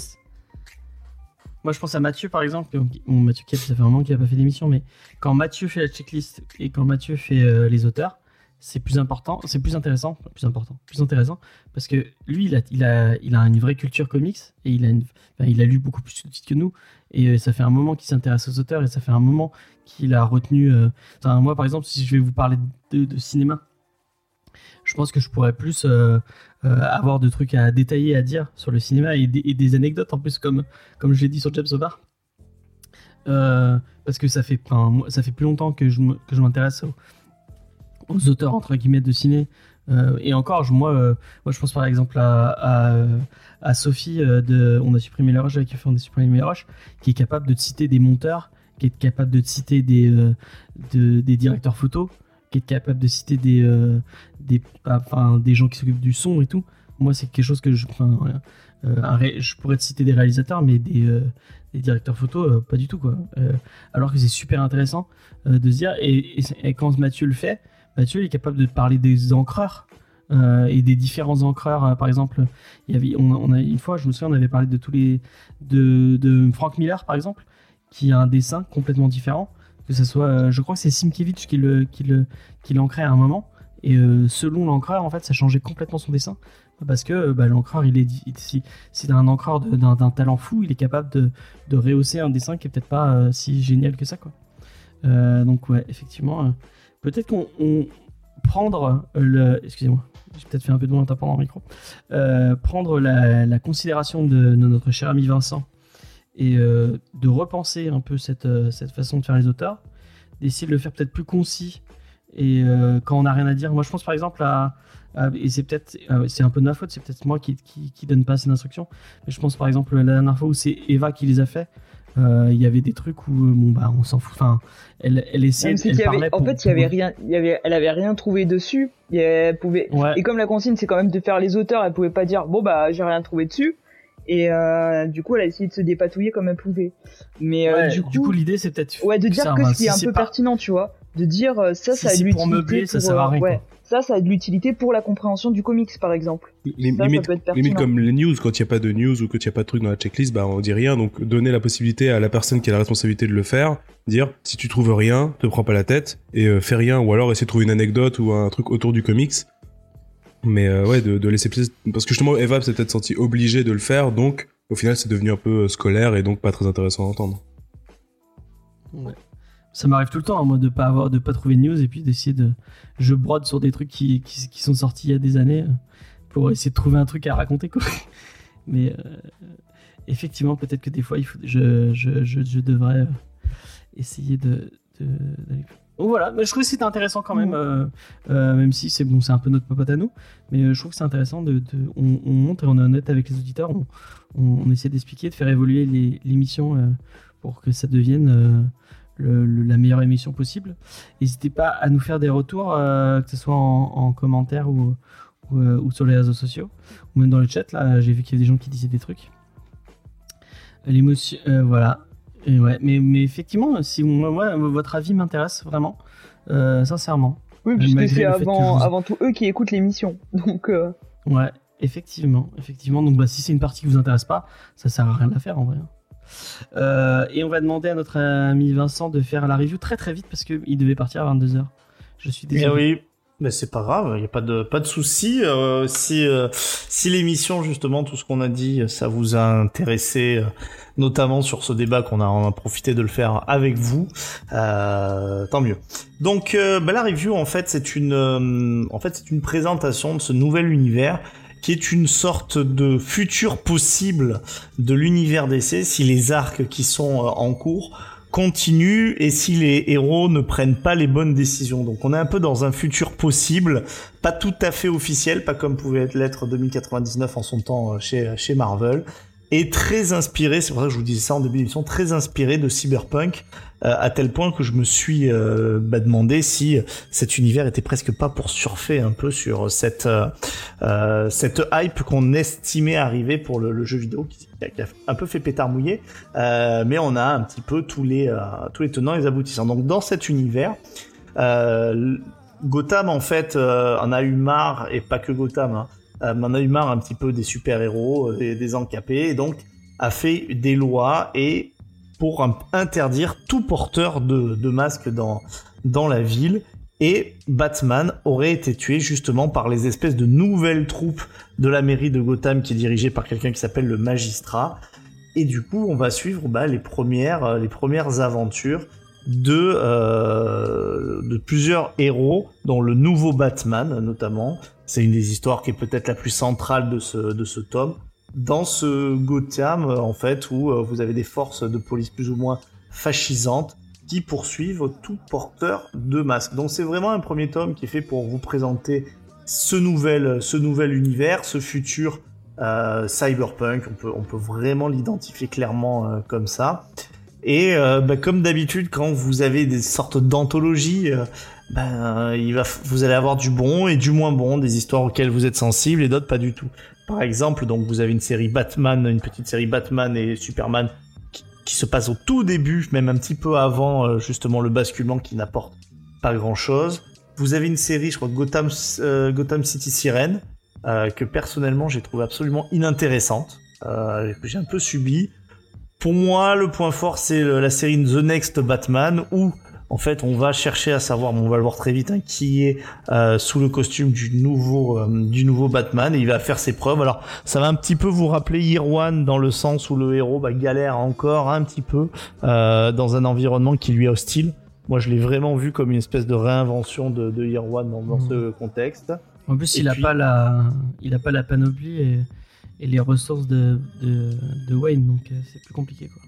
Moi, je pense à Mathieu, par exemple. Bon, Mathieu Cap, ça fait un moment qu'il a pas fait d'émission, mais quand Mathieu fait la checklist et quand Mathieu fait euh, les auteurs, c'est plus important, c'est plus intéressant, plus important, plus intéressant, parce que lui, il a, il a, il a une vraie culture comics et il a, une- enfin, il a lu beaucoup plus de titres que nous. Et euh, ça fait un moment qu'il s'intéresse aux auteurs et ça fait un moment qu'il a retenu. euh, moi, par exemple, si je vais vous parler de, de cinéma, je pense que je pourrais plus euh, euh, avoir de trucs à détailler, à dire sur le cinéma et des, anecdotes en plus, comme, comme je l'ai dit sur James. Euh, parce que ça fait, ça fait plus longtemps que je que je m'intéresse aux, auteurs entre guillemets de ciné. Et encore, moi, moi, je pense par exemple à, à, Sophie de On a supprimé les rushs, qui qui est capable de te citer des monteurs, qui est capable de te citer des, de- des directeurs photos, qui est capable de citer des, euh, des, enfin, des gens qui s'occupent du son et tout. Moi, c'est quelque chose que je. Euh, je pourrais te citer des réalisateurs, mais des, euh, des directeurs photos, euh, pas du tout quoi. Alors que c'est super intéressant de se dire. Et, quand Mathieu le fait, Mathieu est capable de parler des encreurs et des différents encreurs. Par exemple, il y avait, on a une fois, je me souviens, on avait parlé de tous les de, de Frank Miller par exemple, qui a un dessin complètement différent. Que ce soit, euh, je crois que c'est Simkevich qui le qui le qui l'ancrait à un moment. Et euh, selon l'encreur, en fait, ça changeait complètement son dessin. Parce que euh, bah, l'encreur, il est di- si, si un encreur d'un talent fou, il est capable de, de rehausser un dessin qui est peut-être pas si génial que ça, quoi. Donc ouais, effectivement, peut-être qu'on on- prendre le, excusez-moi, j'ai peut-être fait un peu de moins en tapant dans le micro, prendre la, la considération de notre cher ami Vincent et euh, de repenser un peu cette, euh, cette façon de faire les auteurs, d'essayer de le faire peut-être plus concis et euh, quand on n'a rien à dire. Moi, je pense par exemple à, à- et c'est peut-être, c'est un peu de ma faute, c'est peut-être moi qui, qui, qui donne pas assez d'instructions, mais je pense par exemple la dernière fois où c'est Eva qui les a fait, euh, il y avait des trucs où bon bah on s'en fout. Enfin, elle, elle essayait, elle y avait- en pour- fait, il y avait rien, il y avait, elle avait rien trouvé dessus. Et elle pouvait, Ouais. et comme la consigne, c'est quand même de faire les auteurs, elle pouvait pas dire, bon bah, j'ai rien trouvé dessus. Et euh, du coup, elle a essayé de se dépatouiller comme elle pouvait. Mais euh, du coup, l'idée c'est peut-être ouais, de dire ça, que ce qui est un peu pas- pertinent, tu vois, de dire euh, ça, Si ça a de pour l'utilité meubler, ça pour, sert à euh, rien, ouais, ça, ça a de l'utilité pour la compréhension du comics, par exemple. Lim- Ça, ça limite, peut être pertinent. limite comme les news, quand il n'y a pas de news ou quand il n'y a pas de truc dans la checklist, bah on dit rien. Donc donner la possibilité à la personne qui a la responsabilité de le faire, dire si tu trouves rien, te prends pas la tête et euh, fais rien, ou alors essaie de trouver une anecdote ou un truc autour du comics. Mais euh, ouais, de, laisser parce que justement Eva s'est peut-être sentie obligée de le faire, donc au final c'est devenu un peu euh, scolaire et donc pas très intéressant à entendre. Ouais. Ça m'arrive tout le temps, hein, moi, de pas avoir, de pas trouver de news et puis d'essayer de. Je brode sur des trucs qui, qui, sont sortis il y a des années euh, pour essayer de trouver un truc à raconter, quoi. [LAUGHS] Mais euh, effectivement, peut-être que des fois, il faut, je, je, je, devrais essayer de. de- d'aller plus- Donc voilà, mais je trouve que c'était intéressant quand même, Mm. euh, euh, même si c'est bon, c'est un peu notre popote à nous, mais euh, je trouve que c'est intéressant de, de- on, on monte et on est honnête avec les auditeurs, on, on, on essaie d'expliquer, de faire évoluer l'émission euh, pour que ça devienne le- le- la meilleure émission possible. N'hésitez pas à nous faire des retours, que ce soit en, en commentaire ou, ou, ou sur les réseaux sociaux, ou même dans le chat. Là, j'ai vu qu'il y avait des gens qui disaient des trucs. L'émotion, euh, voilà. Et ouais, mais, mais effectivement, si moi, moi, votre avis m'intéresse vraiment, euh, sincèrement. Oui, puisque malgré c'est avant, je vous- avant tout eux qui écoutent l'émission. [LAUGHS] Donc, euh, Ouais, effectivement, effectivement. Donc, bah, si c'est une partie qui vous intéresse pas, ça sert à rien de la faire en vrai. Euh, et on va demander à notre ami Vincent de faire la review très très vite parce qu'il devait partir à 22h. Je suis Eh désolé. oui, mais c'est pas grave, il y a pas de pas de souci. euh, si euh, si l'émission justement tout ce qu'on a dit, ça vous a intéressé, euh, notamment sur ce débat qu'on a a profité de le faire avec vous, euh, tant mieux. Donc euh, bah, la review en fait c'est une en fait c'est une présentation de ce nouvel univers qui est une sorte de futur possible de l'univers d'essai si les arcs qui sont en cours continue et si les héros ne prennent pas les bonnes décisions. Donc on est un peu dans un futur possible, pas tout à fait officiel, pas comme pouvait être l'être 2099 en son temps euh, chez, chez Marvel, et très inspiré, c'est pour ça que je vous disais ça en début d'émission, très inspiré de Cyberpunk, euh, à tel point que je me suis euh, bah, demandé si cet univers était presque pas pour surfer un peu sur cette, euh, euh, cette hype qu'on estimait arriver pour le, jeu vidéo, qui, a un peu fait pétard mouillé. Euh, mais on a un petit peu tous les, euh, tous les tenants et les aboutissants. Donc dans cet univers, Gotham en fait en a eu marre, et pas que Gotham, hein, euh, mais en a eu marre un petit peu des super-héros, euh, des, encapés, et donc a fait des lois et pour interdire tout porteur de, de masque dans, la ville. Et Batman aurait été tué justement par les espèces de nouvelles troupes de la mairie de Gotham qui est dirigée par quelqu'un qui s'appelle le magistrat. Et du coup, on va suivre bah, les premières, euh, les premières aventures de plusieurs héros, dont le nouveau Batman notamment. C'est une des histoires qui est peut-être la plus centrale de ce, de ce tome. Dans ce Gotham, euh, en fait, où euh, vous avez des forces de police plus ou moins fascisantes qui poursuivent tout porteur de masque. Donc c'est vraiment un premier tome qui est fait pour vous présenter ce nouvel, ce nouvel univers, ce futur euh, cyberpunk. On peut, on peut vraiment l'identifier clairement euh, comme ça. Et euh, bah, comme d'habitude, quand vous avez des sortes d'anthologies, euh, ben, vous allez avoir du bon et du moins bon, des histoires auxquelles vous êtes sensible et d'autres pas du tout. Par exemple, donc vous avez une série Batman, une petite série Batman et Superman qui, se passe au tout début, même un petit peu avant euh, justement le basculement qui n'apporte pas grand chose. Vous avez une série, je crois Gotham, euh, Gotham City Sirène, que personnellement j'ai trouvé absolument inintéressante, que j'ai un peu subi. Pour moi, le point fort, c'est la série The Next Batman, où en fait on va chercher à savoir, on va le voir très vite, hein, qui est euh, sous le costume du nouveau, euh, du nouveau Batman, et il va faire ses preuves. Alors, ça va un petit peu vous rappeler Year One dans le sens où le héros bah, galère encore un petit peu euh, dans un environnement qui lui est hostile. Moi, je l'ai vraiment vu comme une espèce de réinvention de, de Year One dans, dans Mhm. ce contexte. En plus, Et il a puis- pas la, il a pas la panoplie et, et les ressources de, de, de Wayne, donc euh, c'est plus compliqué quoi.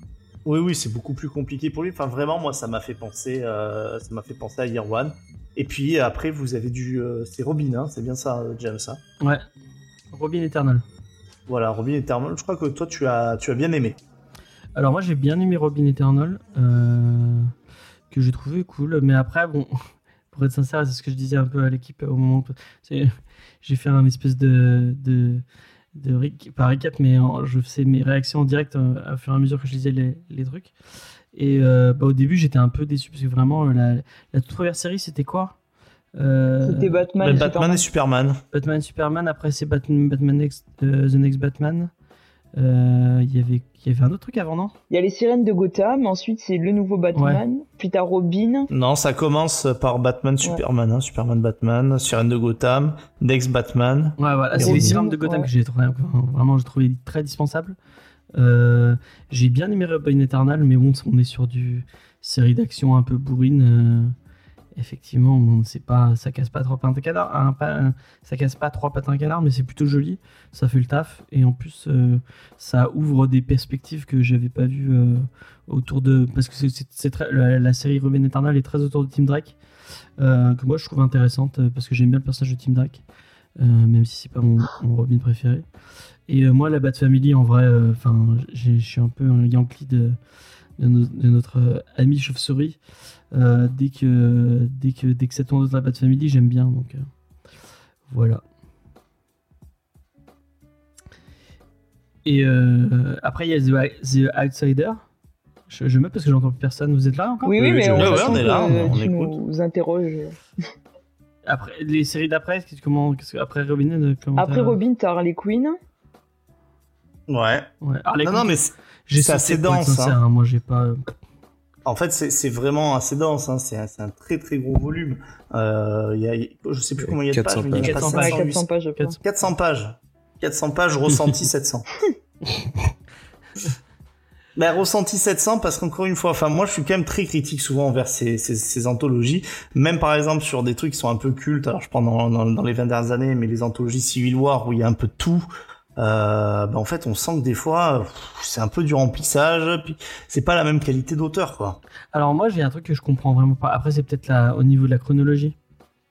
Oui, oui, c'est beaucoup plus compliqué pour lui. Enfin, vraiment, moi, ça m'a fait penser, euh, ça m'a fait penser à Year One. Et puis après, vous avez du, euh, c'est Robin, hein, c'est bien ça, euh, James. hein Ouais. Robin Eternal. voilà, Robin Eternal. Je crois que toi, tu as, tu as bien aimé. Alors moi j'ai bien aimé Robin Eternal, euh, que j'ai trouvé cool, mais après bon, [LAUGHS] pour être sincère, c'est ce que je disais un peu à l'équipe au moment j'ai fait un espèce de de, de rec- pas récap, mais en- je faisais mes réactions en direct euh, à fur et à mesure que je lisais les, les trucs. Et euh, bah, au début j'étais un peu déçu parce que vraiment euh, la, la toute première série c'était quoi? Euh, C'était Batman. Bah, et Batman et Superman. Batman Superman, après c'est Batman, Batman Next, euh, The Next Batman. Euh, Il y avait il y avait un autre truc avant, non? Il y a les sirènes de Gotham, ensuite c'est le nouveau Batman, puis t'as Robin. Non, ça commence par Batman, Superman, hein, Superman, Batman, Sirène de Gotham, Next Batman. Ouais, voilà, c'est les sirènes de Gotham ouais. que j'ai trouvé vraiment, trouvé très dispensable. Euh, j'ai bien aimé Robin Eternal, mais bon, on est sur du série d'action un peu bourrine. euh, effectivement, c'est pas, ça casse pas trois pattes un canard, ça casse pas trois pattes un canard, mais c'est plutôt joli. Ça fait le taf et en plus, euh, ça ouvre des perspectives que j'avais pas vues euh, autour de, parce que c'est, la, série Robin Eternal est très autour de Tim Drake, euh, que moi je trouve intéressante parce que j'aime bien le personnage de Tim Drake, même si c'est pas mon, mon Robin préféré. Et moi, la Bat Family, en vrai, enfin, je suis un peu un Yankee de, de, no- de notre euh, ami chauve-souris. Euh, dès que dès que dès que ça tourne dans la Bat Family, j'aime bien. Donc euh, voilà. Et euh, après, il y a The, The Outsider. Je, je me parce que j'entends plus personne. Vous êtes là encore? Oui, oui, mais je- on, Ouais, on est là, on- on tu écoute. nous interroges. Après les séries d'après, qu'est-ce- comment après Robin comment Après Robin, t'as Harley Quinn. Ouais. Ouais. Harley Non, Quinn, non, mais j'ai c'est assez dense, sincère, hein. hein. Moi, j'ai pas. en fait, c'est c'est vraiment assez dense. Hein. C'est un, c'est un très très gros volume. Euh, y a, il y a- je sais plus combien il y a de 400 pages. mais y a pas 400 Ouais, 500, 400 pages, je pense. 400 pages. 400 pages, ressenti [LAUGHS] 700. Ben, ressenti 700 parce qu'encore une fois, enfin moi je suis quand même très critique souvent envers ces, ces, ces anthologies, même par exemple sur des trucs qui sont un peu cultes. Alors je prends dans, dans, dans les 20 dernières années, mais les anthologies Civil War où il y a un peu tout. Euh, ben, en fait, on sent que des fois c'est un peu du remplissage, puis c'est pas la même qualité d'auteur quoi. Alors moi j'ai un truc que je comprends vraiment pas. Après c'est peut-être là au niveau de la chronologie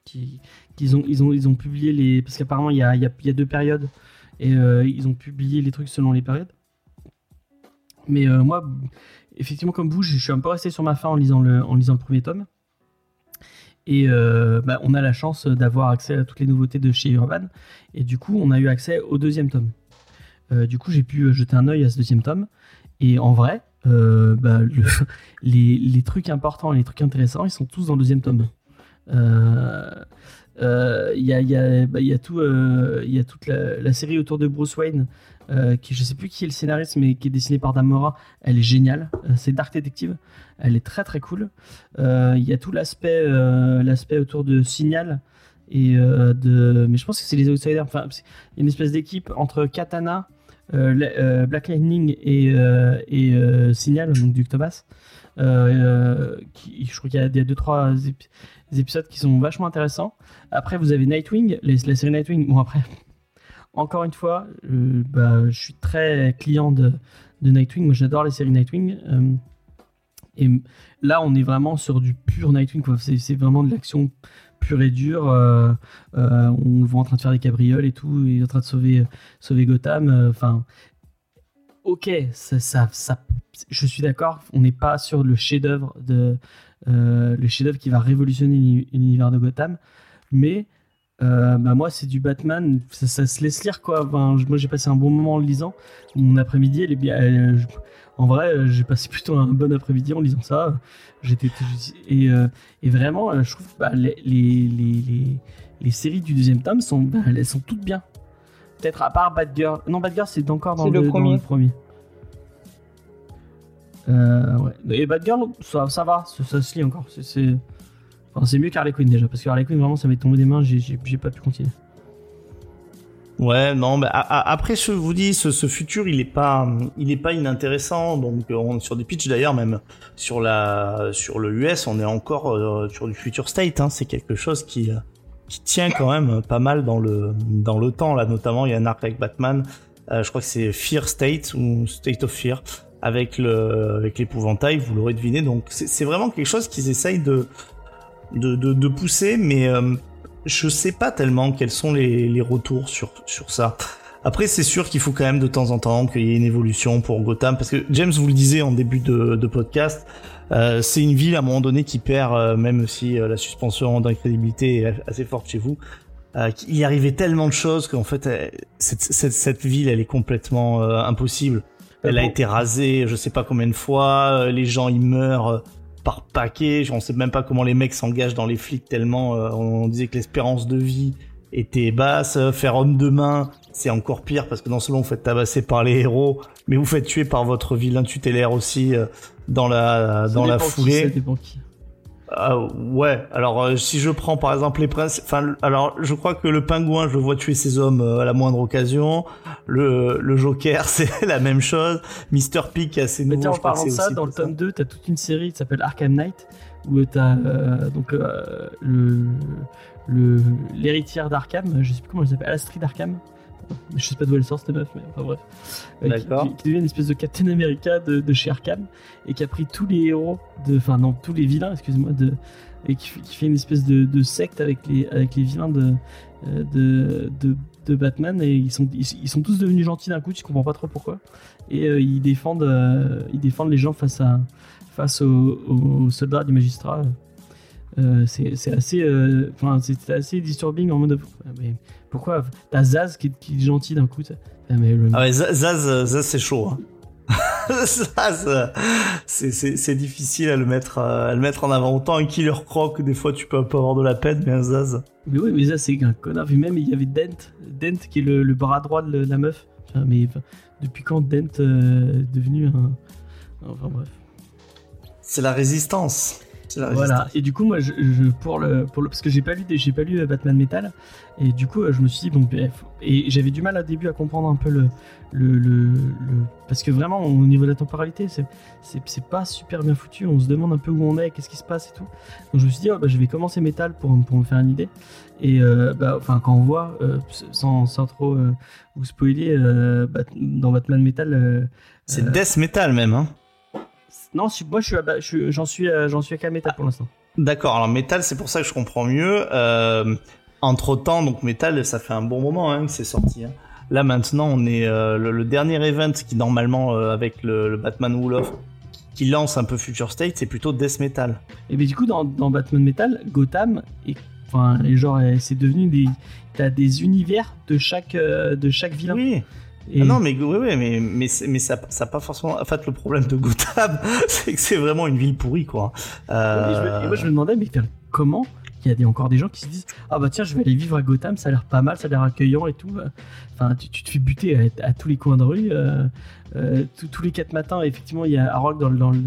qui- qu'ils ont ils ont publié les parce qu'apparemment il y a, deux périodes et euh, ils ont publié les trucs selon les périodes. Mais euh, moi effectivement comme vous je suis un peu resté sur ma fin en lisant le premier tome. Et euh, bah, on a la chance d'avoir accès à toutes les nouveautés de chez Urban et du coup on a eu accès au deuxième tome. Euh, du coup j'ai pu jeter un œil à ce deuxième tome et en vrai euh, bah, le, [LAUGHS] les, les trucs importants les trucs intéressants, ils sont tous dans le deuxième tome. Euh, euh, Il y, a, y, bah, y, euh, y a toute la série autour de Bruce Wayne, euh, qui je sais plus qui est le scénariste, mais qui est dessiné par Damora. Elle est géniale. Euh, C'est Dark Detective. Elle est très très cool. Euh, Il y a tout l'aspect euh, l'aspect autour de Signal. Et euh, de... Mais je pense que c'est les Outsiders. Enfin, une espèce d'équipe entre Katana, la- Black Lightning et, Signal, donc Duke Thomas. Je crois qu'il y a, il y a deux trois épi- des épisodes qui sont vachement intéressants. Après, vous avez Nightwing, la série Nightwing. Bon, après, encore une fois, euh, bah, je suis très client de, Nightwing. Moi, j'adore les séries Nightwing. euh, et là, on est vraiment sur du pur Nightwing. C'est vraiment de l'action pure et dure. euh, on le voit en train de faire des cabrioles et tout. Il est en train de sauver, Gotham. Enfin, ok, ça, je suis d'accord. On n'est pas sur le chef-d'œuvre le chef-d'œuvre qui va révolutionner l'uni- l'univers de Gotham, mais euh, bah moi c'est du Batman, ça, ça se laisse lire quoi. Enfin, moi j'ai passé un bon moment en le lisant. Mon après-midi, elle est bien. elle- je- en vrai, euh, j'ai passé [LAUGHS] plutôt un bon après-midi en lisant ça. J'étais et, euh, et vraiment, euh, je trouve bah, les, les, les, les, séries du deuxième tome sont, bah, elles sont toutes bien. Peut-être à part Batgirl. Non, Batgirl c'est encore dans le, dans premier. le premier. Euh, ouais. Et Batgirl, ça, ça va, ça, ça se lit encore. C'est... C'est mieux qu'Harley Quinn déjà, parce que Harley Quinn vraiment ça m'est tombé des mains, j'ai, pas pu continuer. Ouais, non, a- après, je vous dis, ce, futur, il est pas, il est pas inintéressant. Donc, euh, on, sur des pitchs d'ailleurs, même sur la, sur le US, on est encore euh, sur du future state. Hein, c'est quelque chose qui, euh, qui tient quand même pas mal dans le, dans le temps. Là, notamment, il y a un arc avec Batman. je crois que c'est Fear State ou State of Fear avec le, avec l'épouvantail. Vous l'aurez deviné. Donc, c'est vraiment quelque chose qu'ils essayent de, de, de, de pousser, mais euh, je sais pas tellement quels sont les, les retours sur, sur ça. Après, c'est sûr qu'il faut quand même de temps en temps qu'il y ait une évolution pour Gotham, parce que James vous le disait en début de, de podcast, euh, c'est une ville à un moment donné qui perd, euh, même si euh, la suspension d'incrédibilité est assez forte chez vous, euh, il y arrivait tellement de choses qu'en fait, cette, cette, cette ville, elle est complètement euh, impossible. Elle a été rasée, je sais pas combien de fois, les gens ils meurent par paquet, on sait même pas comment les mecs s'engagent dans les flics tellement euh, on disait que l'espérance de vie était basse, faire homme de main, c'est encore pire parce que non seulement vous faites tabasser par les héros, mais vous faites tuer par votre vilain tutélaire aussi euh, dans la Ça dans la qui, foulée. ça Ah, ouais, alors euh, si je prends par exemple les princes, enfin alors je crois que le pingouin, je le vois tuer ses hommes euh, à la moindre occasion. Le, le Joker, [LAUGHS] c'est la même chose. Mister Pig, assez Mais nouveau, tiens, en parlant de ça, dans le tome 2, t'as toute une série qui s'appelle Arkham Knight, où t'as euh, donc euh, le le l'héritière d'Arkham, je sais plus comment elle s'appelle, Astrid d'Arkham. Je sais pas d'où elle sort cette meuf, mais enfin bref. Euh, qui- D'accord. Qui, qui devient une espèce de Captain America de, de chez Arkham et qui a pris tous les héros, de, enfin non, tous les vilains, excuse-moi, de, et qui, fait- qui fait une espèce de, de secte avec les, avec les vilains de, euh, de, de, de Batman et ils sont, ils, ils sont tous devenus gentils d'un coup, tu comprends pas trop pourquoi. Et euh, ils, défendent, euh, ils défendent les gens face, à, face aux, aux soldats du magistrat. Euh, c'est assez, euh, enfin, assez disturbing en mode. ah, Mais pourquoi T'as Zaz qui, est- qui est gentil d'un coup. ah, mais le- Ah ouais, Zaz, Zaz, Zaz, c'est chaud. Hein. [LAUGHS] Zaz, c'est- difficile à le mettre, à le mettre en avant. Autant un Killer Croc, des fois tu peux un peu avoir de la peine, mais un Zaz. Mais oui, mais ça c'est un connard. Vu même, il y avait Dent, Dent qui est le, le bras droit de la meuf. Enfin, mais enfin, depuis quand Dent euh, est devenu un. Enfin bref. C'est la résistance. La Voilà. Et du coup, moi, je, je- pour le, pour le, parce que j'ai pas lu, j'ai pas lu Batman Metal, et du coup, euh, je me suis dit bon, bref. et j'avais du mal au début à comprendre un peu le, le, le, le- parce que vraiment au niveau de la temporalité, c'est, pas super bien foutu. On se demande un peu où on est, qu'est-ce qui se passe et tout. Donc je me suis dit, oh, bah, je vais commencer Metal pour, pour me faire une idée. Et euh, bah, enfin, quand on voit, euh, sans, sans trop euh, vous spoiler, dans Batman Metal. C'est Death Metal même. Hein. Non, moi, je suis- j'en suis, à- j'en suis à qu'à Metal pour l'instant. D'accord, alors Metal, c'est pour ça que je comprends mieux. Euh, entre temps, donc Metal, ça fait un bon moment hein, que c'est sorti. hein. Là maintenant, on est euh, le, le dernier event qui normalement euh, avec le, le Batman Wall of qui lance un peu Future State, c'est plutôt Death Metal. Et bien du coup, dans, dans Batman Metal, Gotham, enfin, et genre, euh, c'est devenu des. T'as des univers de chaque, euh, de chaque vilain. Oui. Et- Ah non, mais oui, oui, mais mais ça ça a pas forcément. En fait, le problème de Gotham, [LAUGHS] c'est que c'est vraiment une ville pourrie, quoi. et je me- et moi, je me demandais, mais comment il y a encore des gens qui se disent Ah bah tiens, je vais aller vivre à Gotham, ça a l'air pas mal, ça a l'air accueillant et tout. Enfin, tu, tu te fais buter à, à tous les coins de rue. euh, euh, tous- tous les quatre matins, effectivement, il y a Harrock dans le. Dans le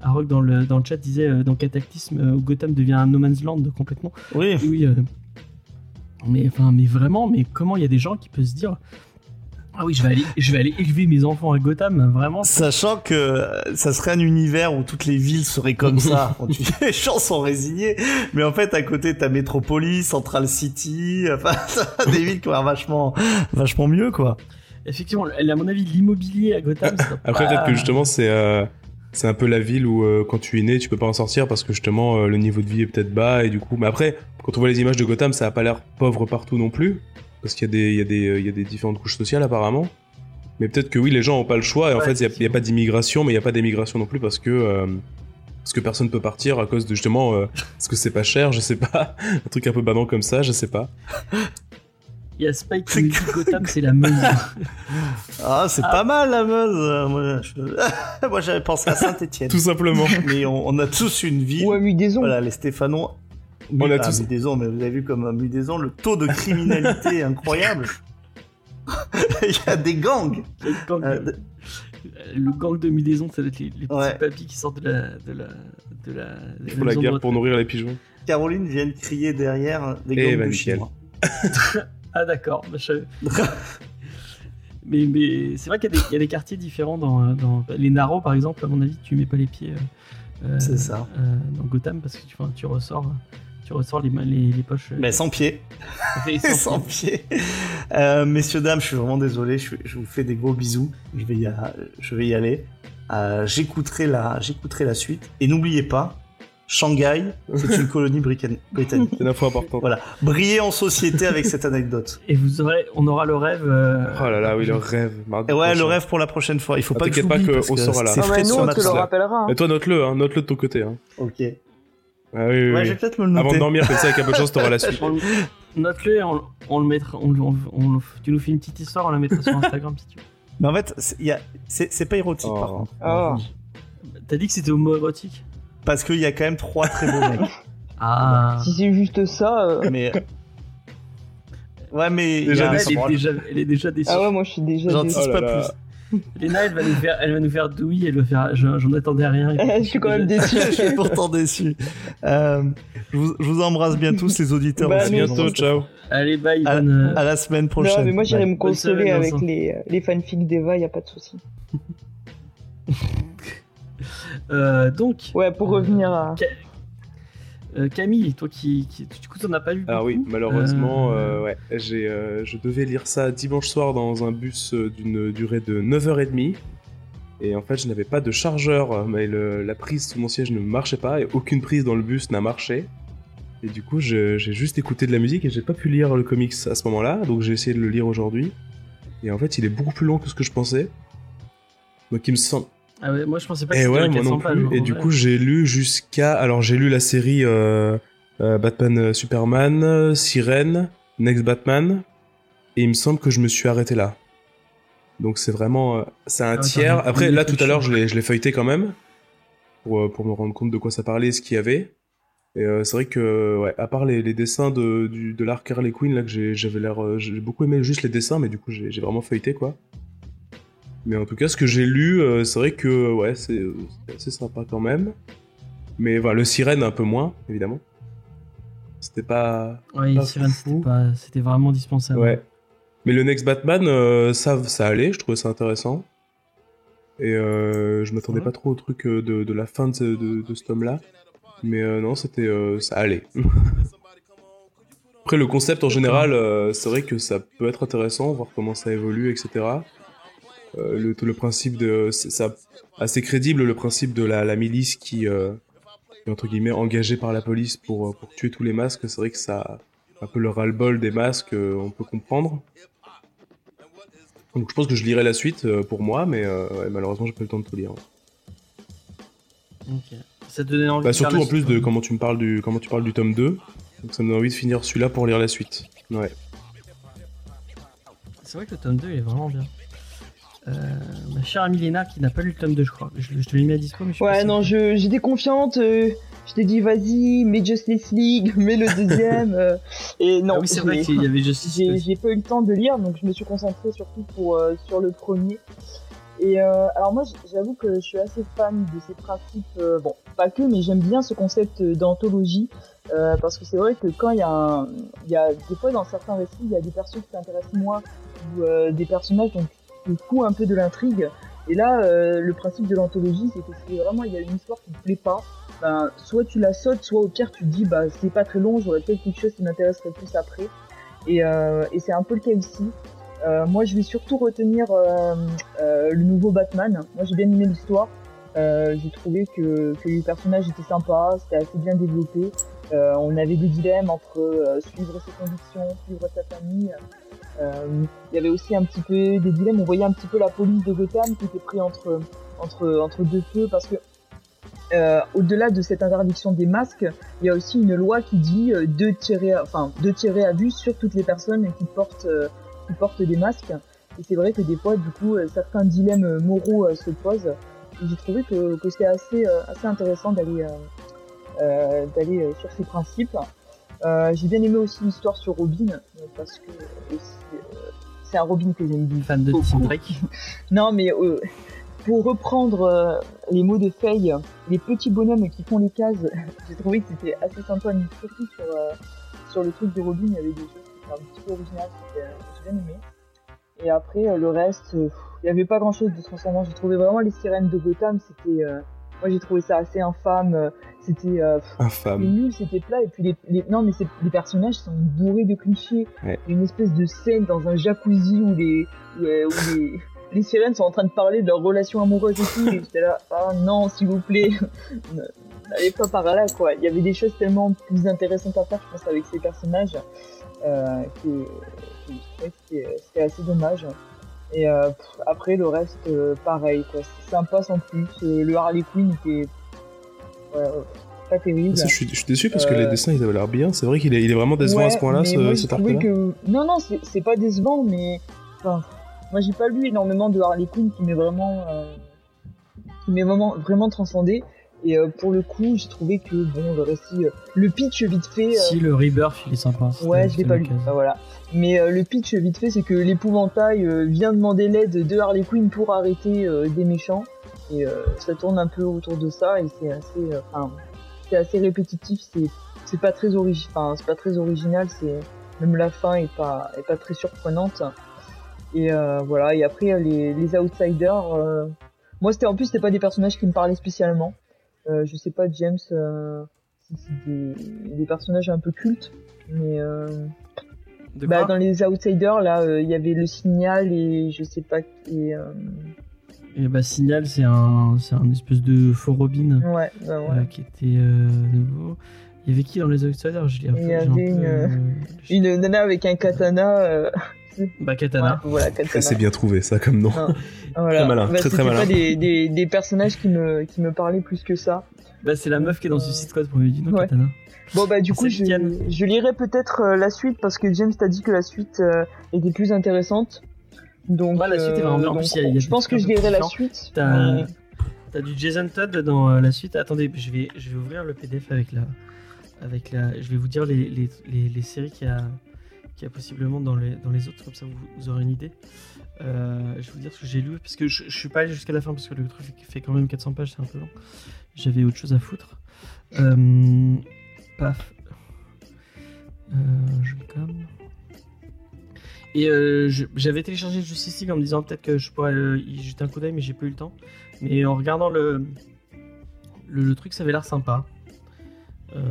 Harrock dans le, dans le chat disait euh, dans Cataclysme, euh, Gotham devient un no man's land complètement. Oui. Oui, euh, mais enfin, mais vraiment, mais comment il y a des gens qui peuvent se dire ah oui, je vais aller, je vais aller élever mes enfants à Gotham, vraiment. Sachant que euh, ça serait un univers où toutes les villes seraient comme ça. [LAUGHS] Tu- [LAUGHS] les gens sont résignés, mais en fait à côté t'as Metropolis, Central City, [LAUGHS] enfin des villes qui ont l'air vachement, vachement mieux quoi. Effectivement, à mon avis, l'immobilier à Gotham. Après, pas- peut-être que justement, c'est euh, c'est un peu la ville où euh, quand tu es né, tu peux pas en sortir parce que justement, euh, le niveau de vie est peut-être bas et du coup. Mais après, quand on voit les images de Gotham, ça a pas l'air pauvre partout non plus. Parce qu'il y, a des- y, y a différentes couches sociales apparemment. Mais peut-être que oui, les gens ont pas le choix et en Ouais, fait, il y a- pas d'immigration, mais il y a pas d'émigration non plus parce que. euh, parce que personne peut partir à cause de justement euh, parce que c'est pas cher, je sais pas, [LAUGHS] un truc un peu banal comme ça, je sais pas. Il y a Spike qui dit Gotham, c'est la Meuse. [LAUGHS] Ah c'est Ah. pas mal la Meuse. Moi, je- [LAUGHS] moi, j'avais pensé à Saint-Étienne, Tout simplement. mais on, on a tous une ville. Ou à Mudaison. Voilà les Stéphanois. On a Ah, tous- Mudaison, mais vous avez vu comme à Mudaison le taux de criminalité est incroyable. [LAUGHS] Il y a des gangs. Le gang, Euh, de- le gang de Mudaison, ça doit être les, les petits Ouais. papis qui sortent de la. De la, de la, guerre pour nourrir les pigeons. Caroline vient de crier derrière des Eh gangs ben, de. Chinois. [LAUGHS] Ah d'accord, bah, je mais mais c'est vrai qu'il y, a des- il y a des quartiers différents dans, euh, dans les Narrows par exemple. À mon avis, tu mets pas les pieds. euh, euh, C'est ça. euh, dans Gotham parce que tu, enfin, tu ressors, tu ressors les, ma- les, les poches. euh, Mais sans pied. et [LAUGHS] sans pied. Euh, messieurs, dames, je suis vraiment désolé. Je, je vous fais des gros bisous. Je vais y, a- je vais y aller. Euh, j'écouterai la, j'écouterai la suite. Et n'oubliez pas, Shanghai, c'est une [LAUGHS] colonie britannique. C'est une info importante. Voilà. Brillez en société avec cette anecdote. Et vous aurez, on aura le rêve. euh, Oh là là, oui, le rêve. mardi Et ouais, prochain. le rêve pour la prochaine fois. Il faut Ah, pas que t'inquiète pas j'oublie que parce on que sera là. c'est frais bah sur nous, on te le rappellera. hein. Et toi, note-le, hein, note-le de ton côté. Hein. Ok. Ah oui, oui, Ouais, oui. je vais peut-être me le noter. Avant de dormir, comme ça, avec un peu de chance, t'auras la suite. [LAUGHS] Note-le, et on, on le mettra. On, on- on- tu nous fais une petite histoire, on la mettra sur Instagram si tu veux. Mais en fait, c'est il y a- c'est c'est pas érotique Oh. par contre. Ah. T'as dit que c'était homo-érotique? Parce qu'il y a quand même trois très beaux mecs. [LAUGHS] Ah. Si c'est juste ça. euh, mais. Ouais, mais. Déjà elle, déçu. est déjà, elle est déjà déçue. Ah ouais, moi je suis déjà dis Oh pas là. plus. [LAUGHS] Léna, elle va nous faire, elle va nous faire douille, elle va faire. J'en j'en attendais rien. [LAUGHS] Je suis quand même déçu. je suis pourtant déçu. Euh, je, vous, je vous embrasse bien tous les auditeurs. Bah, aussi. nous Bientôt, ciao. Allez, bye. À, bonne, euh, à la semaine prochaine. Non, mais moi j'irai Bye. me consoler semaine, avec les, euh, les fanfics d'Eva, y a pas de souci. euh, donc, Ouais, pour revenir à. Euh, Camille, toi qui, qui du coup t'en as pas lu Ah oui, malheureusement, Euh, euh, ouais, j'ai, je devais lire ça dimanche soir dans un bus d'une durée de 9h30. Et en fait, je n'avais pas de chargeur, mais le- la prise sous mon siège ne marchait pas et aucune prise dans le bus n'a marché. Et du coup, j'ai juste écouté de la musique et j'ai pas pu lire le comics à ce moment-là, donc j'ai essayé de le lire aujourd'hui. Et en fait, il est beaucoup plus long que ce que je pensais. Donc il me semble. Ah ouais, moi je pensais pas que Et c'était ouais, moi 400 non plus. Et du vrai. coup, j'ai lu jusqu'à. Alors, j'ai lu la série euh, euh, Batman euh, Superman, Sirène, Next Batman. Et il me semble que je me suis arrêté là. Donc, c'est vraiment. c'est un Ah tiers. Après, là, tout à l'heure, je l'ai feuilleté quand même. Pour, pour me rendre compte de quoi ça parlait, ce qu'il y avait. Et euh, c'est vrai que, ouais, à part les, les dessins de, du, de l'arc Harley Quinn, là, que j'ai- j'avais l'air. j'ai beaucoup aimé juste les dessins, mais du coup, j'ai vraiment feuilleté, quoi. Mais en tout cas, ce que j'ai lu, euh, c'est vrai que ouais, c'est assez sympa quand même. Mais voilà, le sirène un peu moins, évidemment. C'était pas. Ouais, pas Sirène, foufou. c'était vraiment dispensable. Ouais. Mais le Next Batman, euh, ça, ça allait, je trouvais ça intéressant. Et euh, je m'attendais Ouais. pas trop au truc euh, de, de la fin de, ce- de, de ce tome-là. Mais non, c'était, ça allait. [LAUGHS] Après, le concept en général, c'est vrai que ça peut être intéressant, voir comment ça évolue, etc. Euh, le, le principe de. C'est ça, assez crédible, le principe de la, la milice qui, euh, est, entre guillemets, engagée par la police pour, euh, pour tuer tous les masques. C'est vrai que ça. Un peu le ras-le-bol des masques, euh, on peut comprendre. Donc je pense que je lirai la suite euh, pour moi, mais euh, ouais, malheureusement, j'ai pas le temps de tout lire. Ok. Ça te donnait envie Bah, de surtout en plus de quoi. comment tu me parles du comment tu parles du tome 2. Donc ça me donne envie de finir celui-là pour lire la suite. Ouais. C'est vrai que le tome 2 il est vraiment bien. Euh, ma chère amie Léna qui n'a pas lu le tome 2, je crois. Je, je te l'ai mis à dispo, mais je suis Ouais, non, je- j'étais confiante. euh, je t'ai dit, vas-y, mets Justice League, [LAUGHS] mets le deuxième. euh, et non, Ah oui, c'est vrai j'ai- qu'il y avait Justice j'ai pas eu le temps de lire, donc je me suis concentrée surtout pour, sur le premier. Et alors moi, j'avoue que je suis assez fan de ces principes, bon, pas que, mais j'aime bien ce concept d'anthologie, euh, parce que c'est vrai que quand il y a un, y a des fois dans certains récits, il y a des persos qui t'intéressent moins, ou euh, des personnages dont te fous un peu de l'intrigue. Et là, euh, le principe de l'anthologie, c'est que si vraiment il y a une histoire qui te plaît pas, ben, soit tu la sautes, soit au pire tu te dis, bah c'est pas très long, j'aurais peut-être quelque chose qui m'intéresserait plus après. Et, euh, et c'est un peu le cas ici. Euh, moi, je vais surtout retenir le nouveau Batman. Moi, j'ai bien aimé l'histoire. J'ai trouvé que, que les personnages étaient sympas, c'était assez bien développé. On avait des dilemmes entre suivre ses convictions, suivre sa famille. Euh, il y avait aussi un petit peu des dilemmes. On voyait un petit peu la police de Gotham qui était pris entre entre entre deux feux parce que euh, au-delà de cette interdiction des masques, il y a aussi une loi qui dit euh, de tirer, à- enfin de tirer à vue sur toutes les personnes qui portent qui portent des masques. Et c'est vrai que des fois, du coup, certains dilemmes moraux se posent. J'ai trouvé que, que c'était assez assez intéressant d'aller d'aller sur ces principes. J'ai bien aimé aussi l'histoire sur Robin parce que c'est un Robin que j'aime bien. Fan de. Tim Drake. [LAUGHS] Non, mais euh, pour reprendre euh, les mots de Faye, les petits bonhommes qui font les cases, [LAUGHS] j'ai trouvé que c'était assez sympa, mais surtout sur, euh, sur le truc de Robin, il y avait des choses qui étaient un petit peu originales, c'était, j'ai bien aimé. Et après, le reste, il n'y avait pas grand chose de transcendant. J'ai trouvé vraiment les sirènes de Gotham, c'était. moi, j'ai trouvé ça assez infâme. C'était. euh, nul, c'était plat. Et puis, les, les- non, mais les personnages sont bourrés de clichés. Ouais. Une espèce de scène dans un jacuzzi où les, où, euh, où les, [LAUGHS] les sirènes sont en train de parler de leur relation amoureuse et tout. Et j'étais là, ah non, s'il vous plaît, [LAUGHS] n'allez pas par là, quoi. Il y avait des choses tellement plus intéressantes à faire, je pense, avec ces personnages, euh, je trouvais que c'était c'était assez dommage. Et euh, pff, après, le reste, euh, pareil, quoi. C'est sympa sans plus. Euh, le Harley Quinn était ouais, ouais, pas terrible. Ça, je, suis, je suis déçu parce que les Euh, dessins ils avaient l'air bien. C'est vrai qu'il est, il est vraiment décevant à ce point-là, ce, cet arc-là. que non non c'est pas décevant mais enfin, moi j'ai pas lu énormément de Harley Quinn qui m'est vraiment euh, qui m'est vraiment vraiment transcendé et euh, pour le coup j'ai trouvé que bon le récit euh, le pitch vite fait euh, Si le Rebirth il est sympa. ouais je l'ai pas lu. Bah, voilà mais euh, le pitch vite fait c'est que l'épouvantail euh, vient demander l'aide de Harley Quinn pour arrêter euh, des méchants et euh, ça tourne un peu autour de ça et c'est assez euh, enfin c'est assez répétitif c'est c'est pas très origi c'est pas très original c'est même la fin est pas est pas très surprenante et euh, voilà et après euh, les, les outsiders euh, moi c'était en plus c'était pas des personnages qui me parlaient spécialement euh, je sais pas James euh, c'est des, des personnages un peu cultes. Mais euh, bah, dans les Outsiders, là, euh, il y avait le Signal et je sais pas. Et, euh, Et bah, Signal, c'est un, c'est un espèce de faux Robin ouais, bah, ouais. euh, qui était euh, nouveau. Il y avait qui dans les Outsiders? Je l'ai un peu. Il y un avait peu, une, euh, Une nana avec un katana. euh, [LAUGHS] Bah, Katana. ouais, voilà, katana. C'est bien trouvé, ça, comme nom. Voilà. Très malin, Bah, très, très c'était malin. pas des, des, des personnages qui me, qui me parlaient plus que ça. Bah, c'est la meuf qui est dans Suicide Squad pour lui dire Ouais. Katana. Bon bah du coup je, je lirai peut-être euh, la suite parce que James t'a dit que la suite euh, était plus intéressante. Donc, Ouais, la suite est vraiment bien. En donc, plus, il y a- il y a je pense que je lirai la suite. T'as- du Jason Todd dans euh, la suite. Attendez, je vais, je vais ouvrir le PDF avec la, avec la. Je vais vous dire les, les, les, les séries qu'il y a, qu'il y a possiblement dans les, dans les autres, comme ça vous, vous aurez une idée. Euh, je vais vous dire ce que j'ai lu parce que je, je suis pas allé jusqu'à la fin parce que le truc fait quand même 400 pages, c'est un peu long. J'avais autre chose à foutre. Euh, paf. Euh, je comme. Et euh, j'avais téléchargé Justice League en me disant peut-être que je pourrais euh, y jeter un coup d'œil, mais j'ai pas eu le temps. Mais en regardant le, le, truc, ça avait l'air sympa. Euh,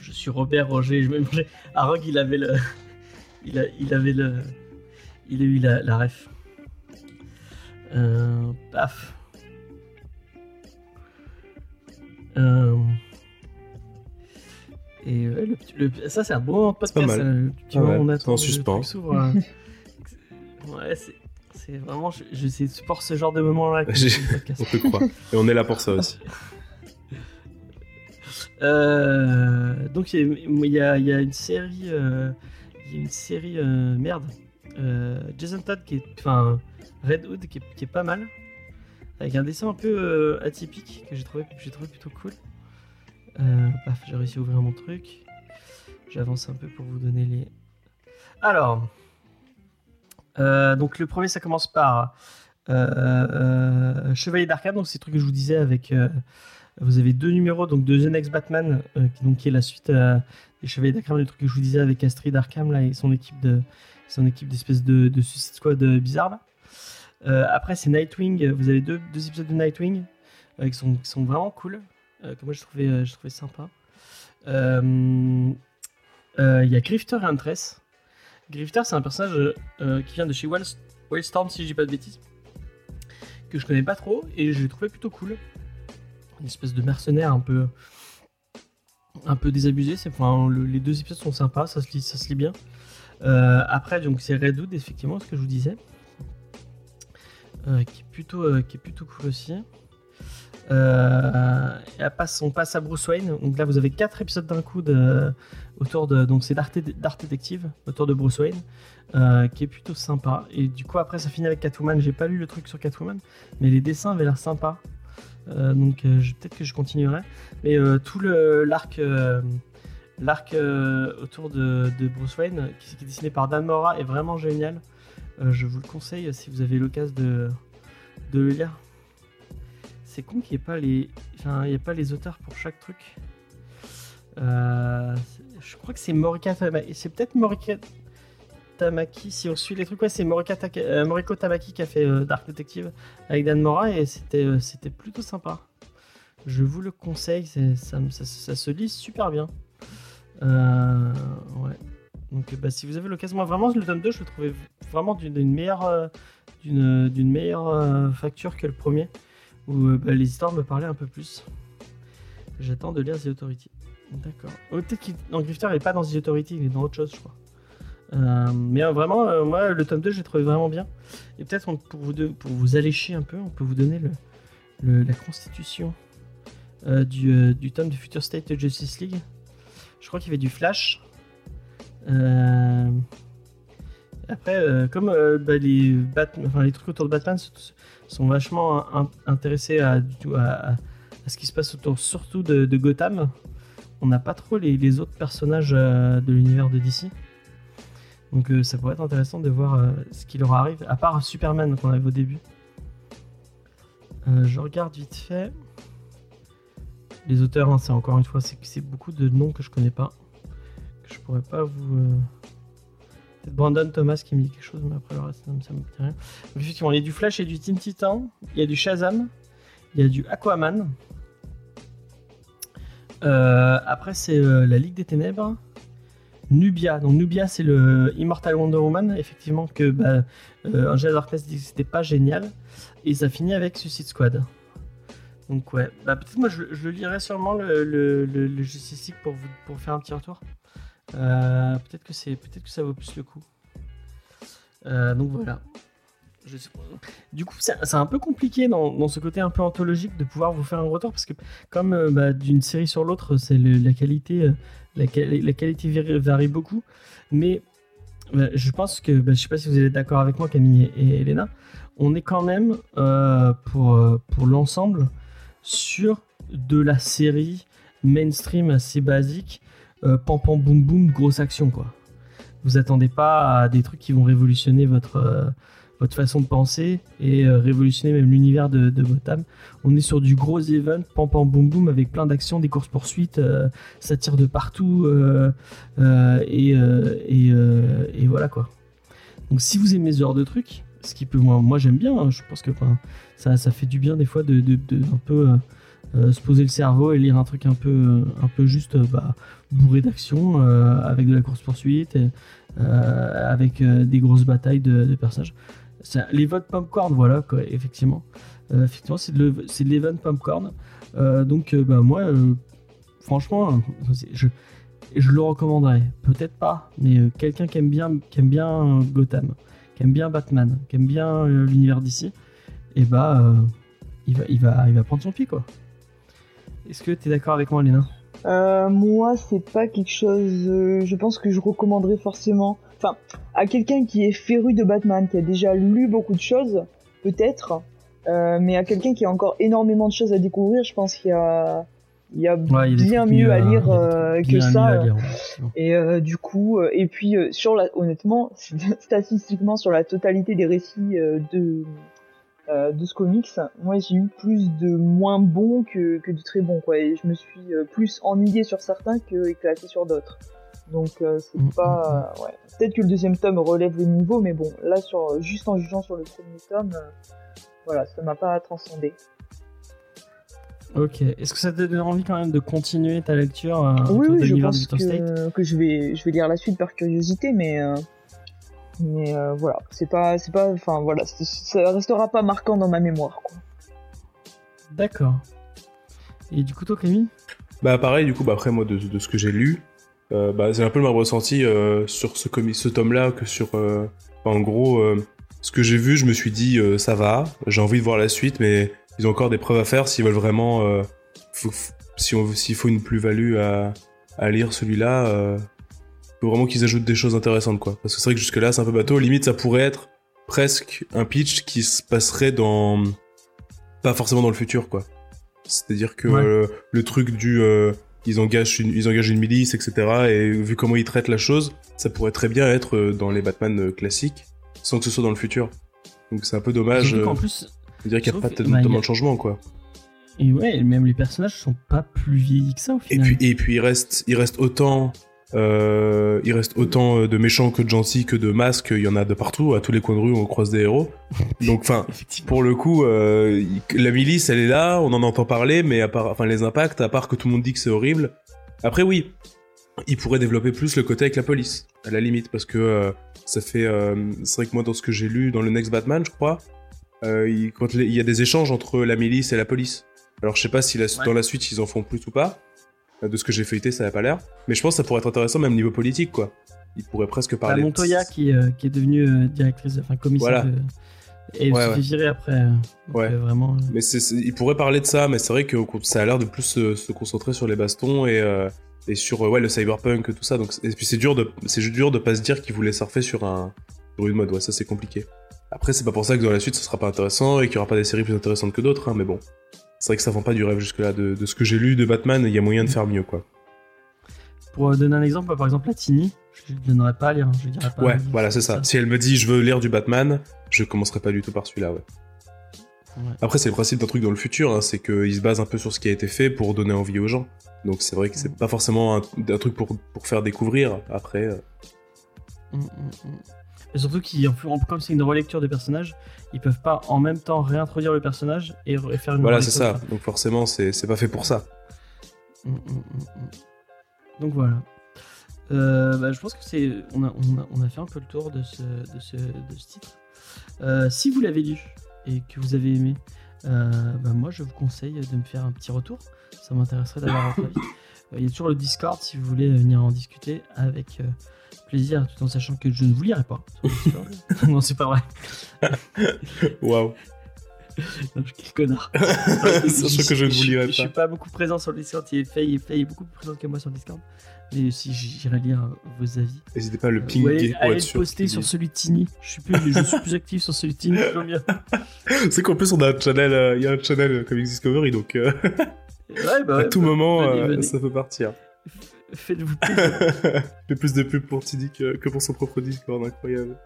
je suis Robert Roger, je vais manger. Ah, il avait le. [LAUGHS] Il, a, il avait le. Il a eu la, la ref. Euh, paf. Euh, et euh, le, petit- le- ça, c'est un bon podcast. pas mal. ça, le petit Ah ouais, on attend en suspens. euh. [LAUGHS] ouais, c'est. Vraiment, je, je supporte ce genre de moment-là. On peut croire. Et on est là pour ça aussi. [LAUGHS] Euh, donc il y, a- y y une série, euh, il y a une série euh, merde, Jason Todd qui est, enfin Red Hood qui est, qui est pas mal, avec un dessin un peu atypique que j'ai trouvé, j'ai trouvé plutôt cool. Euh, j'ai réussi à ouvrir mon truc. J'avance un peu pour vous donner les. Alors, euh, donc le premier ça commence par euh, Chevalier d'Arkham, donc c'est le truc que je vous disais avec. vous avez deux numéros, donc de The Next Batman, qui, donc, est la suite des Chevaliers d'Arkham, le truc que je vous disais avec Astrid Arkham là, et son équipe de son équipe d'espèce de, de Suicide Squad bizarre après c'est Nightwing, vous avez deux, deux épisodes de Nightwing qui, sont, qui sont vraiment cool, que moi je trouvais, euh, je trouvais sympa. Euh, euh, Il y a Grifter et Huntress. Grifter c'est un personnage euh, qui vient de chez Wild- Wildstorm si je dis pas de bêtises, que je connais pas trop et je l'ai trouvé plutôt cool une espèce de mercenaire un peu un peu désabusé enfin le- les deux épisodes sont sympas ça se lit bien Euh, après donc c'est Red Hood effectivement ce que je vous disais Euh, qui est plutôt euh, qui est plutôt cool aussi Euh, on passe à Bruce Wayne donc là vous avez quatre épisodes d'un coup de, autour de donc c'est Dark Detective autour de Bruce Wayne euh, qui est plutôt sympa et du coup après ça finit avec Catwoman j'ai pas lu le truc sur Catwoman mais les dessins avaient l'air sympas euh, donc peut-être que je continuerai. Mais tout le l'arc l'arc autour de, Bruce Wayne, qui, qui est dessiné par Dan Mora, est vraiment génial. Je vous le conseille si vous avez l'occasion de, de le lire. C'est con qu'il n'y ait pas les, il y a pas les auteurs pour chaque truc. Euh, je crois que c'est Morika Tamaki. C'est peut-être Morika. Si on suit les trucs, ouais, c'est Taka- euh, Moriko Tamaki qui a fait euh, Dark Detective avec Dan Mora et c'était c'était plutôt sympa. Je vous le conseille, ça, se lit super bien. Ouais. Donc bah, si vous avez l'occasion, moi vraiment le tome 2 je le trouvais vraiment d'une meilleure, d'une meilleure facture que le premier, où euh, bah, les histoires me parlaient un peu plus. J'attends de lire The Authority. D'accord. Oh, Peut-être qu'il Grifter il est pas dans The Authority, il est dans autre chose je crois. Euh, mais euh, vraiment, moi le tome 2 je l'ai trouvé vraiment bien. Et peut-être pour vous, deux- pour vous allécher un peu, on peut vous donner la constitution du, du tome de Future State Justice League. Je crois qu'il y avait du Flash. Après, comme bah, les, les trucs autour de Batman sont vachement in- intéressés à, à- ce qui se passe autour, surtout de, Gotham, on n'a pas trop les, autres personnages euh, de l'univers de DC. Donc euh, ça pourrait être intéressant de voir euh, ce qui leur arrive, à part Superman qu'on avait au début. Je regarde vite fait. Les auteurs, hein, c'est encore une fois, c'est beaucoup de noms que je connais pas. Que je pourrais pas vous. Peut-être Brandon Thomas qui me dit quelque chose, mais après le reste, ça ça me dit rien. Effectivement, il y a du Flash et du Teen Titan. Il y a du Shazam. Il y a du Aquaman. Euh, après, c'est euh, la Ligue des Ténèbres. Nubia. Donc, Nubia, c'est le Immortal Wonder Woman. Effectivement, que bah, euh, Angela Darkness dit que c'était pas génial. Et ça finit avec Suicide Squad. Donc, ouais. Bah, peut-être moi, je, je lirai sûrement le- le Justice League pour, vous, pour faire un petit retour. Euh, peut-être que c'est peut-être que ça vaut plus le coup. Euh, donc voilà. Du coup, c'est un peu compliqué dans, ce côté un peu anthologique de pouvoir vous faire un retour parce que comme euh, bah, d'une série sur l'autre, c'est la qualité, la, quali- la qualité vari- varie beaucoup. Mais euh, je pense que, bah, je sais pas si vous êtes d'accord avec moi, Camille et, Elena, on est quand même pour pour l'ensemble sur de la série mainstream assez basique, euh, pam pam boum boum, grosse action quoi. Vous attendez pas à des trucs qui vont révolutionner votre euh, votre façon de penser et euh, révolutionner même l'univers de, de Gotham. On est sur du gros event, pam pam boum boum, avec plein d'actions, des courses poursuites, ça tire de partout et, et, voilà quoi. Donc si vous aimez ce genre de trucs, ce qui peut moi, j'aime bien, hein, je pense que ça, ça fait du bien des fois de, de- un peu se poser le cerveau et lire un truc un peu euh, un peu juste euh, bah, bourré d'action euh, avec de la course poursuite et, euh, avec euh, des grosses batailles de, de personnages. Les votes popcorn, voilà, effectivement. Euh, effectivement, c'est de, l'event popcorn. Euh, donc, euh, bah, moi, euh, franchement, euh, je, je le recommanderais. Peut-être pas, mais euh, quelqu'un qui aime bien, qui aime bien euh, Gotham, qui aime bien Batman, qui aime bien euh, l'univers d'ici, et bah, euh, il, va, il, va, il va prendre son pied, quoi. Est-ce que tu es d'accord avec moi, Léna? Euh, moi, c'est pas quelque chose. euh, je pense que je recommanderais forcément. Enfin, à quelqu'un qui est féru de Batman, qui a déjà lu beaucoup de choses, peut-être. euh, mais à quelqu'un qui a encore énormément de choses à découvrir, je pense qu'il y a, il y a Ouais, bien mieux à lire que ça. Et du coup, et puis sur la, honnêtement, [LAUGHS] statistiquement sur la totalité des récits de euh, de ce comics, moi j'ai eu plus de moins bons que, que de très bons quoi. Et je me suis euh, plus ennuyé sur certains que éclaté sur d'autres. Donc euh, c'est Mm, pas, euh, ouais. Peut-être que le deuxième tome relève le niveau, mais bon, là sur juste en jugeant sur le premier tome, voilà, ça m'a pas transcendé. Ok. Est-ce que ça te donne envie quand même de continuer ta lecture euh, oui, autour de oui, je pense que, que je vais, je vais lire la suite par curiosité, mais, euh, mais euh, voilà, c'est pas, c'est pas, enfin voilà, ça restera pas marquant dans ma mémoire, quoi. D'accord. Et du coup, toi, Camille? Bah pareil, du coup, bah, après moi, de, de ce que j'ai lu, euh, bah, c'est un peu le même ressenti euh, sur ce, comi- ce tome-là que sur... euh, enfin, en gros, euh, ce que j'ai vu, je me suis dit, euh, ça va, j'ai envie de voir la suite, mais ils ont encore des preuves à faire s'ils veulent vraiment... euh, faut- faut- si on, s'il faut une plus-value à, à lire celui-là, euh, faut vraiment qu'ils ajoutent des choses intéressantes, quoi. Parce que c'est vrai que jusque-là, c'est un peu bateau. Limite, ça pourrait être presque un pitch qui se passerait dans... Pas forcément dans le futur, quoi. C'est-à-dire que Ouais. euh, le truc du... euh, ils engagent, une, ils engagent une milice, etc. Et vu comment ils traitent la chose, ça pourrait très bien être euh, dans les Batman classiques, sans que ce soit dans le futur. Donc c'est un peu dommage qu'en plus, dire qu'il n'y a je pas que- tellement bah, a- de changement, quoi. et ouais, même les personnages sont pas plus vieillis que ça au Et final. puis, et puis il reste, il reste autant, euh, il reste autant euh, de méchants que de gentils que de masques. Il y en a de partout, à tous les coins de rue, on croise des héros. [LAUGHS] Donc, enfin, pour le coup, euh, la milice, elle est là, on en entend parler, mais à part, enfin, les impacts, à part que tout le monde dit que c'est horrible. Après, oui, il pourrait développer plus le côté avec la police, à la limite, parce que euh, ça fait, c'est vrai que moi, dans ce que j'ai lu dans le Next Batman, je crois, il, quand les- il y a des échanges entre la milice et la police. Alors, je sais pas si la- Ouais. dans la suite ils en font plus ou pas. Euh, De ce que j'ai feuilleté, ça n'a pas l'air. Mais je pense que ça pourrait être intéressant, même niveau politique, quoi. Il pourrait presque parler. de- Montoya qui, euh, qui est devenue euh, directrice, enfin commissaire Voilà. de... Et Ouais, ouais. virer après. euh, donc, Ouais. vraiment. Mais il pourrait parler de ça, mais c'est vrai que ça a l'air de plus se, se concentrer sur les bastons et, euh, et sur ouais, le cyberpunk et tout ça. Donc, et puis c'est dur de, c'est dur de pas se dire qu'il voulait surfer sur un, sur une mode. Ouais, ça c'est compliqué. Après, c'est pas pour ça que dans la suite ce sera pas intéressant et qu'il y aura pas des séries plus intéressantes que d'autres, hein, mais bon. C'est vrai que ça vend pas du rêve jusque-là. De, de ce que j'ai lu de Batman, il y a moyen de faire mieux, quoi. Pour euh, donner un exemple, par exemple, la Tini, je ne donnerais pas à lire. hein, Je dirais pas. Ouais, voilà, c'est ça. Si elle me dit je veux lire du Batman, je commencerai pas du tout par celui-là, ouais. Ouais. Après, c'est le principe d'un truc dans le futur, hein, c'est qu'il se base un peu sur ce qui a été fait pour donner envie aux gens. Donc c'est vrai que c'est pas forcément un, un truc pour, pour faire découvrir. Après, euh, Mm, mm, Et surtout qu'ils, comme c'est une relecture de personnages, ils peuvent pas en même temps réintroduire le personnage et, et faire une voilà, c'est ça. Donc forcément, c'est pas fait pour ça. Mm, mm, mm. Donc voilà. Euh, bah, je pense que c'est on a, on, a, on a fait un peu le tour de ce, de ce, de ce titre. Euh, si vous l'avez lu et que vous avez aimé, euh, bah, moi je vous conseille de me faire un petit retour. Ça m'intéresserait d'avoir votre avis. [LAUGHS] Il y a toujours le Discord si vous voulez venir en discuter avec plaisir, tout en sachant que je ne vous lirai pas. [LAUGHS] non, c'est pas vrai. [LAUGHS] Waouh. Quel connard. [LAUGHS] Sachant que je ne vous lirai Je suis pas. pas beaucoup présent sur le Discord. Il est fait, il est fait, il est beaucoup plus présent que moi sur le Discord. Mais si j'irai lire vos avis. N'hésitez pas à le Euh, pour allez être le poster sur celui de Tini. Je suis plus, je suis plus actif sur celui de Tini. C'est qu'en plus on a un channel, euh, il y a un channel euh, Comics Discovery, donc euh, Ouais, bah, à ouais, tout bah, moment venez, venez. ça peut partir. Faites-vous. [LAUGHS] Il fait plus de pub pour Tidy que, que pour son propre Discord, incroyable.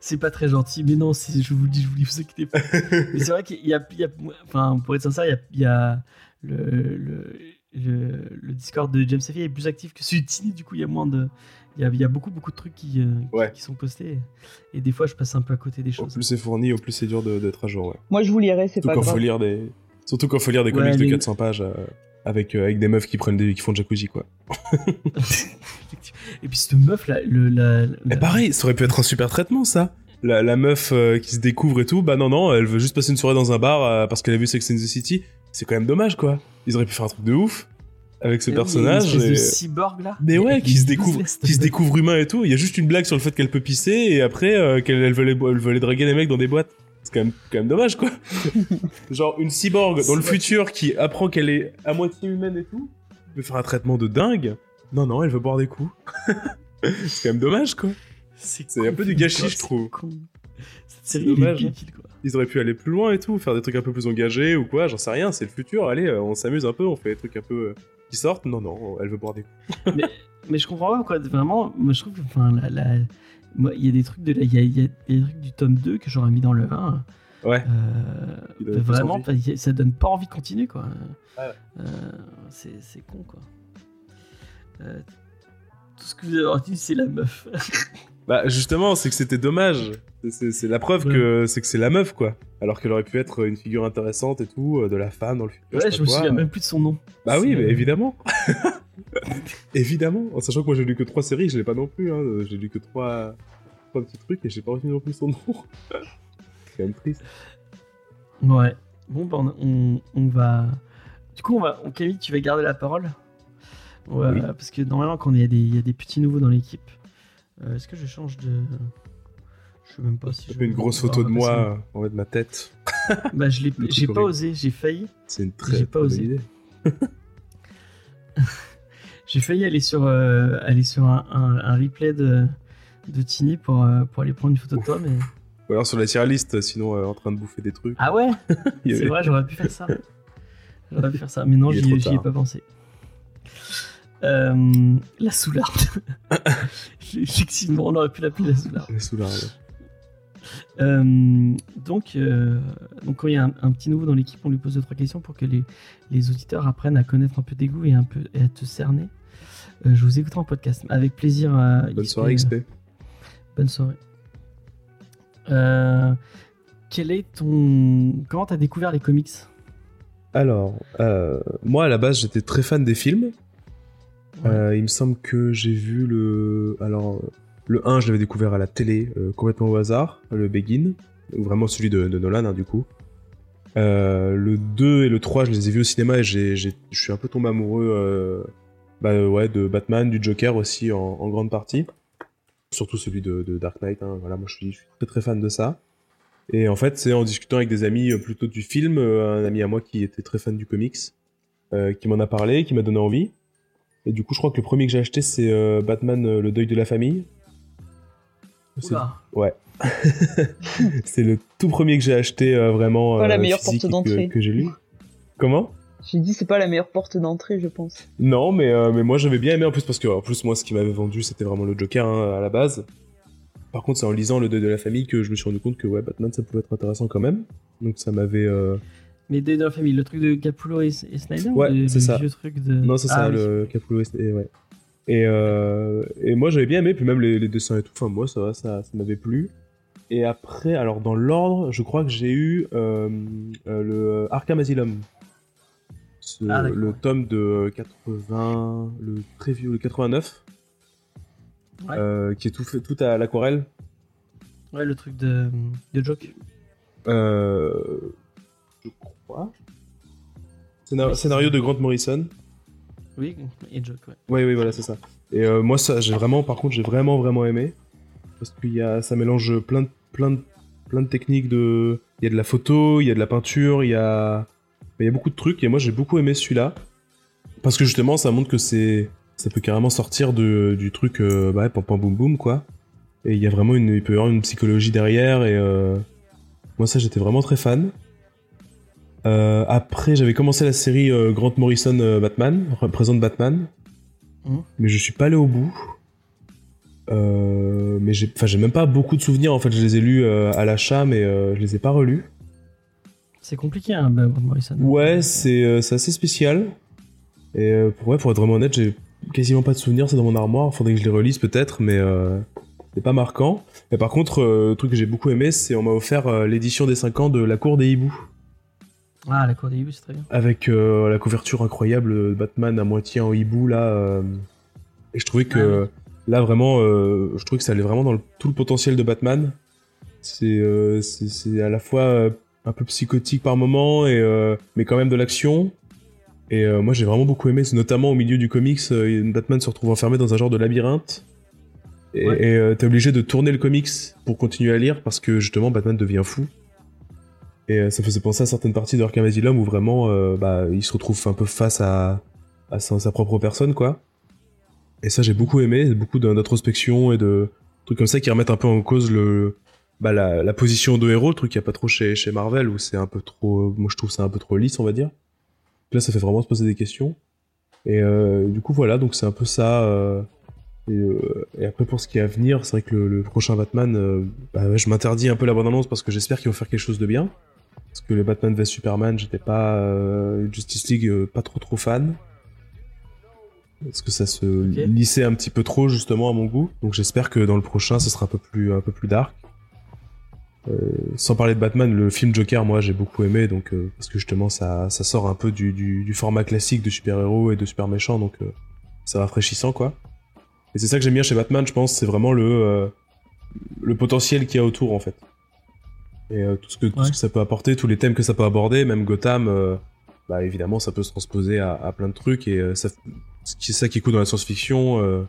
C'est pas très gentil, mais non, si je vous le dis, je vous le dis, vous inquiétez pas. [LAUGHS] mais c'est vrai qu'il y a, il y a- enfin, pour être sincère, il y a, il y a le, le, le, le Discord de James Safi est plus actif que celui de Tini, du coup, il y a moins de, il y a, il y a beaucoup, beaucoup de trucs qui, euh, qui- Ouais. qui sont postés, et des fois, je passe un peu à côté des Au choses. plus c'est fourni, au plus c'est dur de- d'être à jour, ouais. Moi, je vous lirai, c'est pas grave. faut lire des, surtout quand faut lire des Ouais, comics de les- 400 pages euh, avec, euh, avec des meufs qui prennent des, qui font de jacuzzi, quoi. [LAUGHS] et puis cette meuf là, le, la, la- Mais pareil, ça aurait pu être un super traitement, ça. La, la meuf euh, qui se découvre et tout, bah non, non, elle veut juste passer une soirée dans un bar euh, parce qu'elle a vu Sex and the City. C'est quand même dommage, quoi. Ils auraient pu faire un truc de ouf avec ce personnage. de et- cyborg là. Mais ouais, qui se découvre, qui se découvre humain et tout. Il y a juste une blague sur le fait qu'elle peut pisser et après qu'elle elle veut, les, elle veut aller draguer les mecs dans des boîtes. C'est quand même, quand même dommage, quoi. [LAUGHS] Genre une cyborg dans le futur qui apprend qu'elle est à moitié humaine et tout, veut faire un traitement de dingue. Non, non, elle veut boire des coups. [LAUGHS] c'est quand même dommage, quoi. C'est un peu du gâchis, je trouve. C'est dommage. débile, quoi. Ils auraient pu aller plus loin et tout, faire des trucs un peu plus engagés ou quoi, j'en sais rien, c'est le futur, allez, euh, on s'amuse un peu, on fait des trucs un peu euh, qui sortent. Non, non, elle veut boire des coups. [LAUGHS] Mais je comprends pas quoi. Vraiment, moi je trouve que enfin, la, la- moi, il y a des trucs de la- il y a, il y a des trucs du tome 2 que j'aurais mis dans le 1. Ouais. Euh, vraiment, ça donne pas envie de continuer quoi. Ouais. Euh, c'est con quoi. Euh, tout ce que vous avez retenu, c'est la meuf. Bah justement, c'est que c'était dommage. C'est- la preuve Ouais. que c'est que c'est la meuf quoi. Alors qu'elle aurait pu être une figure intéressante et tout, euh, de la femme dans le futur. ouais, je me quoi. souviens même plus de son nom. Bah oui, mais évidemment. [LAUGHS] évidemment. En sachant que moi j'ai lu que trois séries, je l'ai pas non plus. Hein. J'ai lu que trois, trois petits trucs et j'ai pas retenu non plus son nom. [LAUGHS] c'est quand même triste. Ouais. Bon, bah, on, on, on va. Du coup, on va. on- Camille, tu vas garder la parole Ouais, Oui. Parce que normalement, quand il y, a des- il y a des petits nouveaux dans l'équipe, euh, est-ce que je change de. Je sais même pas si J'ai je. fait une grosse photo de moi euh, en haut de ma tête. [LAUGHS] Bah, je l'ai. [LAUGHS] J'ai pas osé, j'ai failli. C'est une très J'ai pas osé. idée. [LAUGHS] J'ai failli aller sur, euh, aller sur un, un- un replay de, de Tini pour, euh, pour aller prendre une photo de toi, mais. Ou alors sur la tier list, sinon euh, en train de bouffer des trucs. Ah ouais? C'est vrai, j'aurais pu faire ça. J'aurais pu faire ça, mais non, j'y ai pas pensé. La soularde. Effectivement, on aurait pu l'appeler la soularde. La ouais. [LAUGHS] Euh, donc, euh, donc, quand il y a un, un petit nouveau dans l'équipe, on lui pose deux trois questions pour que les, les auditeurs apprennent à connaître un peu tes goûts et, un peu, et à te cerner. Euh, je vous écouterai en podcast. Avec plaisir. Bonne XP, soirée XP. Bonne soirée. Quel est ton. Comment t'as découvert les comics? Alors, moi à la base j'étais très fan des films. Il me semble que j'ai vu le. Alors, le 1, je l'avais découvert à la télé, euh, complètement au hasard, le Begin, vraiment celui de, Nolan, hein, du coup. Euh, le 2 et le 3, je les ai vus au cinéma et je suis un peu tombé amoureux euh, bah, de Batman, du Joker aussi en, grande partie. Surtout celui de, Dark Knight, hein, voilà, moi je suis, très très fan de ça. Et en fait, c'est en discutant avec des amis plutôt du film, un ami à moi qui était très fan du comics, qui m'en a parlé, qui m'a donné envie. Et du coup, je crois que le premier que j'ai acheté, c'est Batman, le deuil de la famille. C'est- Oula. [LAUGHS] C'est le tout premier que j'ai acheté euh, vraiment Pas la euh, meilleure porte d'entrée. que, que j'ai lu. Comment? J'ai dit, c'est pas la meilleure porte d'entrée, je pense. Non, mais, euh, mais moi j'avais bien aimé en plus parce que en plus moi ce qui m'avait vendu c'était vraiment le Joker hein, à la base. Par contre c'est en lisant le deuil de la famille que je me suis rendu compte que ouais Batman ça pouvait être intéressant quand même. Donc ça m'avait euh, Mais de, de la famille, le truc de Capullo et, et Snyder Ouais, c'est ça. vieux truc de... non c'est ça Ah oui. le Capullo et, et ouais. Et, euh, et moi j'avais bien aimé puis même les, les dessins et tout. Enfin moi ça va ça, ça m'avait plu. Et après alors dans l'ordre je crois que j'ai eu euh, euh, le Arkham Asylum. ce- Ah, le tome de 80, le vieux, le 89, Ouais. euh, qui est tout fait, tout à l'aquarelle. Ouais, le truc de, de Joke. Euh, je crois. Scénar- scénario de Grant Morrison. Oui, et Joke, ouais. Oui, oui, voilà, c'est ça. Et euh, moi, ça, j'ai vraiment, par contre, j'ai vraiment, vraiment aimé. Parce que ça mélange plein de, plein, de, plein de techniques de. Il y a de la photo, il y a de la peinture, il y a. Il y a beaucoup de trucs. Et moi, j'ai beaucoup aimé celui-là. Parce que justement, ça montre que c'est. Ça peut carrément sortir de, du truc. Euh, bah, pam boum boum, quoi. Et il y a vraiment une. Il peut y avoir une psychologie derrière. Et. euh, moi, ça, j'étais vraiment très fan. Euh, après, j'avais commencé la série euh, Grant Morrison euh, Batman, représente Batman, Mhm. mais je suis pas allé au bout. Euh, mais j'ai, enfin, j'ai même pas beaucoup de souvenirs. En fait, je les ai lus euh, à l'achat, mais euh, je les ai pas relus. C'est compliqué, hein, Ben Morrison. Ouais, c'est, euh, c'est assez spécial. Et euh, pour, ouais, pour être vraiment honnête, j'ai quasiment pas de souvenirs. C'est dans mon armoire. Faudrait que je les relise peut-être, mais euh, c'est pas marquant. Et par contre, euh, le truc que j'ai beaucoup aimé, c'est on m'a offert euh, l'édition des 5 ans de La Cour des Hiboux. Ah, la cour des hiboux, c'est très bien. avec euh, la couverture incroyable de Batman à moitié en hibou là euh, et je trouvais que Ah là vraiment euh, je trouvais que ça allait vraiment dans le- tout le potentiel de Batman. C'est euh, c'est à la fois euh, un peu psychotique par moment et euh, mais quand même de l'action. Et euh, moi j'ai vraiment beaucoup aimé notamment au milieu du comics euh, Batman se retrouve enfermé dans un genre de labyrinthe. Et Ouais. euh, t'es obligé de tourner le comics pour continuer à lire parce que justement Batman devient fou et euh, ça faisait penser à certaines parties de Arkham Asylum où vraiment euh, bah, il se retrouve un peu face à, sa, propre personne, quoi. Et ça, j'ai beaucoup aimé, beaucoup d'in- d'introspection et de trucs comme ça qui remettent un peu en cause le, bah, la, position de héros, le truc qu'il n'y a pas trop chez, chez Marvel où c'est un peu trop. Moi, je trouve ça un peu trop lisse, on va dire. Là, ça fait vraiment se poser des questions. Et euh, du coup, voilà, donc c'est un peu ça. euh, et, euh, après, pour ce qui est à venir, c'est vrai que le, prochain Batman, euh, bah, je m'interdis un peu la bande-annonce parce que j'espère qu'ils vont faire quelque chose de bien. Parce que le Batman vs Superman, j'étais pas euh, Justice League, euh, pas trop trop fan. Parce que ça se lissait un petit peu trop justement à mon goût. Donc j'espère que dans le prochain, ce sera un peu plus un peu plus dark. Euh, sans parler de Batman, le film Joker, moi j'ai beaucoup aimé, donc euh, parce que justement ça, ça sort un peu du, du, du format classique de super-héros et de super méchants, donc euh, c'est rafraîchissant quoi. Et c'est ça que j'aime bien chez Batman, je pense, c'est vraiment le euh, le potentiel qu'il y a autour en fait. Et euh, tout, ce que, tout Ouais. ce que ça peut apporter, tous les thèmes que ça peut aborder, même Gotham, euh, bah évidemment ça peut se transposer à, à plein de trucs et euh, ça, ce c'est ça qui est cool dans la science-fiction, euh,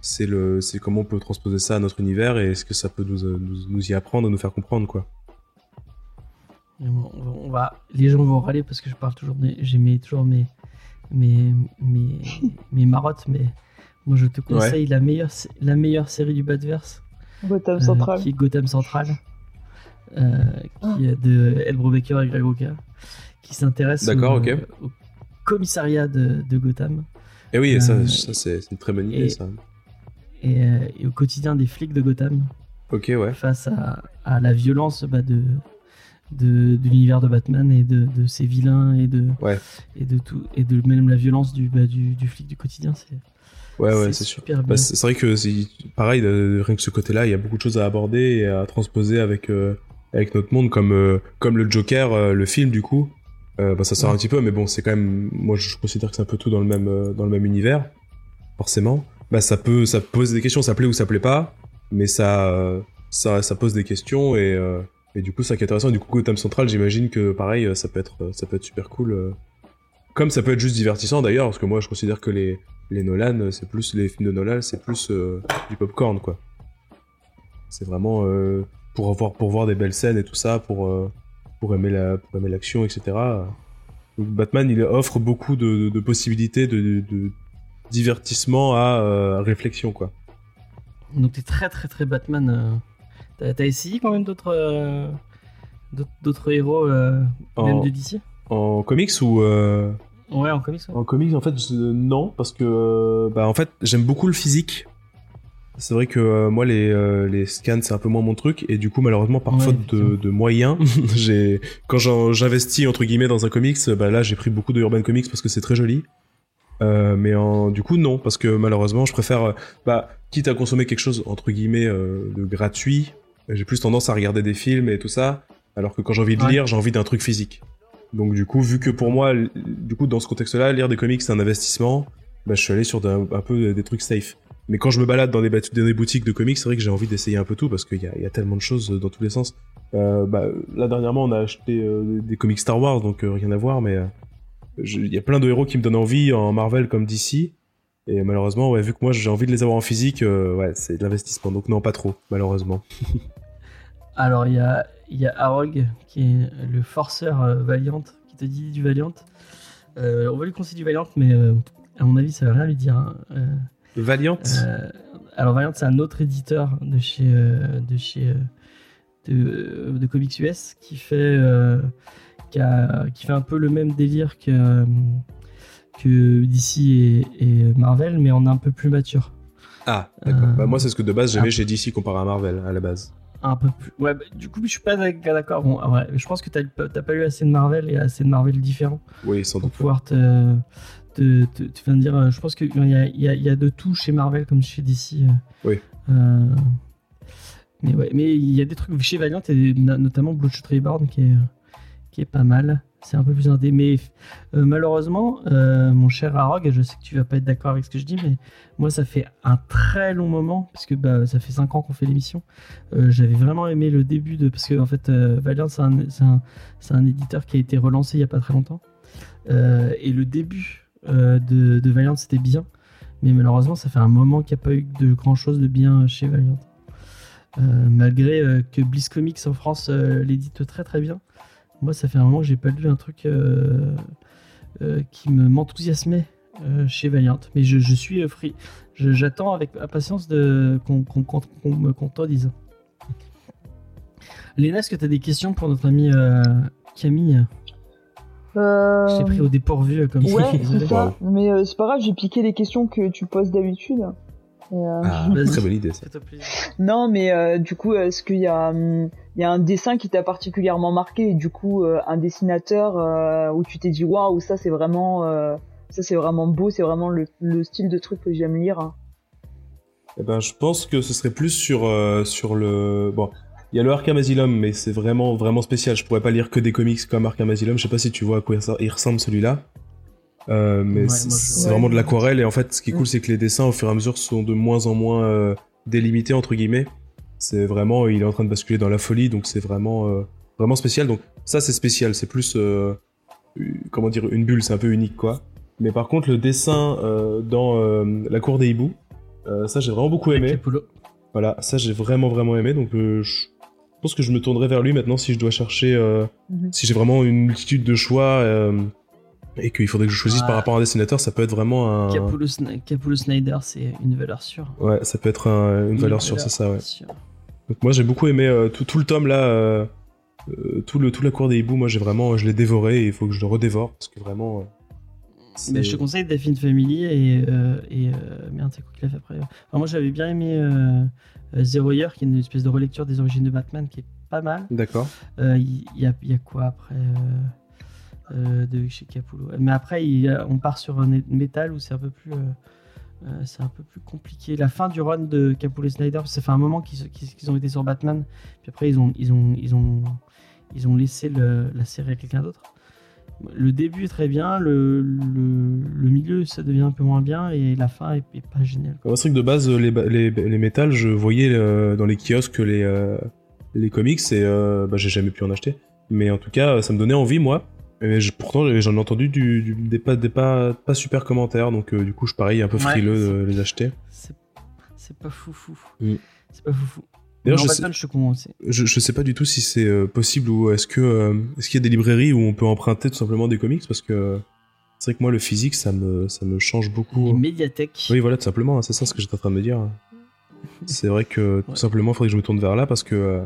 c'est le, c'est comment on peut transposer ça à notre univers et est-ce que ça peut nous, nous, nous y apprendre, nous faire comprendre quoi. Bon, on va- les gens vont râler parce que je parle toujours, des- j'aimais toujours mes, mes, mes, [LAUGHS] mes marottes, mais moi je te conseille la meilleure, la meilleure série du Batverse, Gotham euh, Central. qui est Gotham Central, euh, qui est de Ed Brubaker et Greg Rucka, qui s'intéresse au, commissariat de, de Gotham Et oui, Euh, ça, ça c'est une très bonne idée et- ça. et, euh, et au quotidien des flics de Gotham Ok, ouais. face à, à la violence bah, de, de, de l'univers de Batman et de, de ses vilains et de, Ouais. et de tout et de même la violence du, bah, du, du flic du quotidien. C'est Ouais, ouais, c'est sûr. Bah, c'est vrai que c'est pareil, rien que ce côté-là, il y a beaucoup de choses à aborder et à transposer avec euh, avec notre monde, comme euh, comme le Joker, euh, le film du coup. Euh, bah, ça sort Ouais. un petit peu, mais bon, c'est quand même, moi je considère que c'est un peu tout dans le même dans le même univers, forcément. Bah ça peut ça pose des questions, ça plaît ou ça plaît pas, mais ça ça ça pose des questions et et du coup ça qui est intéressant. Du coup Gotham Central, j'imagine que pareil, ça peut être ça peut être super cool. Comme ça peut être juste divertissant d'ailleurs, parce que moi je considère que les les Nolan, c'est plus les films de Nolan, c'est plus euh, du popcorn quoi. C'est vraiment euh, pour avoir pour voir des belles scènes et tout ça, pour euh, pour aimer la pour aimer l'action, etc. Donc, Batman, il offre beaucoup de, de- de possibilités de, divertissement à euh, réflexion quoi. Donc t'es très très très Batman. euh. T'as essayé quand même d'autres d'autres- héros, En- même de DC En comics ou Ouais, en comics. ouais. En comics, en fait, non, parce que bah en fait, j'aime beaucoup le physique. C'est vrai que euh, moi, les, euh, les scans, c'est un peu moins mon truc, et du coup, malheureusement, par Ouais, faute de, moyens, [LAUGHS] j'ai quand j'investis entre guillemets dans un comics, bah là, j'ai pris beaucoup de Urban Comics parce que c'est très joli. Euh, mais en, du coup, non, parce que malheureusement, je préfère, bah, quitte à consommer quelque chose entre guillemets de gratuit, j'ai plus tendance à regarder des films et tout ça, alors que quand j'ai envie de Ouais. lire, j'ai envie d'un truc physique. Donc du coup, vu que pour moi, du coup, dans ce contexte-là, lire des comics c'est un investissement, bah, je suis allé sur un peu des trucs safe. Mais quand je me balade dans des, boutiques de comics, c'est vrai que j'ai envie d'essayer un peu tout parce qu'il y a, tellement de choses dans tous les sens. Euh, bah, là dernièrement, on a acheté euh, des comics Star Wars, donc euh, rien à voir, mais euh, il y a plein de héros qui me donnent envie en Marvel comme DC. Et malheureusement, vu que moi j'ai envie de les avoir en physique, c'est de l'investissement. Donc non, pas trop, malheureusement. [LAUGHS] Alors, il y a, y Arog, qui est le forceur Valiant, qui te dit du Valiant. On va lui conseiller du Valiant, mais à mon avis, ça va rien lui dire. hein. Valiant. Euh, alors Valiant, c'est un autre éditeur de chez euh, de chez euh, de, de comics US qui fait euh, qui, a- qui fait un peu le même délire que que DC et, et Marvel, mais en un peu plus mature, Ah, d'accord. Euh, Bah, moi, c'est ce que de base j'aimais ah. chez DC comparé à Marvel à la base. un peu plus. Ouais, bah, du coup, je suis pas d'accord. Bon, ouais, je pense que t'as t'as pas eu assez de Marvel et assez de Marvel différents. Oui, sans pour doute. pouvoir te, te, te, te faire dire. euh, Je pense qu'il y y, y a de tout chez Marvel comme chez DC. euh. Oui. Euh, mais ouais, mais il y a des trucs chez Valiant, et no- notamment Bloodshot Reborn qui est, qui est pas mal. C'est un peu plus indé. Mais euh, malheureusement, euh, mon cher Arog, je sais que tu vas pas être d'accord avec ce que je dis, mais moi ça fait un très long moment, parce que bah, ça fait 5 ans qu'on fait l'émission. Euh, J'avais vraiment aimé le début de. Parce que en fait, Valiant, c'est un, un, un éditeur qui a été relancé il y a pas très longtemps. Et le début de, de Valiant, c'était bien. Mais malheureusement, ça fait un moment qu'il n'y a pas eu de grand chose de bien chez Valiant. Euh, malgré euh, que Bliss Comics en France euh, l'édite très très bien. Moi, ça fait un moment que j'ai pas lu un truc euh, euh, qui me m'enthousiasmait euh, chez Valiant. Mais je, suis euh, free. J'attends avec impatience de qu'on qu'on- qu'on me contredise. Léna, est-ce que tu as des questions pour notre ami euh, Camille? Euh... Je t'ai pris au dépourvu comme ça. Ouais, désolé. c'est ça. Mais euh, c'est pas grave, j'ai piqué les questions que tu poses d'habitude. Euh, Ah, [LAUGHS] très bonne idée ça. Non, mais euh, du coup, est-ce qu'il y a, hum, il y a un dessin qui t'a particulièrement marqué? Et du coup, euh, un dessinateur euh, où tu t'es dit waouh, ça c'est vraiment, euh, ça c'est vraiment beau, c'est vraiment le, le style de truc que j'aime lire. hein. Eh ben, je pense que ce serait plus sur, euh, sur le. Bon, il y a le Arkham Asylum, mais c'est vraiment, vraiment spécial. Je pourrais pas lire que des comics comme Arkham Asylum. Je sais pas si tu vois à quoi il res- il ressemble celui-là. Euh, mais Ouais, c'est ouais. vraiment de l'aquarelle. Et en fait, ce qui est cool, Mm. c'est que les dessins, au fur et à mesure, sont de moins en moins euh, délimités, entre guillemets. C'est vraiment. Il est en train de basculer dans la folie, donc c'est vraiment, euh, vraiment spécial. Donc, ça, c'est spécial. C'est plus. comment dire Une bulle, c'est un peu unique, quoi. Mais par contre, le dessin dans La Cour des Hiboux, ça, j'ai vraiment beaucoup aimé. Voilà, ça j'ai vraiment vraiment aimé, donc je pense que je me tournerai vers lui maintenant si je dois chercher, euh, Mhm. si j'ai vraiment une multitude de choix euh, et qu'il faudrait que je choisisse par rapport à un dessinateur, ça peut être vraiment un... Capullo, Capullo Snyder, c'est une valeur sûre. Ouais, ça peut être un- une valeur sûre, c'est ça, ouais. sûre. Donc moi j'ai beaucoup aimé euh, tout, tout le tome là, tout, le, tout la cour des hiboux, moi j'ai vraiment, je l'ai dévoré et il faut que je le redévore parce que vraiment... Mais je te conseille Daphne Family et, euh, et euh, merde, c'est quoi qu'il a fait après Enfin, Moi j'avais bien aimé euh, euh, Zero Year, qui est une espèce de relecture des origines de Batman qui est pas mal. D'accord. Il y, a, il y a quoi après de chez Capullo? Mais après, il y a- on part sur un métal où c'est un peu plus. c'est un peu plus compliqué. La fin du run de Capullo et Snyder, ça fait un moment qu'ils ont été sur Batman, puis après ils ont, ils ont, ils ont, ils ont laissé le- la série à quelqu'un d'autre. Le début est très bien, le, le, le milieu ça devient un peu moins bien et la fin est, est pas géniale. c'est vrai que de base, les, les, les métals, je voyais euh, dans les kiosques les, euh, les comics et euh, bah, j'ai jamais pu en acheter. Mais en tout cas, ça me donnait envie, moi. Et je- pourtant, j'en ai entendu du, du- des, pas, des pas, pas super commentaires, donc euh, du coup, je parie un peu frileux de les acheter. C'est pas foufou. Mm. C'est pas foufou. D'ailleurs, je Batman, je sais pas du tout si c'est euh, possible ou est-ce que euh, est-ce qu'il y a des librairies où on peut emprunter tout simplement des comics? Parce que c'est vrai que moi le physique ça me ça me change beaucoup. Les médiathèques. Oui voilà tout simplement hein, c'est ça ce que j'étais en train de me dire. C'est vrai que [LAUGHS] tout Ouais. simplement il faudrait que je me tourne vers là parce que euh,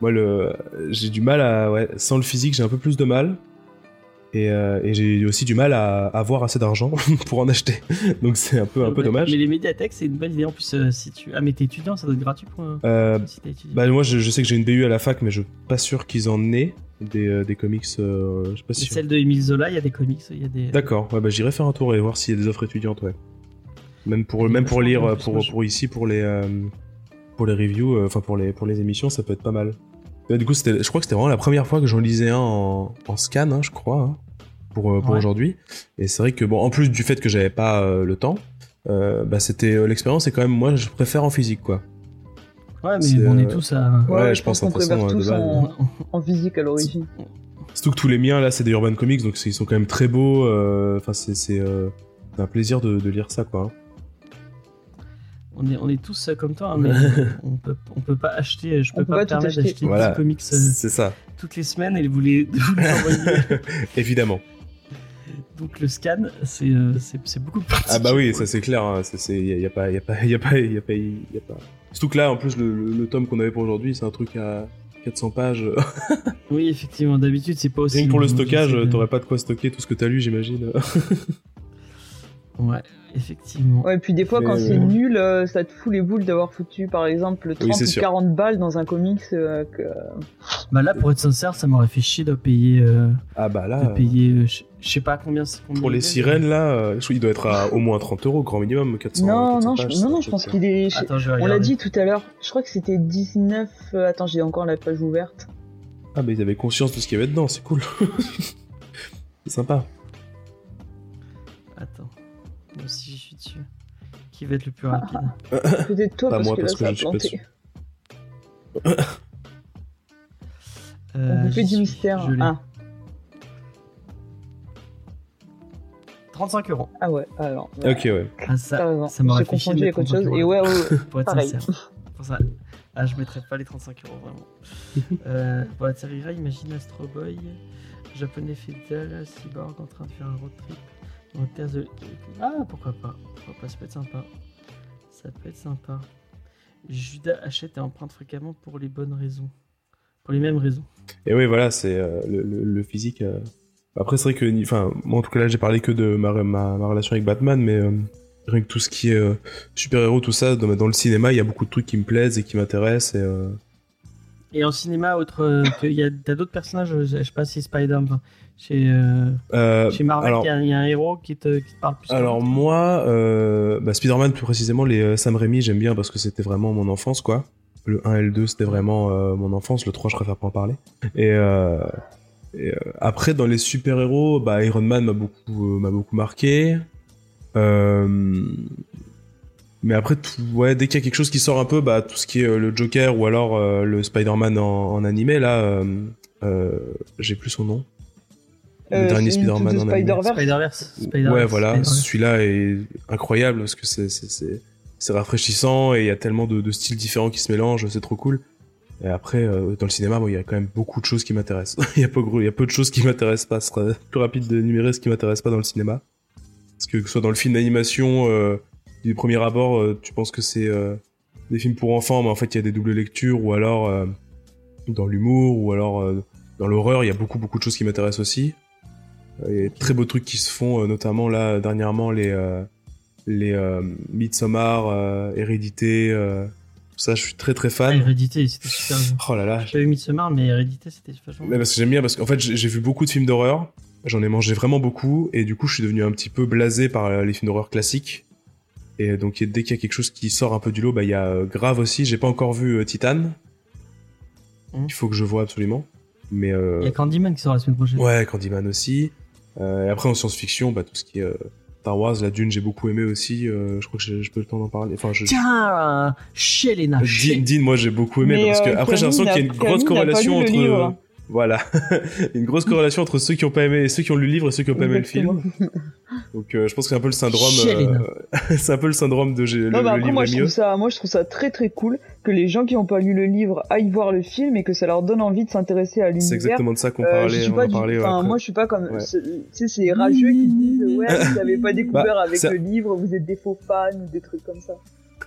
moi le j'ai du mal à ouais sans le physique j'ai un peu plus de mal et, euh, et j'ai aussi du mal à avoir assez d'argent [LAUGHS] pour en acheter donc c'est un peu un peu dommage. Mais les médiathèques, c'est une bonne idée. En plus, euh, si tu. Ah, mais t'es étudiant, ça doit être gratuit pour. Euh, si bah moi je, je sais que j'ai une BU à la fac mais je suis pas sûr qu'ils en aient des, des comics je pas celle de Émile Zola, il y a des comics, il y a des. D'accord, ouais, bah, j'irai faire un tour et voir s'il y a des offres étudiantes, ouais. Même pour, même pour vachement lire, pour, pour ici, pour les, pour les reviews, enfin pour les, pour les émissions, ça peut être pas mal. Du coup, c'était, je crois que c'était vraiment la première fois que j'en lisais un en, en scan, hein, je crois, hein, pour, euh, pour Ouais. aujourd'hui. Et c'est vrai que, bon, en plus du fait que j'avais pas euh, le temps, euh, bah, c'était euh, l'expérience, et quand même, moi, je préfère en physique, quoi. Ouais, mais on est tous à. Ouais, je pense, qu'on toute façon, préfère tous en, en physique à l'origine. Surtout que tous les miens, là, c'est des Urban Comics, donc ils sont quand même très beaux. Enfin, c'est, euh, un plaisir de, de lire ça, quoi. hein. On est, on est tous euh, comme toi, hein, mais [LAUGHS] on peut, on peut pas acheter. Je peux pas, me permettre acheter. d'acheter Voilà. 10 comics euh, C'est ça, toutes les semaines et vous les, [LAUGHS] vous les envoyer. [LAUGHS] évidemment. Donc le scan, c'est euh, c'est c'est beaucoup plus. Ah bah oui, ça c'est clair. Hein. C'est, c'est, y a, y a pas, y a pas, y a pas, y a pas, y a pas. Surtout que là, en plus, le, le, le tome qu'on avait pour aujourd'hui, c'est un truc à 400 pages. Oui, effectivement, d'habitude, c'est pas aussi. Rien que pour le donc stockage, t'aurais pas de quoi stocker tout ce que t'as lu, j'imagine. Ouais, effectivement. Ouais, et puis des fois, Mais, quand c'est euh, nul, euh, ça te fout les boules d'avoir foutu, par exemple, 30 c'est ou sûr. 40 balles dans un comics euh, que... Bah là, pour être sincère, ça m'aurait fait chier de payer. euh, Ah bah de là, payer euh, je sais pas combien c'est. pour les il sirènes, là, euh, qu'il doit être à au moins 30 euros, grand minimum, 400 non, 400 non, pages, je, non, non, je pense qu'il est... mais- Attends, je vais On l'a dit tout à l'heure, je crois que c'était 19... euh, Attends, j'ai encore la page ouverte. Ah bah ils avaient conscience de ce qu'il y avait dedans, c'est cool. [LAUGHS] c'est sympa. Dessus. Qui va être le plus Ah, rapide [LAUGHS] Peut-être toi, Pas parce moi, que là, parce que ça a je suis pas planté. Euh, On vous fait j'y du suis, mystère. je l'ai. Ah, 35 euros. ah ouais, alors... Ok, ouais. Ah, ça, ça m'aurait J'ai fait chier de confondu mettre avec autre 35 chose. euros. Et ouais, ouais, ouais. Pour être pareil. sincère. Pour ça. Ah, je mettrais pas les 35 euros, vraiment. [LAUGHS] euh, pour la série imagine Astro Boy, japonais fidèle, cyborg en train de faire un road trip terre de... Ah, pourquoi pas Pourquoi pas, ça peut être sympa. Ça peut être sympa. Judas achète et emprunte fréquemment pour les bonnes raisons. Pour les mêmes raisons. Et oui, voilà, c'est euh, le, le- le physique. euh. Après, c'est vrai que, enfin, moi en tout cas là, j'ai parlé que de ma, ma, ma relation avec Batman, mais euh, rien que tout ce qui est euh, super-héros, tout ça, dans, dans le cinéma, il y a beaucoup de trucs qui me plaisent et qui m'intéressent. Et, Et en cinéma, autre, il y a, d'autres personnages, je sais pas si Spider, enfin, chez, euh, euh, chez Marvel, il y, a- il y a un héros qui te, qui te parle plus. alors moi, euh, bah, Spider-Man plus précisément, les Sam Raimi, j'aime bien parce que c'était vraiment mon enfance, quoi. Le 1 et le 2, c'était vraiment mon enfance. Le 3, je préfère pas en parler. Et, et, euh, après, dans les super-héros, bah, Iron Man m'a beaucoup, euh, m'a beaucoup marqué. Euh, mais après, tout, ouais, dès qu'il y a quelque chose qui sort un peu, bah, tout ce qui est le Joker ou alors le Spider-Man en, en animé, là, j'ai plus son nom. Le Euh, dernier Spider-Man en animé. Spider-Verse. Spider-Verse. Spider-Verse, Ouais, voilà, Spider-Verse. celui-là est incroyable parce que c'est c'est c'est c'est rafraîchissant et il y a tellement de, de styles différents qui se mélangent, c'est trop cool. Et après, euh, dans le cinéma, il y a quand même beaucoup de choses qui m'intéressent. [LAUGHS] il y a peu y a peu de choses qui m'intéressent pas. Ce sera plus rapide de numérer ce qui m'intéresse pas dans le cinéma. Parce que que ce soit dans le film d'animation, euh, du premier abord, euh, tu penses que c'est euh, des films pour enfants, mais en fait, il y a des doubles lectures ou alors euh, dans l'humour ou alors euh, dans l'horreur, il y a beaucoup beaucoup de choses qui m'intéressent aussi. Il y a de très beaux trucs qui se font, euh, notamment là dernièrement les euh, les euh, Midsommar, Hérédité, tout ça, je suis très très Ah, fan. Hérédité, c'était super bien. Oh là là, J'ai pas vu Midsommar, mais Hérédité, c'était vachement mais parce que j'aime bien parce qu'en fait j'ai vu beaucoup de films d'horreur, j'en ai mangé vraiment beaucoup et du coup je suis devenu un petit peu blasé par les films d'horreur classiques. Et donc dès qu'il y a quelque chose qui sort un peu du lot, bah il y a Grave aussi. J'ai pas encore vu Titan. Mhm. Il faut que je vois absolument. Mais euh, Il y a Candyman qui sort la semaine prochaine. Ouais, Candyman aussi. Euh, et après en science-fiction, bah, tout ce qui est euh, Star Wars, la Dune, j'ai beaucoup aimé aussi. Euh, je crois que j'ai j'ai pas eu le temps d'en parler. Enfin, je... Tiens, chez Lena. Dean, moi j'ai beaucoup aimé Mais, parce que euh, après j'ai l'impression qu'il y a une grosse corrélation entre livre. Voilà [LAUGHS] une grosse corrélation entre ceux qui ont pas aimé et ceux qui ont lu le livre et ceux qui ont pas aimé le film. [LAUGHS] Donc euh, je pense que c'est un peu le syndrome euh, [LAUGHS] c'est un peu le syndrome de le, Non, mais le livre moi est je, mieux. trouve ça, moi, je trouve ça très très cool que les gens qui n'ont pas lu le livre aillent voir le film et que ça leur donne envie de s'intéresser à C'est l'univers. exactement de ça qu'on Euh, parlait, je suis pas du... parlait, ouais, moi je suis pas comme Ouais. tu sais ces rageux qui disent ouais vous avez pas découvert Bah, avec ça- le livre vous êtes des faux fans ou des trucs comme ça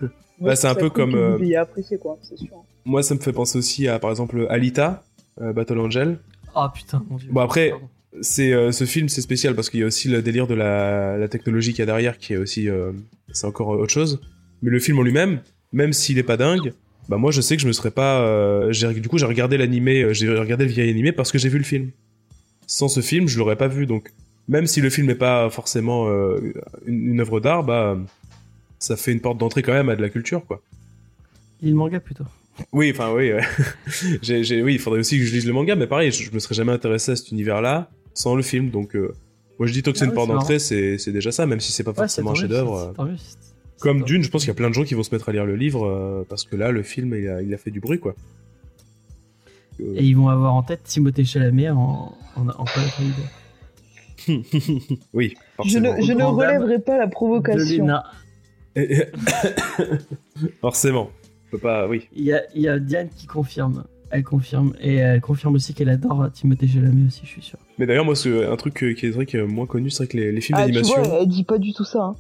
Moi, Bah, c'est un peu cool comme, euh, vous apprécié quoi c'est sûr Moi ça me fait penser aussi à par exemple Alita, euh, Battle Angel. Oh putain, mon dieu. Bon, après, Pardon. c'est euh, ce film c'est spécial parce qu'il y a aussi le délire de la, la technologie qu'il y a derrière qui est aussi euh, c'est encore euh, autre chose mais le film en lui-même même s'il est pas dingue bah moi je sais que je me serais pas euh, j'ai du coup j'ai regardé l'animé euh, j'ai regardé le vieil animé parce que j'ai vu le film sans ce film je l'aurais pas vu donc même si le film n'est pas forcément euh, une, une œuvre d'art bah ça fait une porte d'entrée quand même à de la culture quoi Il le manga plutôt. Oui, enfin oui. ouais. [LAUGHS] j'ai, j'ai- oui, il faudrait aussi que je lise le manga, mais pareil, je, je me serais jamais intéressé à cet univers-là sans le film. Donc, euh, moi je dis tant que c'est Ah une ouais, porte d'entrée, c'est, déjà ça, même si c'est pas Ouais, forcément un chef-d'œuvre. euh. Comme Dune, je pense qu'il y a plein de gens qui vont se mettre à lire le livre euh, parce que là, le film, il a, il a fait du bruit, quoi. Euh, Et ils vont avoir en tête Timothée Chalamet en, en, en [LAUGHS] oui, Je ne, forcément. je ne Grande dame relèverai pas la provocation. [COUGHS] Forcément. On peut pas, oui. Il y a, il y a Diane qui confirme. Elle confirme. Et elle confirme aussi qu'elle adore Timothée Chalamet aussi, je suis sûr. Mais d'ailleurs, moi, c'est un truc euh, qui est vrai que moins connu, c'est vrai que les, les films Ah, tu d'animation. vois, elle dit pas du tout ça. hein.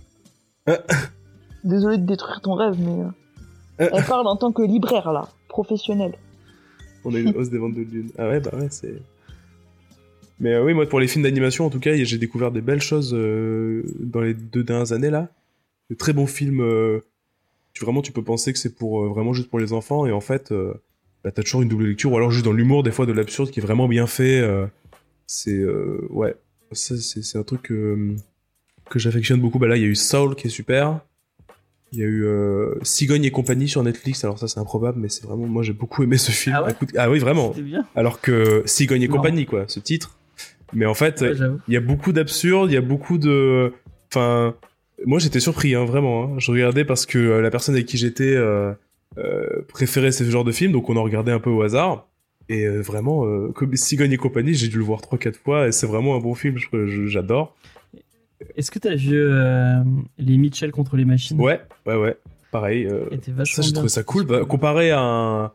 Ah. [LAUGHS] Désolé de détruire ton rêve, mais. euh, Ah. Elle parle en tant que libraire, là, professionnelle. On a une hausse des ventes de Dune. Ah ouais, bah ouais, c'est. Mais euh, oui, moi, pour les films d'animation, en tout cas, j'ai découvert des belles choses euh, dans les deux dernières années, là. De très bons films. euh, tu, vraiment, tu peux penser que c'est pour euh, vraiment juste pour les enfants, et en fait, euh, bah, t'as toujours une double lecture, ou alors juste dans l'humour, des fois, de l'absurde qui est vraiment bien fait. euh, c'est. ouais. Ça, c'est un truc que j'affectionne beaucoup. Bah là, il y a eu Soul qui est super. Il y a eu euh, Cigogne et compagnie sur Netflix. Alors ça, c'est improbable, mais c'est vraiment moi j'ai beaucoup aimé ce film. Ah ouais ah oui, vraiment. Bien. Alors que Cigogne et compagnie, quoi, ce titre. Mais en fait, Ouais, il y a beaucoup d'absurdes, il y a beaucoup de. Enfin, moi j'étais surpris, hein, vraiment. hein. Je regardais parce que euh, la personne avec qui j'étais euh, euh, préférait ce genre de film, donc on en regardait un peu au hasard. Et euh, vraiment, euh, comme Cigogne et compagnie, j'ai dû le voir 3-4 fois, et c'est vraiment un bon film, j'adore. Est-ce que t'as vu euh, les Mitchell contre les machines? Ouais, ouais, ouais. Pareil. euh, Ça, j'ai trouvé ça cool. Bah, comparé à un.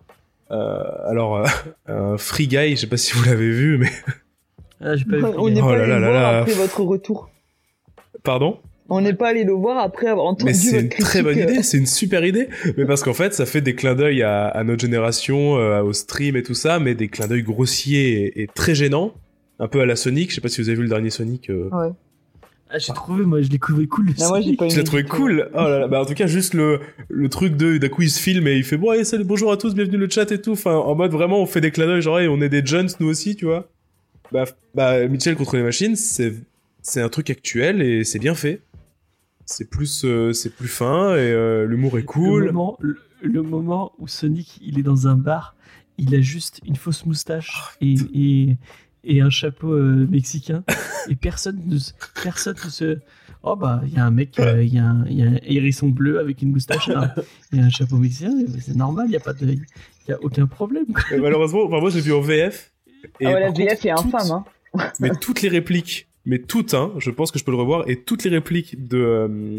euh, alors, euh, [LAUGHS] un Free Guy, je sais pas si vous l'avez vu, mais. Ah, pas vu. [LAUGHS] On n'est Oh pas là là là. après votre retour. Pardon? On n'est pas allé le voir après avoir entendu Mais c'est une très bonne idée, c'est une super idée. Mais parce qu'en fait, ça fait des clins d'œil à, à notre génération, euh, au stream et tout ça, mais des clins d'œil grossiers et, et très gênants. Un peu à la Sonic, je sais pas si vous avez vu le dernier Sonic. euh, Ouais. Ah, j'ai trouvé, moi, je l'ai trouvé cool. Non, moi, pas aimé l'as trouvé cool? Oh là là, bah en tout cas juste le, le truc de d'un coup il se filme et il fait bon allez salut bonjour à tous bienvenue le chat et tout enfin en mode vraiment on fait des clins d'œil genre hey, on est des jeunes nous aussi tu vois bah bah Mitchell contre les machines c'est c'est un truc actuel et c'est bien fait c'est plus euh, c'est plus fin et euh, l'humour est Le cool moment, le, le moment où Sonic, il est dans un bar, il a juste une fausse moustache Ah, et, et, et un chapeau euh, mexicain. [LAUGHS] et personne ne, se- personne ne se. Oh bah, il y a un mec, euh, il y, a un- il y a un hérisson bleu avec une moustache, un- il y a un chapeau mexicain, c'est normal, il n'y a, pas de- il y a aucun problème. quoi. Et malheureusement enfin moi je l'ai vu en VF et Ah ouais, la contre, VF est toutes- infâme, hein. [LAUGHS] mais toutes les répliques, mais toutes, hein, je pense que je peux le revoir, et toutes les répliques de... euh,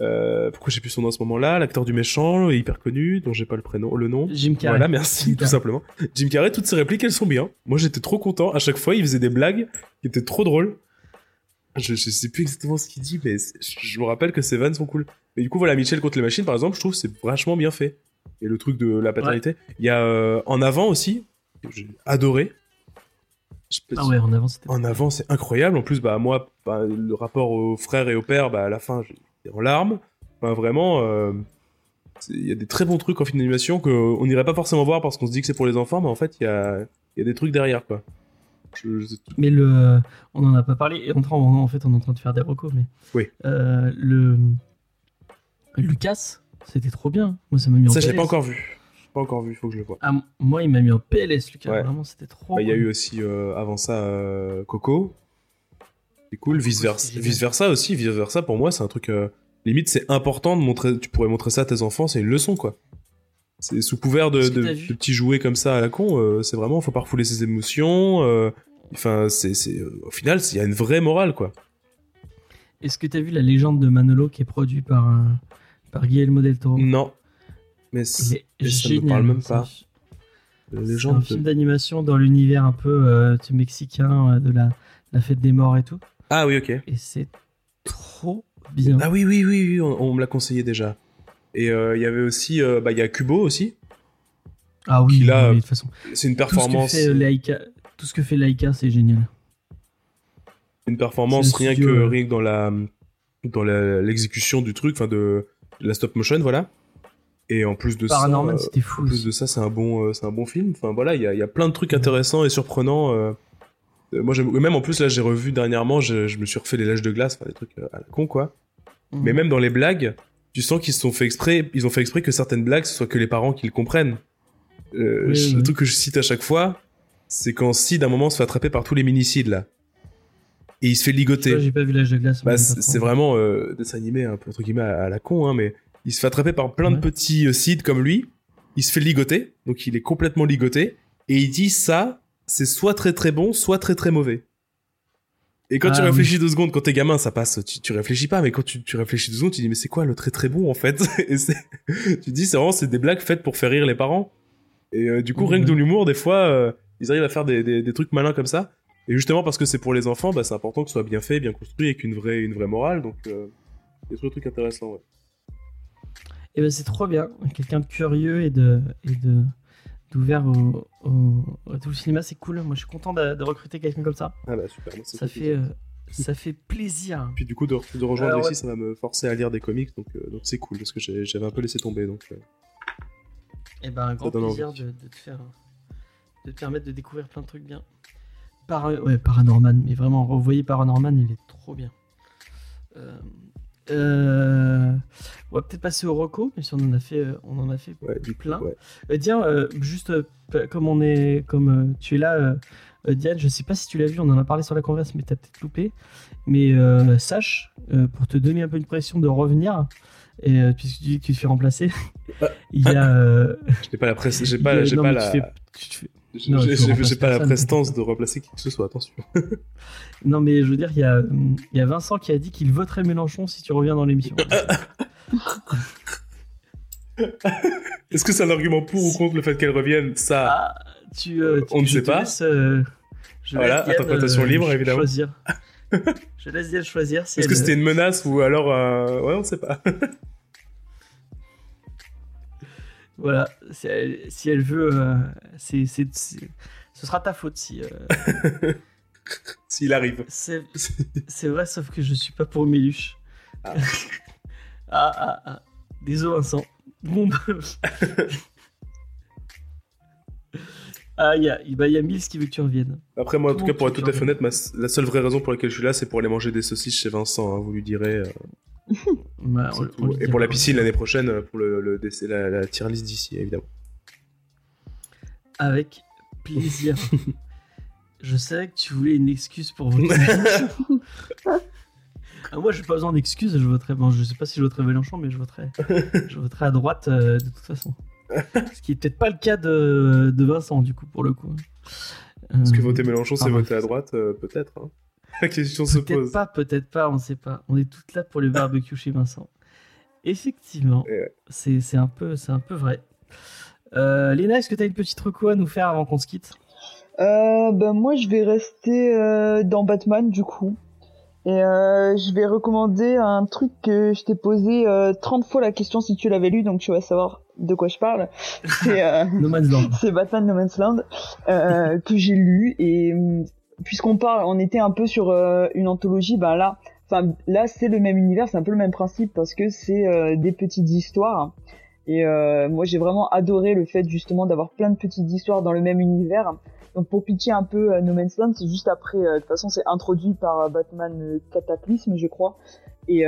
euh, pourquoi j'ai plus son nom à ce moment-là? L'acteur du méchant, hyper connu, dont j'ai pas le prénom, le nom. Jim Carrey. Voilà, merci, Jim tout simplement. Jim Carrey, toutes ses répliques, elles sont bien. Moi, j'étais trop content. À chaque fois, il faisait des blagues qui étaient trop drôles. Je, je sais plus exactement ce qu'il dit, mais je, me rappelle que ses vannes sont cool. Mais du coup, voilà, Michel contre les machines, par exemple, je trouve c'est vachement bien fait. Et le truc de la paternité. Il y a euh, En Avant aussi, j'ai adoré. Ah ouais, en avant, c'était. en avant, c'est incroyable. En plus, bah moi, bah, le rapport aux frères et au père, bah à la fin, j'étais en larmes. Enfin, vraiment, euh, il y a des très bons trucs en film d'animation qu'on n'irait pas forcément voir parce qu'on se dit que c'est pour les enfants, mais en fait, il y a, il y a des trucs derrière, quoi. Je- je- Mais le, on en a pas parlé. Et en, train- en fait, on est en train de faire des recos, mais Oui. euh, le Lucas, c'était trop bien. Moi, ça m'a mis en Ça, je l'ai pas encore vu. Pas encore vu, il faut que je le vois. Ah, moi, il m'a mis en PLS, Lucas. Ouais. Vraiment, c'était trop. Bah, Il y a eu aussi, euh, avant ça, euh, Coco. C'est cool. Vice versa, vice versa aussi. Vice versa, pour moi, c'est un truc. euh, limite, c'est important de montrer. Tu pourrais montrer ça à tes enfants, c'est une leçon, quoi. C'est sous couvert de, t'as petits jouets comme ça à la con. euh, c'est vraiment, faut pas refouler ses émotions. Enfin, c'est, c'est, au final, il y a une vraie morale, quoi. Est-ce que tu as vu la légende de Manolo qui est produit par, euh, par Guillermo del Toro? Non. Mais mais ça me génial. parle même pas. la C'est légende un de- film d'animation dans l'univers un peu euh, mexicain euh, de la, la fête des morts et tout. Ah oui, ok. Et c'est trop bien. Ah oui, oui, oui, oui, on, on me l'a conseillé déjà. Et euh, il y avait aussi, euh, bah, il y a Kubo aussi. Ah oui, oui, de toute façon. C'est une Tout ce que performance. fait euh, Laika, tout ce que fait Laika, c'est génial. une performance rien studio, que euh. rien que dans la dans l'exécution du truc enfin de, de la stop motion voilà et en plus de Paranormal, ça euh, fou. en plus de ça c'est un bon euh, c'est un bon film enfin voilà il y a, il y a plein de trucs intéressants et surprenants euh. Moi j'aime même en plus là j'ai revu dernièrement je, je me suis refait les lèches de glace enfin des trucs à la con quoi Mhm. mais même dans les blagues tu sens qu'ils se sont fait exprès ils ont fait exprès que certaines blagues ce soit que les parents qui le comprennent Euh, Oui, Le oui. truc que je cite à chaque fois, c'est quand Sid, à un moment, se fait attraper par tous les minicides, là. Et il se fait ligoter. J'ai pas vu l'âge de glace. Bah, c'est vraiment euh, dessin animé, un peu, entre guillemets, à, à la con, hein, mais il se fait attraper par plein de petits euh, Sid comme lui. Il se fait ligoter, donc il est complètement ligoté. Et il dit ça, c'est soit très très bon, soit très très mauvais. Et quand tu Ah, oui. réfléchis deux secondes, quand t'es gamin, ça passe, tu, tu réfléchis pas, mais quand tu, tu réfléchis deux secondes, tu dis, mais c'est quoi le très très bon en fait? [LAUGHS] Et [LAUGHS] Tu dis, c'est vraiment, c'est des blagues faites pour faire rire les parents. Et euh, du coup, rien que dans l'humour, des fois, euh, ils arrivent à faire des, des, des trucs malins comme ça. Et justement, parce que c'est pour les enfants, bah, c'est important que ce soit bien fait, bien construit, avec une vraie, une vraie morale. Donc, euh, il y a toujours des trucs intéressants, ouais. Et ben c'est trop bien. Quelqu'un de curieux et de et de d'ouvert au, au- à tout le cinéma, c'est cool. Moi, je suis content de, de recruter quelqu'un comme ça. Ah bah super, ça, fait euh, ça fait plaisir. Puis du coup, de, de rejoindre Alors, ici, ouais. ça va me forcer à lire des comics, donc euh, donc c'est cool, parce que j'avais un peu laissé tomber. Donc, euh, Et ben un grand plaisir de, de te faire de te permettre de découvrir plein de trucs bien. Par, ouais, Paranorman, mais vraiment revoyez Paranorman, il est trop bien. Euh, on va peut-être passer au Rocco, même si on en a fait, euh, on en a fait ouais, Plein. ouais. Euh, Diane, euh, juste comme on est, comme tu es là, Diane, je sais pas si tu l'as vu, on en a parlé sur la converse, mais t'as peut-être loupé. Mais sache, pour te donner un peu une pression de revenir, et puisque tu dis que tu te fais remplacer, [LAUGHS] il y a. Je n'ai pas la j'ai y pas, j'ai pas mais la, fais- tu j'ai- tu j'ai- pas la prestance de remplacer qui que ce soit. Attention. [LAUGHS] Non, mais je veux dire, il y a, il y a Vincent qui a dit qu'il voterait Mélenchon si tu reviens dans l'émission. [LAUGHS] Est-ce que c'est un argument pour ou contre le fait qu'elle revienne? Ça, Ah, tu, euh, tu- On ne sait pas. laisse, euh, je Voilà, laisse interprétation libre, évidemment. Choisir. [LAUGHS] je laisse Diane choisir. Si est-ce que c'était une menace ou alors, euh, ouais, on sait pas. Voilà, si elle, si elle veut, euh, c'est, c'est- c'est- ce sera ta faute si. euh, [LAUGHS] S'il arrive. c'est, [LAUGHS] c'est vrai, sauf que je suis pas pour Méluche. Ah. [LAUGHS] ah, ah, ah. Désolé, Vincent. Bon, bah... ah, il y a, bah, y a Mills qui veut que tu reviennes. Après, moi, en Tout cas, pour être tout à fait honnête, ma- la seule vraie raison pour laquelle je suis là, c'est pour aller manger des saucisses chez Vincent. hein, vous lui direz. euh, [LAUGHS] Bah, on- on Et pour la piscine l'année prochaine, pour le, le la, la tier list d'ici, évidemment. Avec plaisir. [LAUGHS] je savais que tu voulais une excuse pour voter. [LAUGHS] Ah, moi, j'ai pas besoin d'excuses. Je voterai. Bon, je sais pas si je voterai Mélenchon, mais je voterai. je voterai à droite euh, de toute façon. Ce qui est peut-être pas le cas de, de Vincent, du coup, pour le coup. Est-ce que Euh, voter Mélenchon, c'est voter à droite euh, Peut-être. hein. [LAUGHS] La question se Peut-être pose. pas, peut-être pas, on sait pas. On est toutes là pour le barbecue chez Vincent. Effectivement, ouais. c'est un peu, c'est un peu vrai. Euh, Léna, est-ce que tu as une petite reco à nous faire avant qu'on se quitte? Euh, ben moi je vais rester euh, dans Batman du coup. Et euh, je vais recommander un truc que je t'ai posé euh, 30 fois la question si tu l'avais lu, donc tu vas savoir de quoi je parle. C'est euh, [LAUGHS] No Man's Land. [LAUGHS] c'est Batman No Man's Land euh, que j'ai lu et hum, puisqu'on parle, on était un peu sur euh, une anthologie, ben là, enfin là c'est le même univers, c'est un peu le même principe parce que c'est euh, des petites histoires. Et euh, moi j'ai vraiment adoré le fait justement d'avoir plein de petites histoires dans le même univers. Donc pour pitcher un peu euh, No Man's Land, c'est juste après, euh, de toute façon c'est introduit par euh, Batman Cataclysme je crois. Et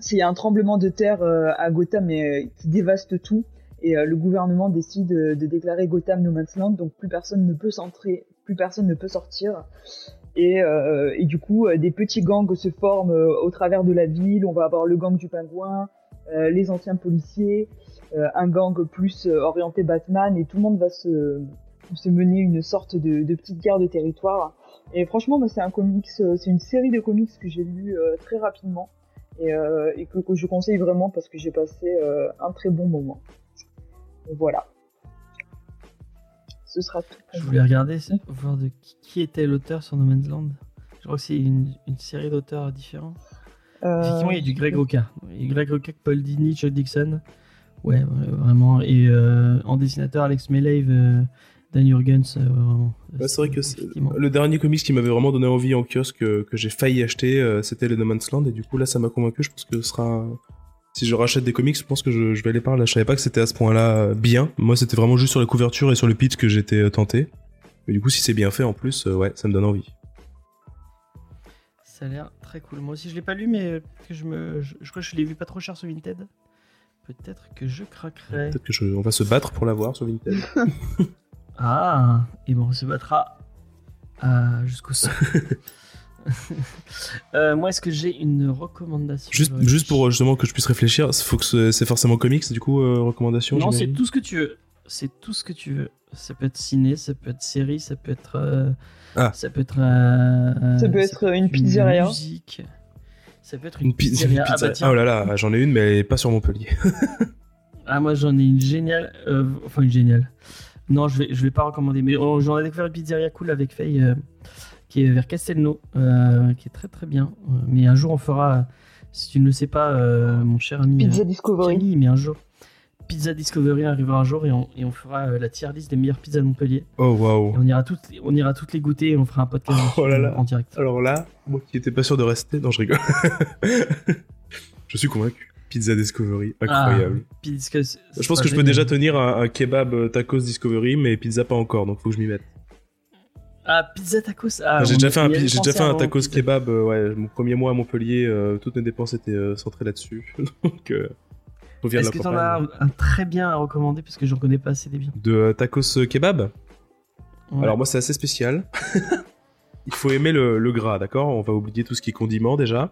c'est un tremblement de terre à Gotham mais, qui dévaste tout et euh, le gouvernement décide de, déclarer Gotham No Man's Land, donc plus personne ne peut s'entrer, plus personne ne peut sortir. Et, euh, du coup, euh, des petits gangs se forment au travers de la ville. On va avoir le gang du pingouin, les anciens policiers, un gang plus orienté Batman, et tout le monde va se, mener une sorte de, petite guerre de territoire. Et franchement, c'est un comics, c'est une série de comics que j'ai lu très rapidement et, que, je conseille vraiment parce que j'ai passé un très bon moment. Voilà. Ce sera tout. Je voulais regarder, voir de qui, qui était l'auteur sur No Man's Land. Je crois que c'est une, une série d'auteurs différents. Euh, Effectivement, il y a du Greg Rucka. Il y a Greg Rucka, Paul Dini, Chuck Dixon. Ouais, vraiment. Et euh, en dessinateur, Alex Melave, euh, Dan Jurgens, euh, c'est vrai que c'est- le dernier comics qui m'avait vraiment donné envie en kiosque que j'ai failli acheter, euh, c'était le No Man's Land et du coup là ça m'a convaincu. Je pense que ce sera si je rachète des comics, je pense que je, je vais aller par là. Je savais pas que c'était à ce point-là euh, bien. Moi c'était vraiment juste sur la couverture et sur le pitch que j'étais euh, tenté. Mais du coup si c'est bien fait en plus, euh, ouais ça me donne envie. Ça a l'air très cool. Moi aussi, je l'ai pas lu, mais que je me, je, je crois que je l'ai vu pas trop cher sur Vinted. peut-être que je craquerai. Peut-être que je... on va se battre pour l'avoir sur Vinted. [LAUGHS] Ah, et bon, on se battra euh, jusqu'au sol. [LAUGHS] [LAUGHS] Euh, moi, est-ce que j'ai une recommandation juste, pour justement que je puisse réfléchir, faut que ce- c'est forcément comics, du coup, euh, recommandation Non, c'est tout ce que tu veux. C'est tout ce que tu veux. Ça peut être ciné, ça peut être série, ça peut être. euh, Ah. Ça peut être. euh, Ça peut être une pizzeria. Musique. Ça peut être une, Une, pi- une pizzeria. Ah, pizza. bah, tiens. Ah, oh là là, j'en ai une, mais pas sur Montpellier. [LAUGHS] Ah, moi j'en ai une géniale. euh, enfin, une géniale. Non, je vais, je vais pas recommander. Mais j'en ai découvert une pizzeria cool avec Faye euh, qui est vers Castelnau, euh, qui est très très bien. Euh, mais un jour on fera, si tu ne le sais pas, euh, mon cher ami. Pizza Discovery. Camille, mais un jour. Pizza Discovery arrivera un jour et on, et on fera la tier list des meilleures pizzas de Montpellier. Oh waouh. on ira toutes, on ira toutes les goûter et on fera un podcast Oh là en direct. Alors là, moi qui étais pas sûr de rester, non, je rigole. [LAUGHS] je suis convaincu. Pizza Discovery, incroyable. Ah, pizza- c'est je pense que je peux déjà tenir un, un kebab tacos Discovery, mais pizza pas encore, donc faut que je m'y mette. Ah, pizza tacos. Ah, j'ai déjà fait un, j'ai déjà fait un tacos pizza. kebab, euh, ouais, mon premier mois à Montpellier, euh, toutes mes dépenses étaient euh, centrées là-dessus. [LAUGHS] donc, euh, on vient de Est-ce que t'en as un, un très bien à recommander? Parce que j'en connais pas assez des biens De euh, tacos kebab? Ouais. Alors moi c'est assez spécial. [LAUGHS] Il faut aimer le, le gras, d'accord? On va oublier tout ce qui est condiment déjà.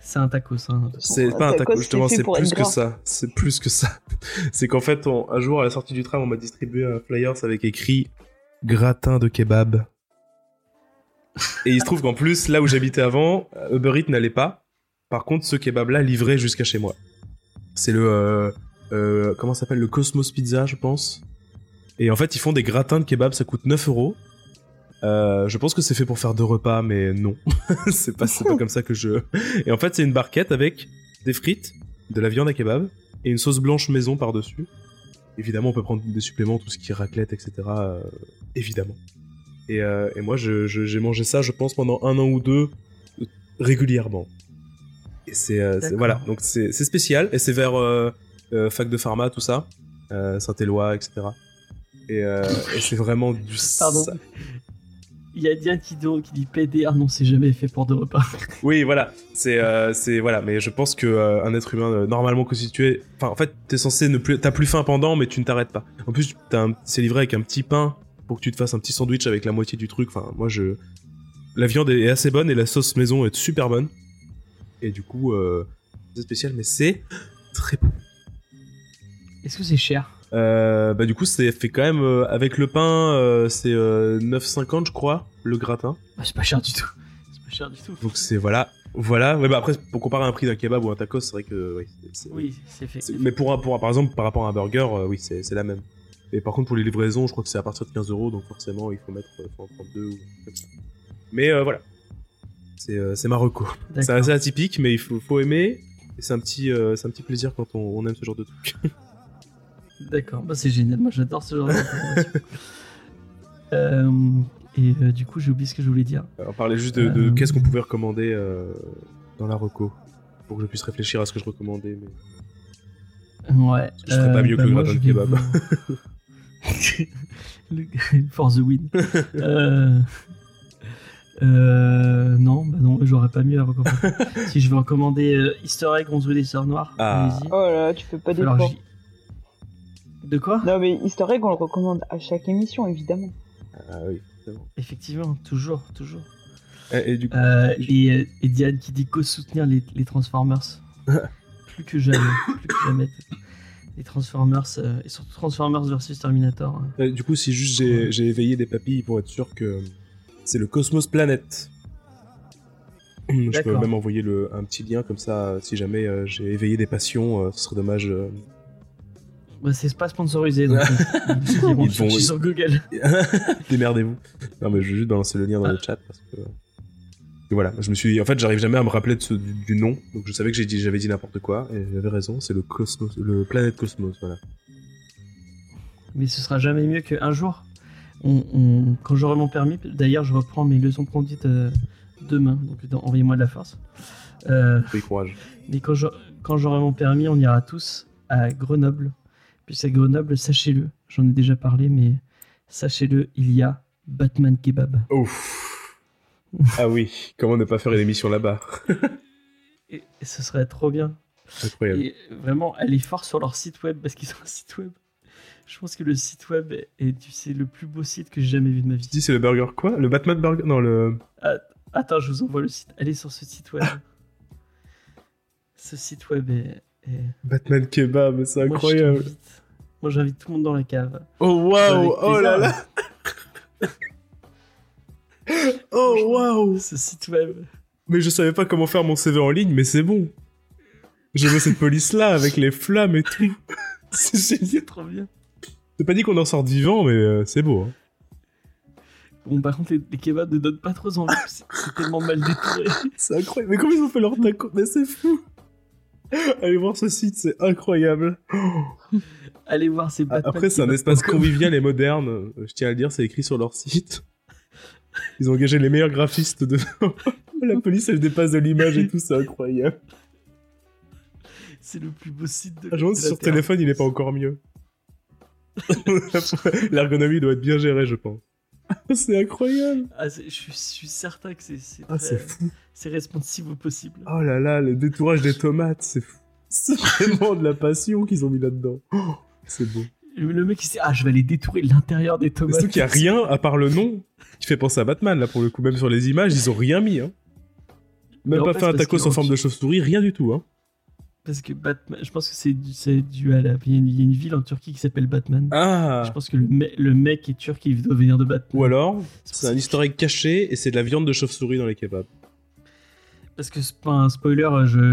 C'est un tacos. Hein. C'est pas un tacos, justement, c'est plus que ça. C'est plus que ça. [LAUGHS] C'est qu'en fait, on- un jour à la sortie du tram, on m'a distribué un flyers avec écrit gratin de kebab. Et il se trouve qu'en plus, là où j'habitais avant, euh, Uber Eats n'allait pas. Par contre, ce kebab-là livrait jusqu'à chez moi. C'est le euh, euh, comment ça s'appelle? Le Cosmos Pizza, je pense. Et en fait, ils font des gratins de kebab, ça coûte 9 euros. Je pense que c'est fait pour faire deux repas, mais non. [LAUGHS] c'est pas, pas comme ça que je. Et en fait, c'est une barquette avec des frites, de la viande à kebab et une sauce blanche maison par-dessus. Évidemment, on peut prendre des suppléments, tout ce qui est raclette, etc. euh, évidemment. Et, euh, et moi, je- je- j'ai mangé ça, je pense, pendant un an ou deux, régulièrement. Et c'est, euh, voilà, donc c'est spécial et c'est vers fac de pharma, tout ça, Saint-Éloi, etc. Et, et c'est vraiment du. Pardon. Il y a Diane qui, qui dit PDR, non, c'est jamais fait pour deux repas. [LAUGHS] Oui, voilà. C'est, euh, c'est voilà. Mais je pense que euh, un être humain euh, normalement constitué, enfin, en fait, t'es censé ne plus, t'as plus faim pendant, mais tu ne t'arrêtes pas. En plus, t'as un- c'est livré avec un petit pain pour que tu te fasses un petit sandwich avec la moitié du truc. Enfin, moi, je, la viande est assez bonne et la sauce maison est super bonne. Et du coup, c'est spécial, mais c'est très bon. Est-ce que c'est cher? Euh, bah du coup, c'est fait quand même euh, avec le pain, euh, c'est euh, 9,50 je crois le gratin. Bah, C'est pas cher du tout. [LAUGHS] C'est pas cher du tout. Donc c'est voilà, voilà. Ouais, bah après pour comparer un prix d'un kebab ou un tacos, c'est vrai que oui, c'est- Oui, c'est fait. c'est- Mais pour, un- pour un- par exemple par rapport à un burger, euh, oui c'est c'est la même. Et par contre pour les livraisons, je crois que c'est à partir de 15 euros, donc forcément il faut mettre euh, faut en prendre deux ou comme ça. Mais euh, voilà, c'est euh, c'est Marocco. C'est D'accord. assez atypique, mais il faut, faut aimer. Et c'est un petit euh, c'est un petit plaisir quand on, on aime ce genre de truc. [LAUGHS] D'accord, bah, c'est génial. Moi, j'adore ce genre d'informations. [LAUGHS] [LAUGHS] Euh, et euh, du coup, j'ai oublié ce que je voulais dire. on parlait juste de, de Euh. qu'est-ce qu'on pouvait recommander euh, dans la reco pour que je puisse réfléchir à ce que je recommandais. Mais... Ouais. je ferais pas mieux que le moi, gratin de kebab. vous- [LAUGHS] Le- For the win. euh... euh, Non, bah non, j'aurais pas mieux à recommander. si je veux recommander euh, Easter Egg 11 rue des Sœurs Noires, Ah. Oh là là, tu fais pas Alors, d'effort. j'y- De quoi Non mais Easter Egg, on le recommande à chaque émission, évidemment. Ah oui, forcément. Effectivement, toujours, toujours. Et, et du coup, Euh, et, euh, et Diane qui dit qu'au soutenir les, les Transformers. [LAUGHS] plus que jamais, plus que jamais. Les Transformers, euh, et surtout Transformers versus Terminator. hein. euh, du coup, si juste j'ai éveillé des papilles pour être sûr que c'est le Cosmos Planet. Je peux même envoyer le, un petit lien comme ça, si jamais euh, j'ai éveillé des passions, euh, ce serait dommage. Euh. Bah, c'est pas sponsorisé, donc euh, ils vont- chercher sur Google. [LAUGHS] Démerdez-vous. Non, mais je vais juste balancer le lien dans le chat parce que. Et voilà, je me suis, en fait, j'arrive jamais à me rappeler de ce- du, du nom, donc je savais que dit, j'avais dit n'importe quoi, et j'avais raison, c'est le Cosmos, le Planète Cosmos, voilà. Mais ce sera jamais mieux qu'un jour, on, on- quand j'aurai mon permis, d'ailleurs, je reprends mes leçons de conduite euh, demain, donc envoyez-moi de la force. Euh, courage. mais quand j'aurai mon permis, on ira tous à Grenoble. Puis à Grenoble, sachez-le, j'en ai déjà parlé, mais sachez-le, il y a Batman Kebab. Ouf. [LAUGHS] Ah oui, comment ne pas faire une émission là-bas [LAUGHS] Et, et ce serait trop bien. Incroyable. Et vraiment, elle est forte sur leur site web parce qu'ils ont un site web. Je pense que le site web est, c'est le plus beau site que j'ai jamais vu de ma vie. Tu dis c'est le burger quoi Le Batman Burger Non, le. Attends, je vous envoie le site. Allez sur ce site web. [LAUGHS] ce site web est. Batman Kebab, c'est incroyable. Moi, j'invite tout le monde dans la cave. Oh waouh Oh là là [LAUGHS] Oh waouh Ce site web. Mais je savais pas comment faire mon CV en ligne, mais c'est bon. Je veux cette police là avec les flammes et tout. [LAUGHS] C'est génial. Trop bien. C'est pas dit qu'on en sort vivant, mais euh, c'est beau. hein. Bon, par contre, les, les kebabs ne donnent pas trop envie. C'est c'est tellement mal détouré. [LAUGHS] C'est incroyable. Mais comment ils ont fait leur taco? Mais c'est fou. Allez voir ce site, c'est incroyable. Allez voir ces Batman. Après, c'est un espace convivial et moderne. Euh, Je tiens à le dire, c'est écrit sur leur site. Ils ont engagé les meilleurs graphistes de. [LAUGHS] La police, elle dépasse de l'image et tout, c'est incroyable. C'est le plus beau site de Ah, Je la sur téléphone, il est pas encore mieux. [LAUGHS] L'ergonomie doit être bien gérée, je pense. [LAUGHS] c'est incroyable. Ah, je, suis, je suis certain que c'est c'est Ah, fou. c'est responsive au possible. Oh là là, le détourage des tomates, c'est fou. C'est [LAUGHS] vraiment de la passion qu'ils ont mis là-dedans. Oh, c'est beau. Le, mec, il s'est ah, je vais aller détourer l'intérieur des tomates. Surtout qu'il n'y a rien à part le nom qui fait penser à Batman, là, pour le coup. Même sur les images, ils ont rien mis. Hein. Même pas fait, un tacos en forme de chauve-souris, rien du tout. Hein. Parce que Batman, je pense que c'est dû, dû à la. Il y a une- ville en Turquie qui s'appelle Batman. Ah Je pense que le, me- le mec est turc et il doit venir de Batman. Ou alors, C'est un egg caché et c'est de la viande de chauve-souris dans les kebabs. Parce que c'est pas un spoiler,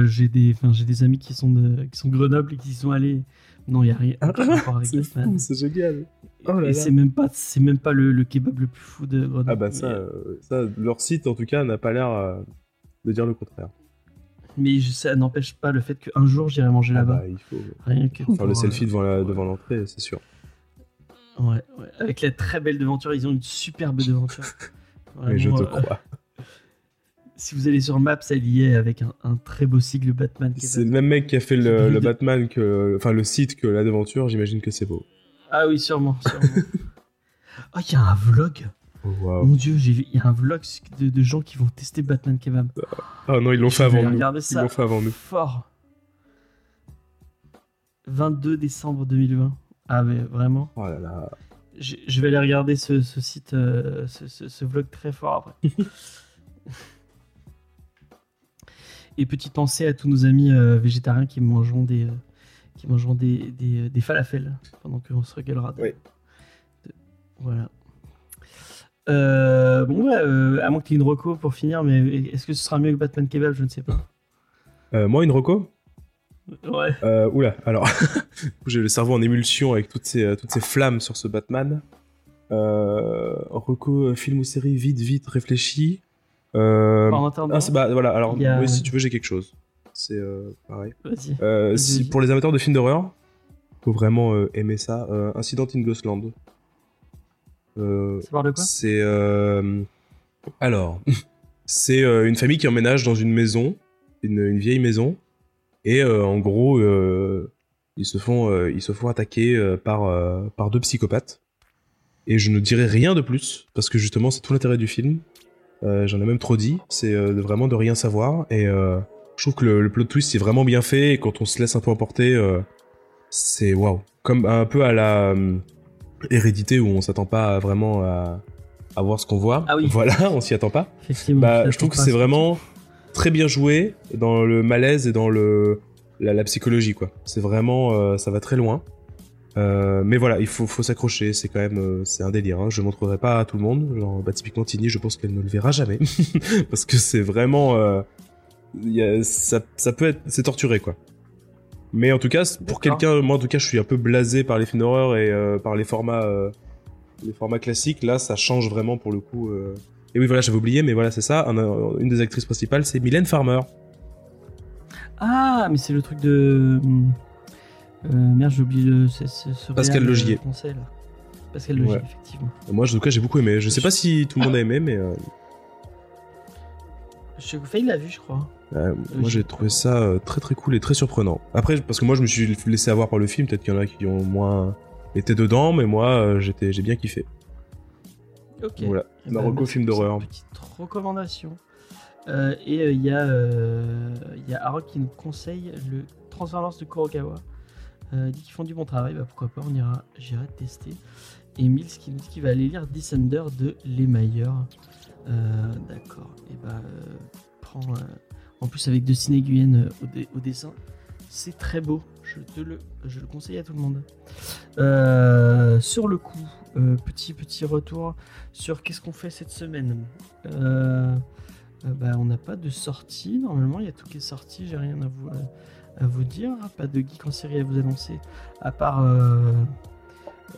j'ai des, des amis qui sont de, qui sont Grenoble et qui sont allés. Non, il y a rien. [LAUGHS] C'est Batman. fou, c'est génial. Oh là et c'est même pas, c'est même pas le, le kebab le plus fou de Grenoble. Ah bah ça, euh, ça, leur site en tout cas n'a pas l'air euh, de dire le contraire. Mais ça n'empêche pas le fait qu'un jour j'irai manger Ah là-bas. bah, il faut Rien que faire le pour, selfie euh, devant la- devant l'entrée, c'est sûr. Ouais, ouais. Avec la très belle devanture, ils ont une superbe devanture. [LAUGHS] Mais je Vraiment, te euh, crois. [LAUGHS] Si vous allez sur Maps, elle y est avec un, un très beau sigle Batman. C'est le même mec qui a fait le, le. Batman que, enfin le site que la devanture. J'imagine que c'est beau. Ah oui, sûrement, sûrement. [LAUGHS] oh, il y a un vlog. Mon dieu, j'ai vu, il y a un vlog de, de gens qui vont tester Batman Kebab. Ah non, ils l'ont fait avant nous. Ils l'ont fait avant nous. fort. 22 décembre 2020. Ah mais vraiment, Oh là là. je, je vais aller regarder ce, ce site, euh, ce, ce- ce vlog très fort après. [LAUGHS] Et petite pensée à tous nos amis euh, végétariens qui mangeront des, euh, qui mangeront des, des, des falafels pendant qu'on se régalera. de- Oui. de- voilà. Euh, bon, ouais, euh, à moins que tu aies une reco pour finir, mais est-ce que ce sera mieux que Batman Kebab? Je ne sais pas. Euh, moi, une reco? Ouais. Oula, alors, [LAUGHS] j'ai le cerveau en émulsion avec toutes ces, toutes ces flammes sur ce Batman. Reco, film ou série, vite, vite, réfléchi. En ah, bah, voilà, alors, a- oui, si tu veux, j'ai quelque chose. C'est pareil. si- pour les amateurs de films d'horreur, faut vraiment aimer ça. Incident in Ghostland. Euh, Ça parle de quoi? c'est euh, alors [LAUGHS] c'est euh, une famille qui emménage dans une maison, une, une vieille maison, et en gros ils se font ils se font attaquer par par deux psychopathes. Et je ne dirai rien de plus parce que justement c'est tout l'intérêt du film. Euh, J'en ai même trop dit, c'est euh, vraiment de rien savoir et euh, je trouve que le, le plot twist est vraiment bien fait et quand on se laisse un peu emporter, c'est waouh. Comme un peu à la euh, hérédité où on s'attend pas vraiment à, à voir ce qu'on voit. Ah oui. Voilà, [LAUGHS] on s'y attend pas. Bah, je trouve que c'est vraiment très bien joué dans le malaise et dans le la, la psychologie quoi. C'est vraiment euh, ça va très loin. Euh, mais voilà, il faut, faut s'accrocher. C'est quand même euh, c'est un délire. Hein. Je montrerai pas à tout le monde. Genre, bah, typiquement Tini, je pense qu'elle ne le verra jamais [LAUGHS] parce que c'est vraiment euh, il y a- ça, ça peut être c'est torturé quoi. Mais en tout cas, pour quelqu'un, moi en tout cas, je suis un peu blasé par les films d'horreur et euh, par les formats euh, les formats classiques. Là, ça change vraiment pour le coup. euh, et oui, voilà, j'avais oublié, mais voilà, c'est ça. Un- un- une des actrices principales, c'est Mylène Farmer. Ah, mais c'est le truc de. Euh, merde, j'ai oublié le. ce Pascal Logier. Français, là. Pascal Logier, Ouais. effectivement. Moi, en tout cas, j'ai beaucoup aimé. Je sais pas si tout le monde a aimé, mais euh, Je Faye l'a vu, je crois. Euh, moi, j'ai trouvé ça euh, très très cool et très surprenant. Après, parce que moi, je me suis laissé avoir par le film. Peut-être qu'il y en a qui ont moins été dedans, mais moi, euh, j'étais, j'ai bien kiffé. Ok. Voilà, Eh ben, film d'horreur. Petite recommandation. Euh, et il y a, euh, y a Harold qui nous conseille le Transformers de Kurokawa. Euh, dit qu'ils font du bon travail, bah pourquoi pas, on ira, j'irai tester. Et Mills qui nous dit qu'il va aller lire Descender de Les. Euh, D'accord, et bah, euh, prends, euh, en plus avec de Ciné Guyenne au, au dessin, c'est très beau, je, te le, conseille à tout le monde. Euh, sur le coup, euh, petit petit retour sur qu'est-ce qu'on fait cette semaine. Euh, euh, bah, on n'a pas de sortie, normalement il y a tout qui est sorti, j'ai rien à vous, à vous dire, pas de geek en série à vous annoncer, à part euh,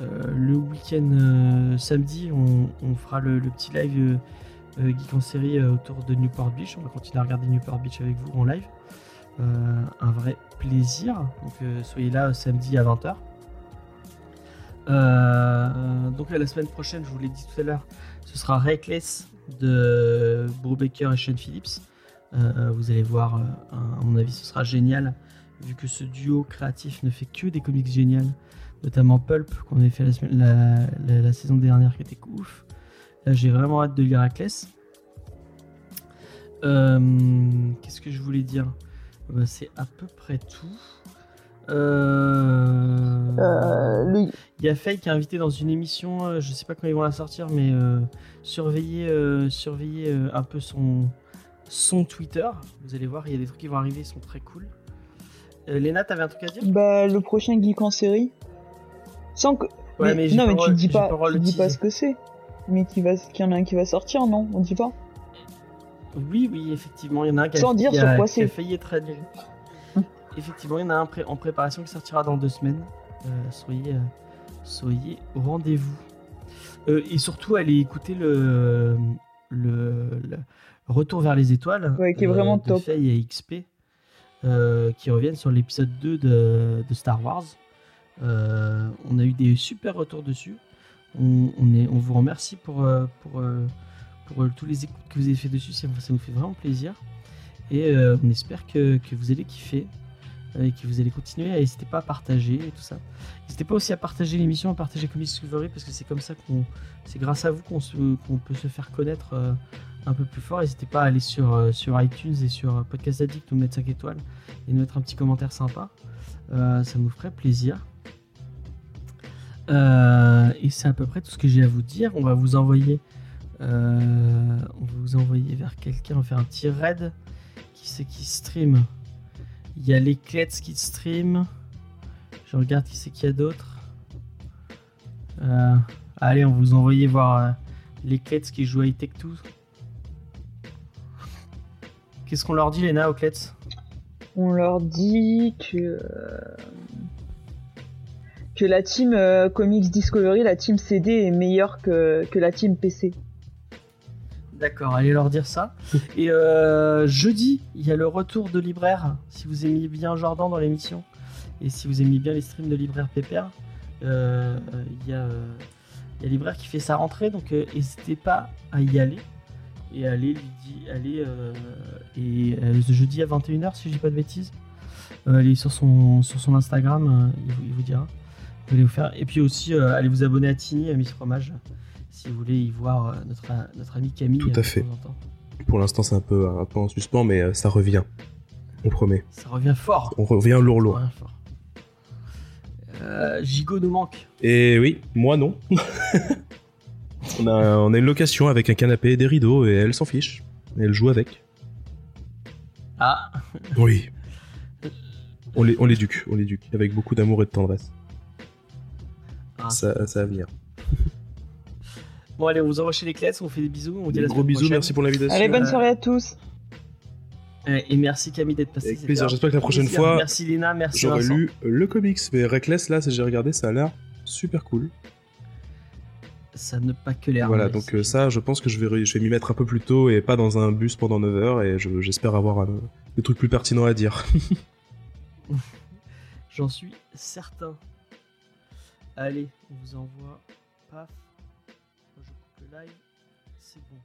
euh, le week-end euh, samedi, on, fera le, petit live euh, euh, geek en série euh, autour de Newport Beach, on va continuer à regarder Newport Beach avec vous en live. Euh, un vrai plaisir, donc euh, soyez là euh, samedi à 20h. Euh, donc la semaine prochaine, je vous l'ai dit tout à l'heure, ce sera Reckless de Brubaker et Sean Phillips. Euh, vous allez voir, euh, à mon avis, ce sera génial, vu que ce duo créatif ne fait que des comics géniales, notamment Pulp, qu'on avait fait la- la saison dernière, qui était ouf. Là, j'ai vraiment hâte de lire Reckless. Euh, Qu'est-ce que je voulais dire Bah, C'est à peu près tout. Euh... Euh, Il y a Faye qui est invité dans une émission, euh, je sais pas quand ils vont la sortir, mais euh, surveillez, euh, surveillez euh, un peu son, son Twitter. Vous allez voir, il y a des trucs qui vont arriver, ils sont très cool. Euh, Léna, t'avais un truc à dire? Bah, le prochain geek en série. Sans que. Ouais, mais, non, mais tu dis pas, tu dis pas ce que c'est. Mais qu'il y en a un qui va sortir, non? On dit pas. Oui, oui, effectivement, il y en a un qui a, Sans dire qui sur a- quoi qui a c'est. failli être annulé. Hum. Effectivement, il y en a un pré- en préparation qui sortira dans deux semaines. Euh, soyez, euh, soyez au rendez-vous. Euh, et surtout, allez écouter le, le, le Retour vers les étoiles Ouais, qui est vraiment de top. Faye et XP qui reviennent sur l'épisode 2 de, de Star Wars. On a eu des super retours dessus. On, est, on vous remercie pour, euh, pour, euh, pour euh, tous les écoutes que vous avez fait dessus. Ça, nous fait vraiment plaisir. Et on espère que, que vous allez kiffer et que vous allez continuer. N'hésitez pas à partager et tout ça. N'hésitez pas aussi à partager l'émission, à partager Comics Discovery parce que c'est comme ça qu'on, c'est grâce à vous qu'on, peut se faire connaître un peu plus fort. N'hésitez pas à aller sur, sur iTunes et sur Podcast Addict, nous mettre 5 étoiles et nous mettre un petit commentaire sympa. Ça nous ferait plaisir. Euh, et c'est à peu près tout ce que j'ai à vous dire. On va vous envoyer, euh, on va vous envoyer vers quelqu'un, on va faire un petit raid. Qui c'est qui stream? Il y a les Klets qui stream. Je regarde qui c'est qu'il y a d'autre. Euh, allez, on vous envoyer voir euh, les Klets qui jouent à Tech 2. Qu'est-ce qu'on leur dit, Léna, aux Klets? On leur dit que. Que la team euh, Comics Discovery, la team CD est meilleure que, la team PC. D'accord, allez leur dire ça. Et euh, jeudi, il y a le retour de Libraire. Si vous aimiez bien Jordan dans l'émission et si vous aimiez bien les streams de Libraire Pépère, euh, il y, a, Libraire qui fait sa rentrée. Donc n'hésitez pas à y aller et aller lui ce jeudi à 21h si je dis pas de bêtises. Allez sur son, sur son Instagram, il vous dira. Vous allez vous faire. Et puis aussi, euh, allez vous abonner à Tini, à Miss Fromage, si vous voulez y voir euh, notre, notre ami Camille. Tout à euh, fait. Pour l'instant, c'est un peu, un peu en suspens, mais euh, ça revient. On promet. Ça revient fort. On revient lourd, lourd. Euh, Gigot nous manque. Et oui, moi non. [LAUGHS] on, a, on a une location avec un canapé et des rideaux, et elle s'en fiche. Elle joue avec. Ah, [LAUGHS] Oui. On l'éduque, on l'éduque, avec beaucoup d'amour et de tendresse. Ah. Ça, ça va venir. [LAUGHS] Bon, allez, on vous envoie chez les clés, on vous fait des bisous. On vous dit à Des la gros bisous, prochaine. merci pour l'invitation. Allez, bonne soirée à tous. Et merci Camille d'être passée. Avec plaisir, j'espère que la prochaine plaisir. fois, Merci Léna, merci J'aurais lu le comics, mais Reckless, là, j'ai regardé, ça a l'air super cool. Ça ne pas que l'air. voilà, donc euh, ça, je pense que je vais, je vais m'y mettre un peu plus tôt et pas dans un bus pendant 9 heures, et je- j'espère avoir des trucs plus pertinents à dire. [LAUGHS] [LAUGHS] J'en suis certain. Allez, on vous envoie. Paf. Je coupe le live. C'est bon.